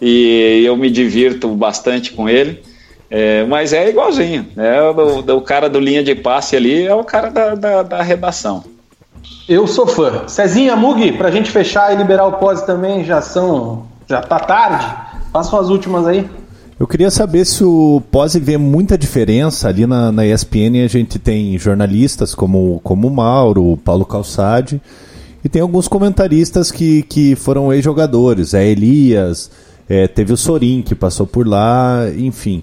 Speaker 7: e eu me divirto bastante com ele. É, mas é igualzinho, né? O, o, cara do linha de passe ali é o cara da, da, da redação.
Speaker 4: Eu sou fã. Cezinha, Mugi, pra gente fechar e liberar o pós também, já são. Já tá tarde. Façam as últimas aí.
Speaker 1: Eu queria saber se o Pose vê muita diferença ali na, na ESPN. A gente tem jornalistas como, como o Mauro, o Paulo Calçade, e tem alguns comentaristas que, que foram ex-jogadores. É Elias, é, teve o Sorin que passou por lá, enfim.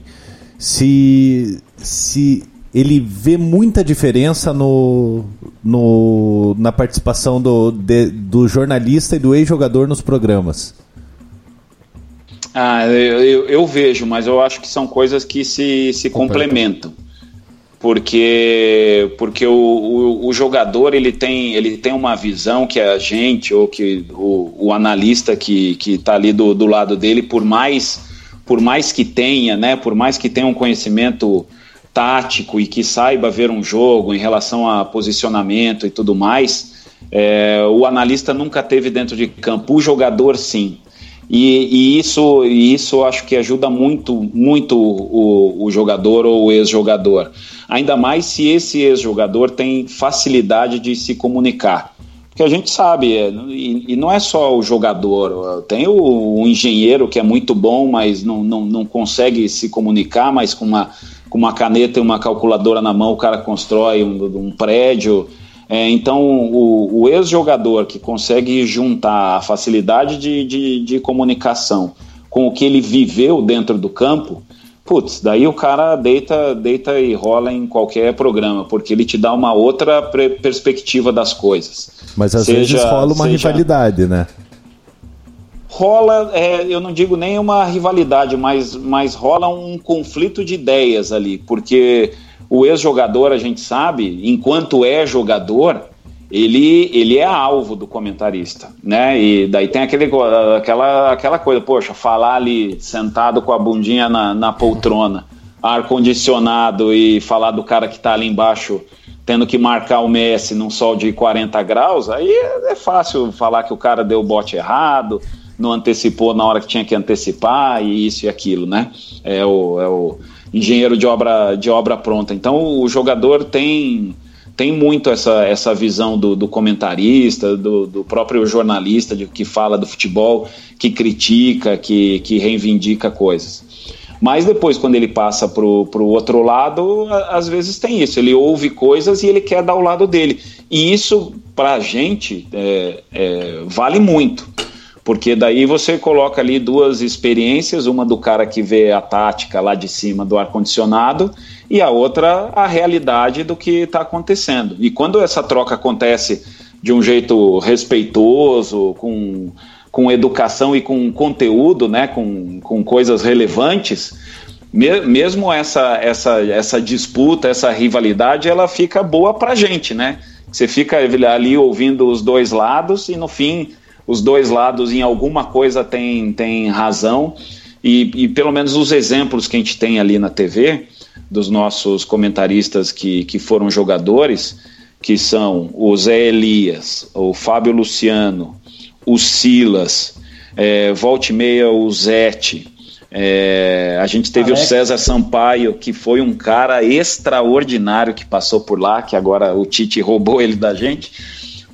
Speaker 1: Se, se ele vê muita diferença no, no, na participação do, de, do jornalista e do ex-jogador nos programas.
Speaker 7: Ah, eu, eu, eu, vejo, mas eu acho que são coisas que se, se complementam. Porque, porque o, o, o, jogador ele tem, ele tem uma visão que a gente, ou que o, o analista que está ali do, do lado dele, por mais, por mais que tenha, né, por mais que tenha um conhecimento tático e que saiba ver um jogo em relação a posicionamento e tudo mais, é, o analista nunca teve dentro de campo. O jogador, sim. E, e, isso, isso acho que ajuda muito, muito o, o jogador ou o ex-jogador. Ainda mais se esse ex-jogador tem facilidade de se comunicar. Porque a gente sabe, é, e, e, não é só o jogador, tem o, o, engenheiro que é muito bom, mas não, não, não consegue se comunicar, mas com uma, com uma caneta e uma calculadora na mão o cara constrói um, um prédio. É, então, o, o ex-jogador que consegue juntar a facilidade de, de, de, comunicação com o que ele viveu dentro do campo, putz, daí o cara deita, deita e rola em qualquer programa, porque ele te dá uma outra perspectiva das coisas.
Speaker 1: Mas às seja, vezes rola uma seja... rivalidade, né?
Speaker 7: Rola, é, eu não digo nem uma rivalidade, mas, mas rola um conflito de ideias ali, porque o ex-jogador, a gente sabe, enquanto é jogador, ele, ele é alvo do comentarista, né? E daí tem aquele, aquela, aquela coisa, poxa, falar ali sentado com a bundinha na, na poltrona, ar-condicionado e falar do cara que está ali embaixo tendo que marcar o Messi num sol de 40 graus, aí é, é fácil falar que o cara deu o bote errado, não antecipou na hora que tinha que antecipar, e isso e aquilo, né? É o, é o engenheiro de obra, de obra pronta. Então o jogador tem, tem muito essa, essa visão do, do comentarista, do, do, próprio jornalista de, que fala do futebol, que critica, que, que reivindica coisas. Mas depois, quando ele passa para o outro lado, às vezes tem isso. Ele ouve coisas e ele quer dar o lado dele. E isso, para a gente, é, é, vale muito porque daí você coloca ali duas experiências, uma do cara que vê a tática lá de cima do ar-condicionado e a outra a realidade do que está acontecendo. E quando essa troca acontece de um jeito respeitoso, com, com educação e com conteúdo, né, com, com coisas relevantes, me, mesmo essa, essa, essa disputa, essa rivalidade, ela fica boa para gente, né? Você fica ali ouvindo os dois lados e no fim os dois lados em alguma coisa tem, tem razão. E, e pelo menos os exemplos que a gente tem ali na TV, dos nossos comentaristas que, que foram jogadores, que são o Zé Elias, o Fábio Luciano, o Silas, é, volte meia o Zete. É, a gente teve Alex. o César Sampaio, que foi um cara extraordinário que passou por lá, que agora o Tite roubou ele da gente,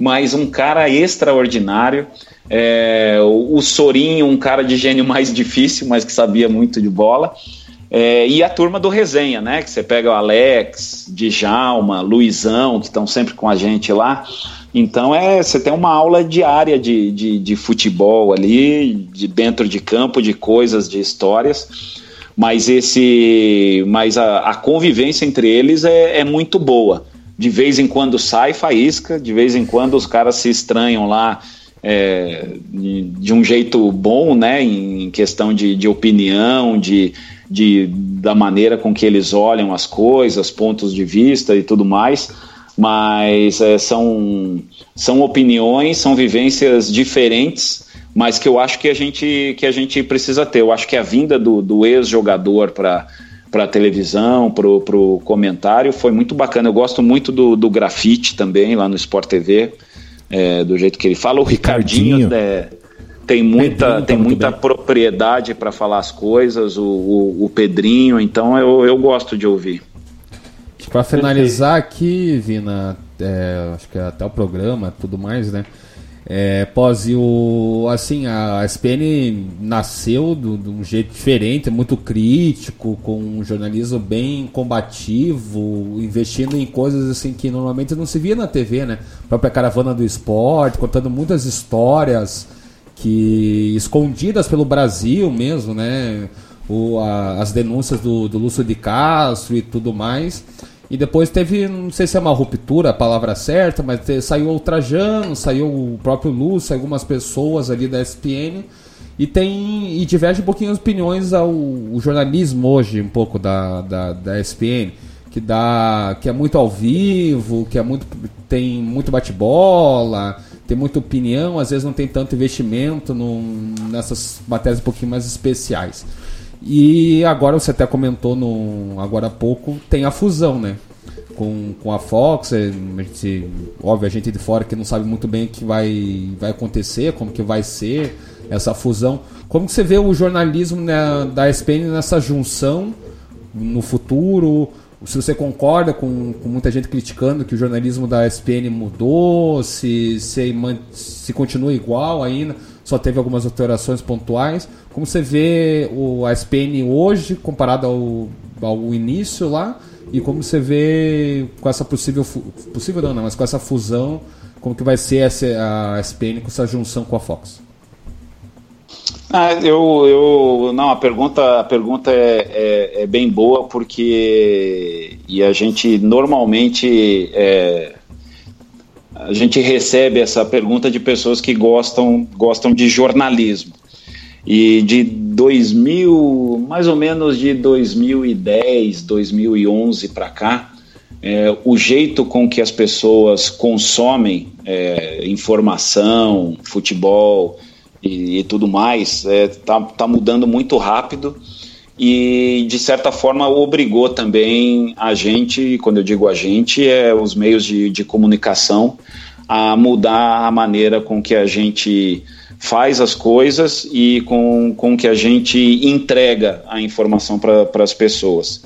Speaker 7: mas um cara extraordinário. É, o, Sorinho, um cara de gênio (laughs) mais difícil, mas que sabia muito de bola. É, e a turma do Resenha, né? Que você pega o Alex, Djalma, Luizão, que estão sempre com a gente lá. Então é, você tem uma aula diária de, de, de, futebol ali, de dentro de campo, de coisas, de histórias. Mas esse, mas a, a convivência entre eles é, é, muito boa. De vez em quando sai faísca, de vez em quando os caras se estranham lá é, de, um jeito bom, né? Em questão de, de opinião, de, de, da maneira com que eles olham as coisas, pontos de vista e tudo mais, mas é, são, são opiniões, são vivências diferentes, mas que eu acho que a gente, que a gente precisa ter. Eu acho que a vinda do, do ex-jogador para para a televisão, para o comentário, foi muito bacana. Eu gosto muito do, do grafite também, lá no Sport TV, é, do jeito que ele fala. O Ricardinho, Ricardinho. É, tem muita, tem muita propriedade para falar as coisas, o, o, o, Pedrinho, então eu, eu gosto de ouvir.
Speaker 5: Para finalizar aqui, Vina, é, acho que até o programa tudo mais, né? É, pós o assim a SPN nasceu de um jeito diferente, muito crítico, com um jornalismo bem combativo, investindo em coisas assim que normalmente não se via na TV, né? A própria caravana do esporte, contando muitas histórias que escondidas pelo Brasil mesmo, né? O, a, as denúncias do, do Lúcio de Castro e tudo mais. E depois teve, não sei se é uma ruptura a palavra certa, mas te, saiu o Trajano, saiu o próprio Lúcio, algumas pessoas ali da SPN. E tem. E diverge um pouquinho as opiniões ao jornalismo hoje, um pouco da, da, da SPN. Que dá. que é muito ao vivo, que é muito. tem muito bate-bola tem muita opinião, às vezes não tem tanto investimento num, nessas matérias um pouquinho mais especiais. E agora você até comentou no, agora há pouco, tem a fusão, né? Com, com a Fox, a gente, óbvio, a gente de fora que não sabe muito bem o que vai, vai acontecer, como que vai ser essa fusão. Como que você vê o jornalismo né, da SPN nessa junção no futuro? se você concorda com, com, muita gente criticando que o jornalismo da ESPN mudou, se, se, se continua igual ainda, só teve algumas alterações pontuais. Como você vê o, a ESPN hoje comparado ao, ao início lá e como você vê com essa possível possível não, não, mas com essa fusão, como que vai ser essa, a ESPN com essa junção com a Fox?
Speaker 7: Ah, eu, eu, não, a pergunta, a pergunta é, é, é, bem boa porque e a gente normalmente é, a gente recebe essa pergunta de pessoas que gostam, gostam de jornalismo. E de 2000, mais ou menos de 2010, 2011 para cá, é, o jeito com que as pessoas consomem é, informação, futebol, e, e tudo mais, está é, tá, tá mudando muito rápido e de certa forma obrigou também a gente, quando eu digo a gente, é os meios de, de comunicação a mudar a maneira com que a gente faz as coisas e com, com que a gente entrega a informação para as pessoas.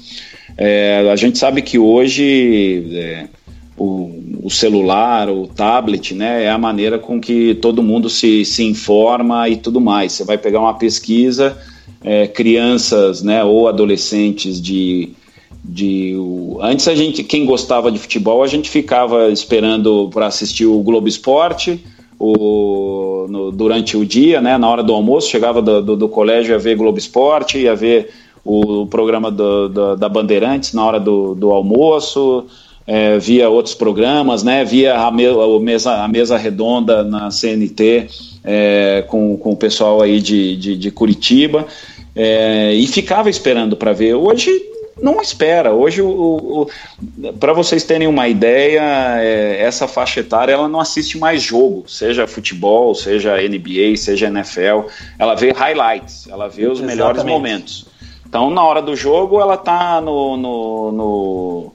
Speaker 7: É, a gente sabe que hoje é, o, o, celular, o tablet, né, é a maneira com que todo mundo se, se informa e tudo mais. Você vai pegar uma pesquisa, é, crianças, né, ou adolescentes de, de o, antes a gente, quem gostava de futebol, a gente ficava esperando para assistir o Globo Esporte, o, no, durante o dia, né, na hora do almoço, chegava do, do, do colégio ia ver Globo Esporte, ia ver o programa do, do, da Bandeirantes na hora do, do almoço, é, via outros programas, né, via a, me, a, mesa, a mesa redonda na CNT é, com, com o pessoal aí de, de, de Curitiba é, e ficava esperando para ver. Hoje não espera. Hoje, para vocês terem uma ideia, é, essa faixa etária ela não assiste mais jogo, seja futebol, seja NBA, seja NFL. Ela vê highlights, ela vê os Exatamente. melhores momentos. Então, na hora do jogo, ela tá no, no, no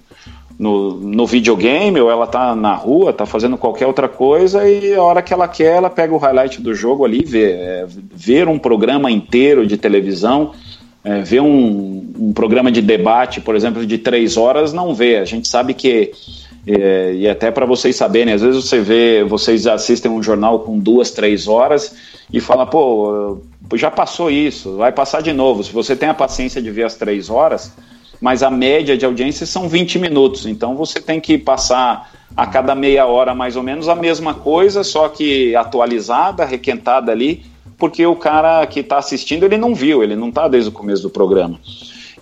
Speaker 7: no, no videogame ou ela tá na rua, tá fazendo qualquer outra coisa e a hora que ela quer, ela pega o highlight do jogo ali vê. É, ver um programa inteiro de televisão, é, ver um, um, programa de debate, por exemplo, de três horas, não vê. A gente sabe que, é, e até para vocês saberem, às vezes você vê, vocês assistem um jornal com duas, três horas e fala, pô, já passou isso, vai passar de novo. Se você tem a paciência de ver as três horas mas a média de audiência são 20 minutos. Então você tem que passar a cada meia hora mais ou menos a mesma coisa, só que atualizada, requentada ali, porque o cara que está assistindo ele não viu, ele não está desde o começo do programa.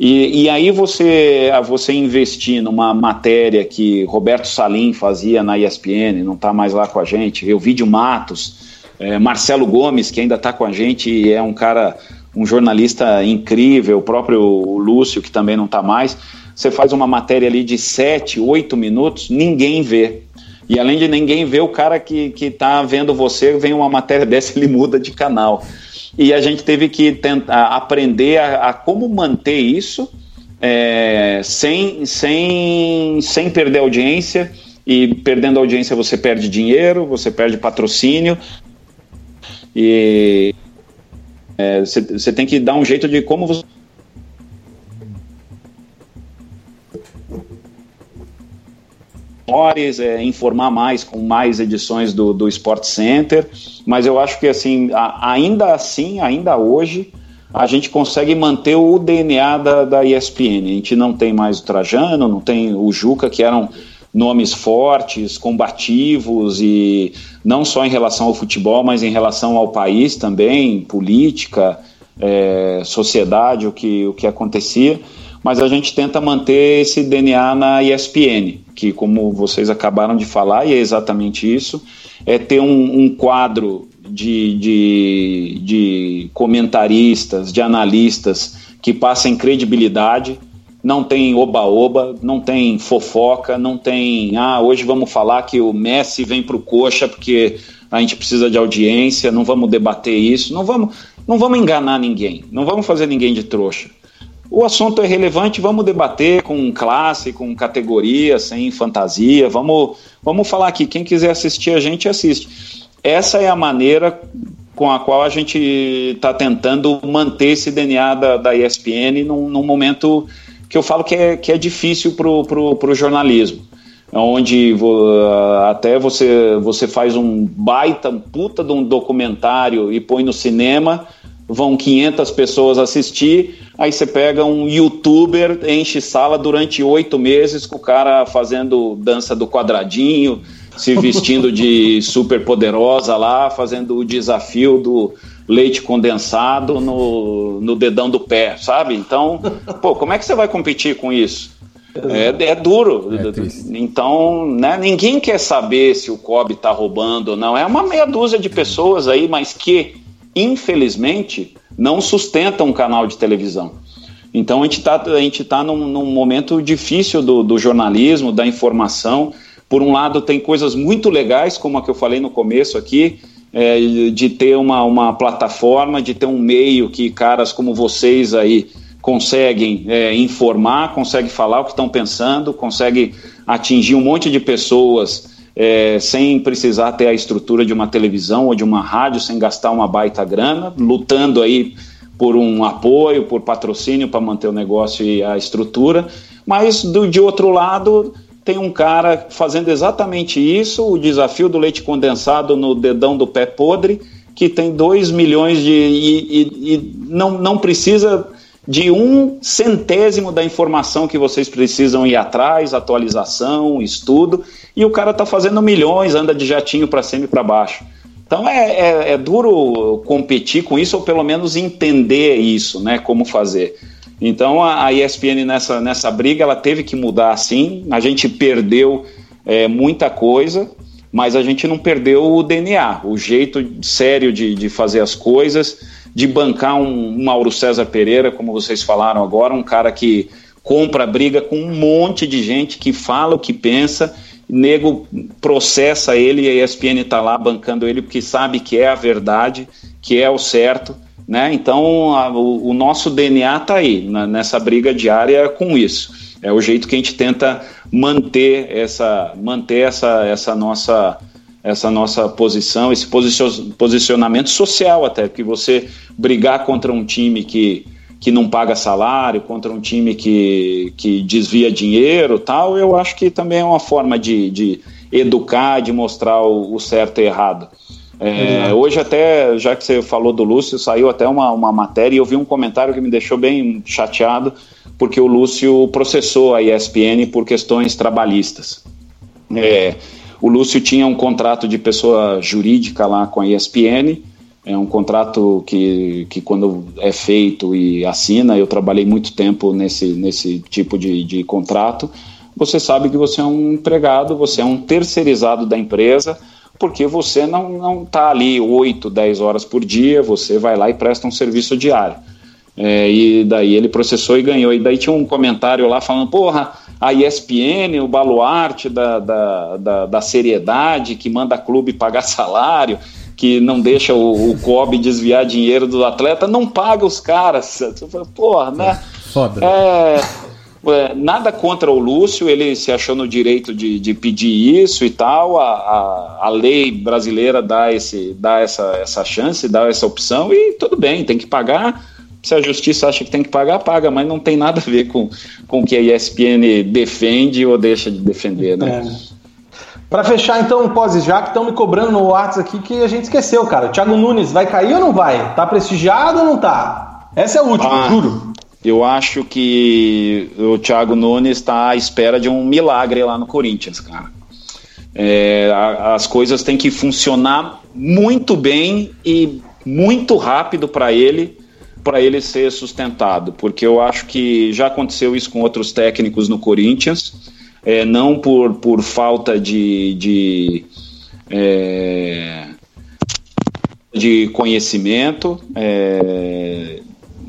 Speaker 7: E, e, aí você, você investir numa matéria que Roberto Salim fazia na ESPN, não está mais lá com a gente, o Vídeo Matos, é, Marcelo Gomes, que ainda está com a gente e é um cara um jornalista incrível, o próprio Lúcio, que também não está mais. Você faz uma matéria ali de 7, 8 minutos, ninguém vê. E além de ninguém ver, o cara que está vendo você, vem uma matéria (laughs) dessa, ele muda de canal. E a gente teve que tentar aprender a, a como manter isso é, sem, sem, sem perder audiência. E perdendo audiência você perde dinheiro, você perde patrocínio. E, você é, tem que dar um jeito de como você. É, informar mais com mais edições do, do Sport Center, mas eu acho que assim, a, ainda assim, ainda hoje, a gente consegue manter o DNA da, da ESPN. A gente não tem mais o Trajano, não tem o Juca, que eram nomes fortes, combativos e não só em relação ao futebol, mas em relação ao país também, política, é, sociedade, o que, o que acontecia. Mas a gente tenta manter esse DNA na ESPN, que, como vocês acabaram de falar, e é exatamente isso, é ter um, um quadro de, de, de comentaristas, de analistas que passem credibilidade não tem oba-oba, não tem fofoca, não tem, ah, hoje vamos falar que o Messi vem para o coxa porque a gente precisa de audiência, não vamos debater isso, não vamos, não vamos enganar ninguém, não vamos fazer ninguém de trouxa. O assunto é relevante, vamos debater com classe, com categoria, sem fantasia, vamos, vamos falar aqui, quem quiser assistir a gente assiste. Essa é a maneira com a qual a gente está tentando manter esse DNA da, da ESPN num, num momento que eu falo que é, que é difícil para o jornalismo. Onde até você, você faz um baita, um puta de um documentário e põe no cinema, vão 500 pessoas assistir, aí você pega um youtuber, enche sala durante oito meses com o cara fazendo dança do quadradinho, se vestindo de (laughs) super poderosa lá, fazendo o desafio do leite condensado no, no dedão do pé, sabe? Então, pô, como é que você vai competir com isso? É, é duro. É então, né, ninguém quer saber se o Kobe está roubando ou não. É uma meia dúzia de pessoas aí, mas que, infelizmente, não sustentam um canal de televisão. Então, a gente está tá num, num momento difícil do, do jornalismo, da informação. Por um lado, tem coisas muito legais, como a que eu falei no começo aqui, é, de ter uma, uma plataforma, de ter um meio que caras como vocês aí conseguem é, informar, conseguem falar o que estão pensando, conseguem atingir um monte de pessoas é, sem precisar ter a estrutura de uma televisão ou de uma rádio, sem gastar uma baita grana, lutando aí por um apoio, por patrocínio para manter o negócio e a estrutura, mas do, de outro lado tem um cara fazendo exatamente isso, o desafio do leite condensado no dedão do pé podre, que tem 2 milhões de. E, e, e, não, não precisa de um centésimo da informação que vocês precisam ir atrás, atualização, estudo, e o cara está fazendo milhões, anda de jatinho para cima e para baixo. Então é, é, é, duro competir com isso, ou pelo menos entender isso, né? Como fazer. Então a, a ESPN nessa, nessa briga ela teve que mudar sim. A gente perdeu é, muita coisa, mas a gente não perdeu o DNA, o jeito sério de, de fazer as coisas, de bancar um, um Mauro César Pereira, como vocês falaram agora, um cara que compra briga com um monte de gente que fala o que pensa, nego processa ele e a ESPN está lá bancando ele porque sabe que é a verdade, que é o certo. Né? Então a, o, o, nosso DNA está aí, na, nessa briga diária com isso. É o jeito que a gente tenta manter essa, manter essa, essa nossa essa nossa posição, esse posicionamento social até, que você brigar contra um time que, que não paga salário, contra um time que, que desvia dinheiro tal, eu acho que também é uma forma de, de educar, de mostrar o, o certo e errado. É, hoje até, já que você falou do Lúcio, saiu até uma, uma matéria e eu vi um comentário que me deixou bem chateado, porque o Lúcio processou a ESPN por questões trabalhistas. É, o Lúcio tinha um contrato de pessoa jurídica lá com a ESPN, é um contrato que, que quando é feito e assina, eu trabalhei muito tempo nesse, nesse tipo de, de contrato, você sabe que você é um empregado, você é um terceirizado da empresa, porque você não está ali 8, 10 horas por dia, você vai lá e presta um serviço diário. É, e daí ele processou e ganhou. E daí tinha um comentário lá falando, porra, a ESPN, o baluarte da, da, da, da seriedade, que manda clube pagar salário, que não deixa o, o COB desviar dinheiro do atleta, não paga os caras. (laughs) Porra, né? Foda. É, é, nada contra o Lúcio, ele se achou no direito de, de pedir isso e tal. A, a, a, lei brasileira dá, esse, dá essa, essa chance, dá essa opção, e tudo bem, tem que pagar se a justiça acha que tem que pagar, paga, mas não tem nada a ver com, com o que a ESPN defende ou deixa de defender, né? É.
Speaker 4: Para fechar, então, o pós já que estão me cobrando no WhatsApp aqui que a gente esqueceu, cara. O Thiago Nunes vai cair ou não vai? Tá prestigiado ou não tá? Essa é a última, ah, juro.
Speaker 7: Eu acho que o Thiago Nunes está à espera de um milagre lá no Corinthians, cara. É, as coisas têm que funcionar muito bem e muito rápido para ele para ele ser sustentado, porque eu acho que já aconteceu isso com outros técnicos no Corinthians, é, não por, por falta de, de, é, de conhecimento, é,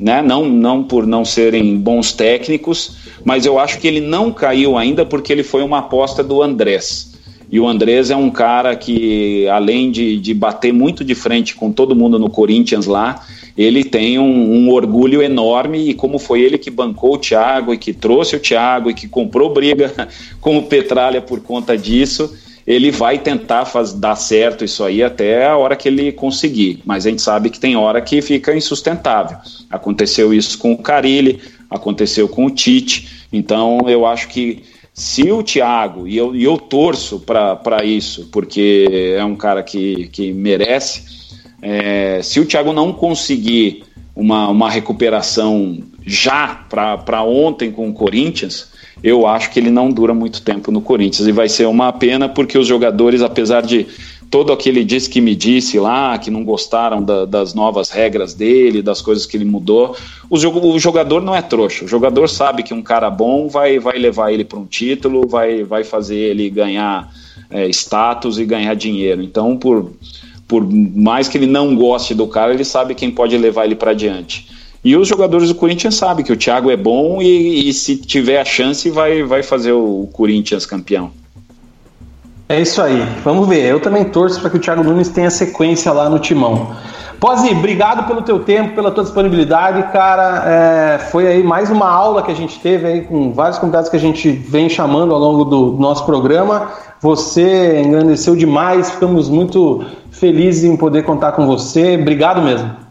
Speaker 7: né? não, não por não serem bons técnicos, mas eu acho que ele não caiu ainda porque ele foi uma aposta do Andrés. E o Andrés é um cara que, além de, de bater muito de frente com todo mundo no Corinthians lá, ele tem um, um, orgulho enorme e como foi ele que bancou o Thiago e que trouxe o Thiago e que comprou briga (laughs) com o Petralha por conta disso, ele vai tentar faz, dar certo isso aí até a hora que ele conseguir. Mas a gente sabe que tem hora que fica insustentável. Aconteceu isso com o Carilli, aconteceu com o Tite. Então eu acho que se o Thiago, e eu, e eu torço para isso, porque é um cara que, que merece, é, se o Thiago não conseguir uma, uma recuperação já para ontem com o Corinthians, eu acho que ele não dura muito tempo no Corinthians e vai ser uma pena porque os jogadores, apesar de todo aquele disse que me disse lá, que não gostaram da, das novas regras dele, das coisas que ele mudou, o, o, jogador não é trouxa. O jogador sabe que um cara bom vai, vai levar ele para um título, vai, vai fazer ele ganhar é, status e ganhar dinheiro. Então, por por mais que ele não goste do cara, ele sabe quem pode levar ele para diante. E os jogadores do Corinthians sabem que o Thiago é bom e, e se tiver a chance vai, vai fazer o Corinthians campeão.
Speaker 4: É isso aí. Vamos ver. Eu também torço para que o Thiago Nunes tenha sequência lá no timão. Pozi, obrigado pelo teu tempo, pela tua disponibilidade, cara. É, foi aí mais uma aula que a gente teve aí com vários convidados que a gente vem chamando ao longo do nosso programa. Você engrandeceu demais, ficamos muito felizes em poder contar com você. Obrigado mesmo.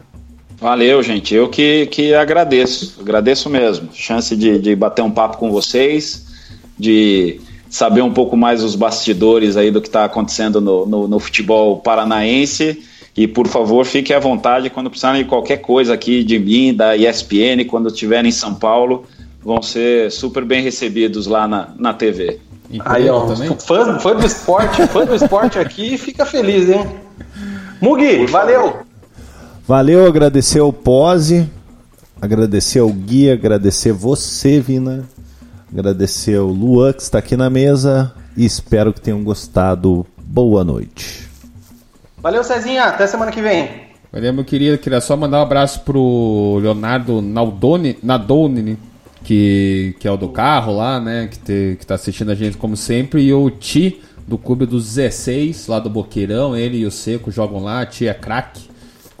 Speaker 7: Valeu, gente. Eu que, que agradeço. Agradeço mesmo. Chance de, de bater um papo com vocês, de saber um pouco mais os bastidores aí do que está acontecendo no, no, no, futebol paranaense. E por favor, fique à vontade quando precisarem de qualquer coisa aqui de mim, da ESPN, quando estiverem em São Paulo, vão ser super bem recebidos lá na, na TV.
Speaker 4: Aí, ó, fã, fã do esporte, fã do esporte aqui, fica feliz, hein? Mugi, valeu!
Speaker 1: Valeu, agradecer ao Pose, agradecer ao Gui, agradecer você, Vina, agradecer ao Luan que está aqui na mesa e espero que tenham gostado. Boa noite.
Speaker 4: Valeu, Cezinha, até semana que vem.
Speaker 5: Valeu, meu querido, queria só mandar um abraço pro Leonardo Naldoni, Nadoni, que, que é o do carro lá, né? Que, te, que tá assistindo a gente como sempre. E o Ti, do Clube dos 16, lá do Boqueirão. Ele e o Seco jogam lá. Ti é craque.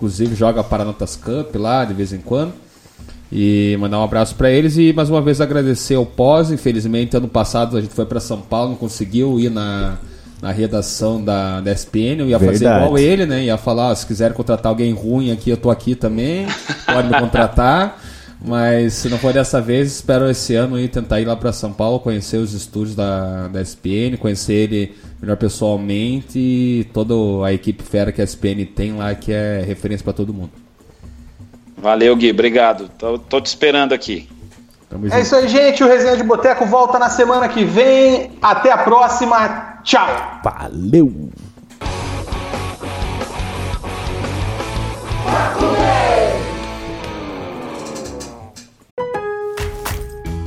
Speaker 5: Inclusive joga Paranotas Cup lá de vez em quando. E mandar um abraço para eles e mais uma vez agradecer ao Pós. Infelizmente, ano passado a gente foi para São Paulo, não conseguiu ir na, na redação da, da SPN. Eu ia Verdade. fazer igual ele, né? Ia falar: se quiser contratar alguém ruim aqui, eu tô aqui também. Pode me contratar. (laughs) Mas se não for dessa vez, espero esse ano ir tentar ir lá para São Paulo, conhecer os estúdios da, da SPN, conhecer ele melhor pessoalmente e toda a equipe fera que a SPN tem lá, que é referência para todo mundo.
Speaker 7: Valeu, Gui, obrigado. Tô, tô te esperando aqui.
Speaker 4: é isso aí, gente. O Resenha de Boteco volta na semana que vem. Até a próxima. Tchau.
Speaker 1: Valeu.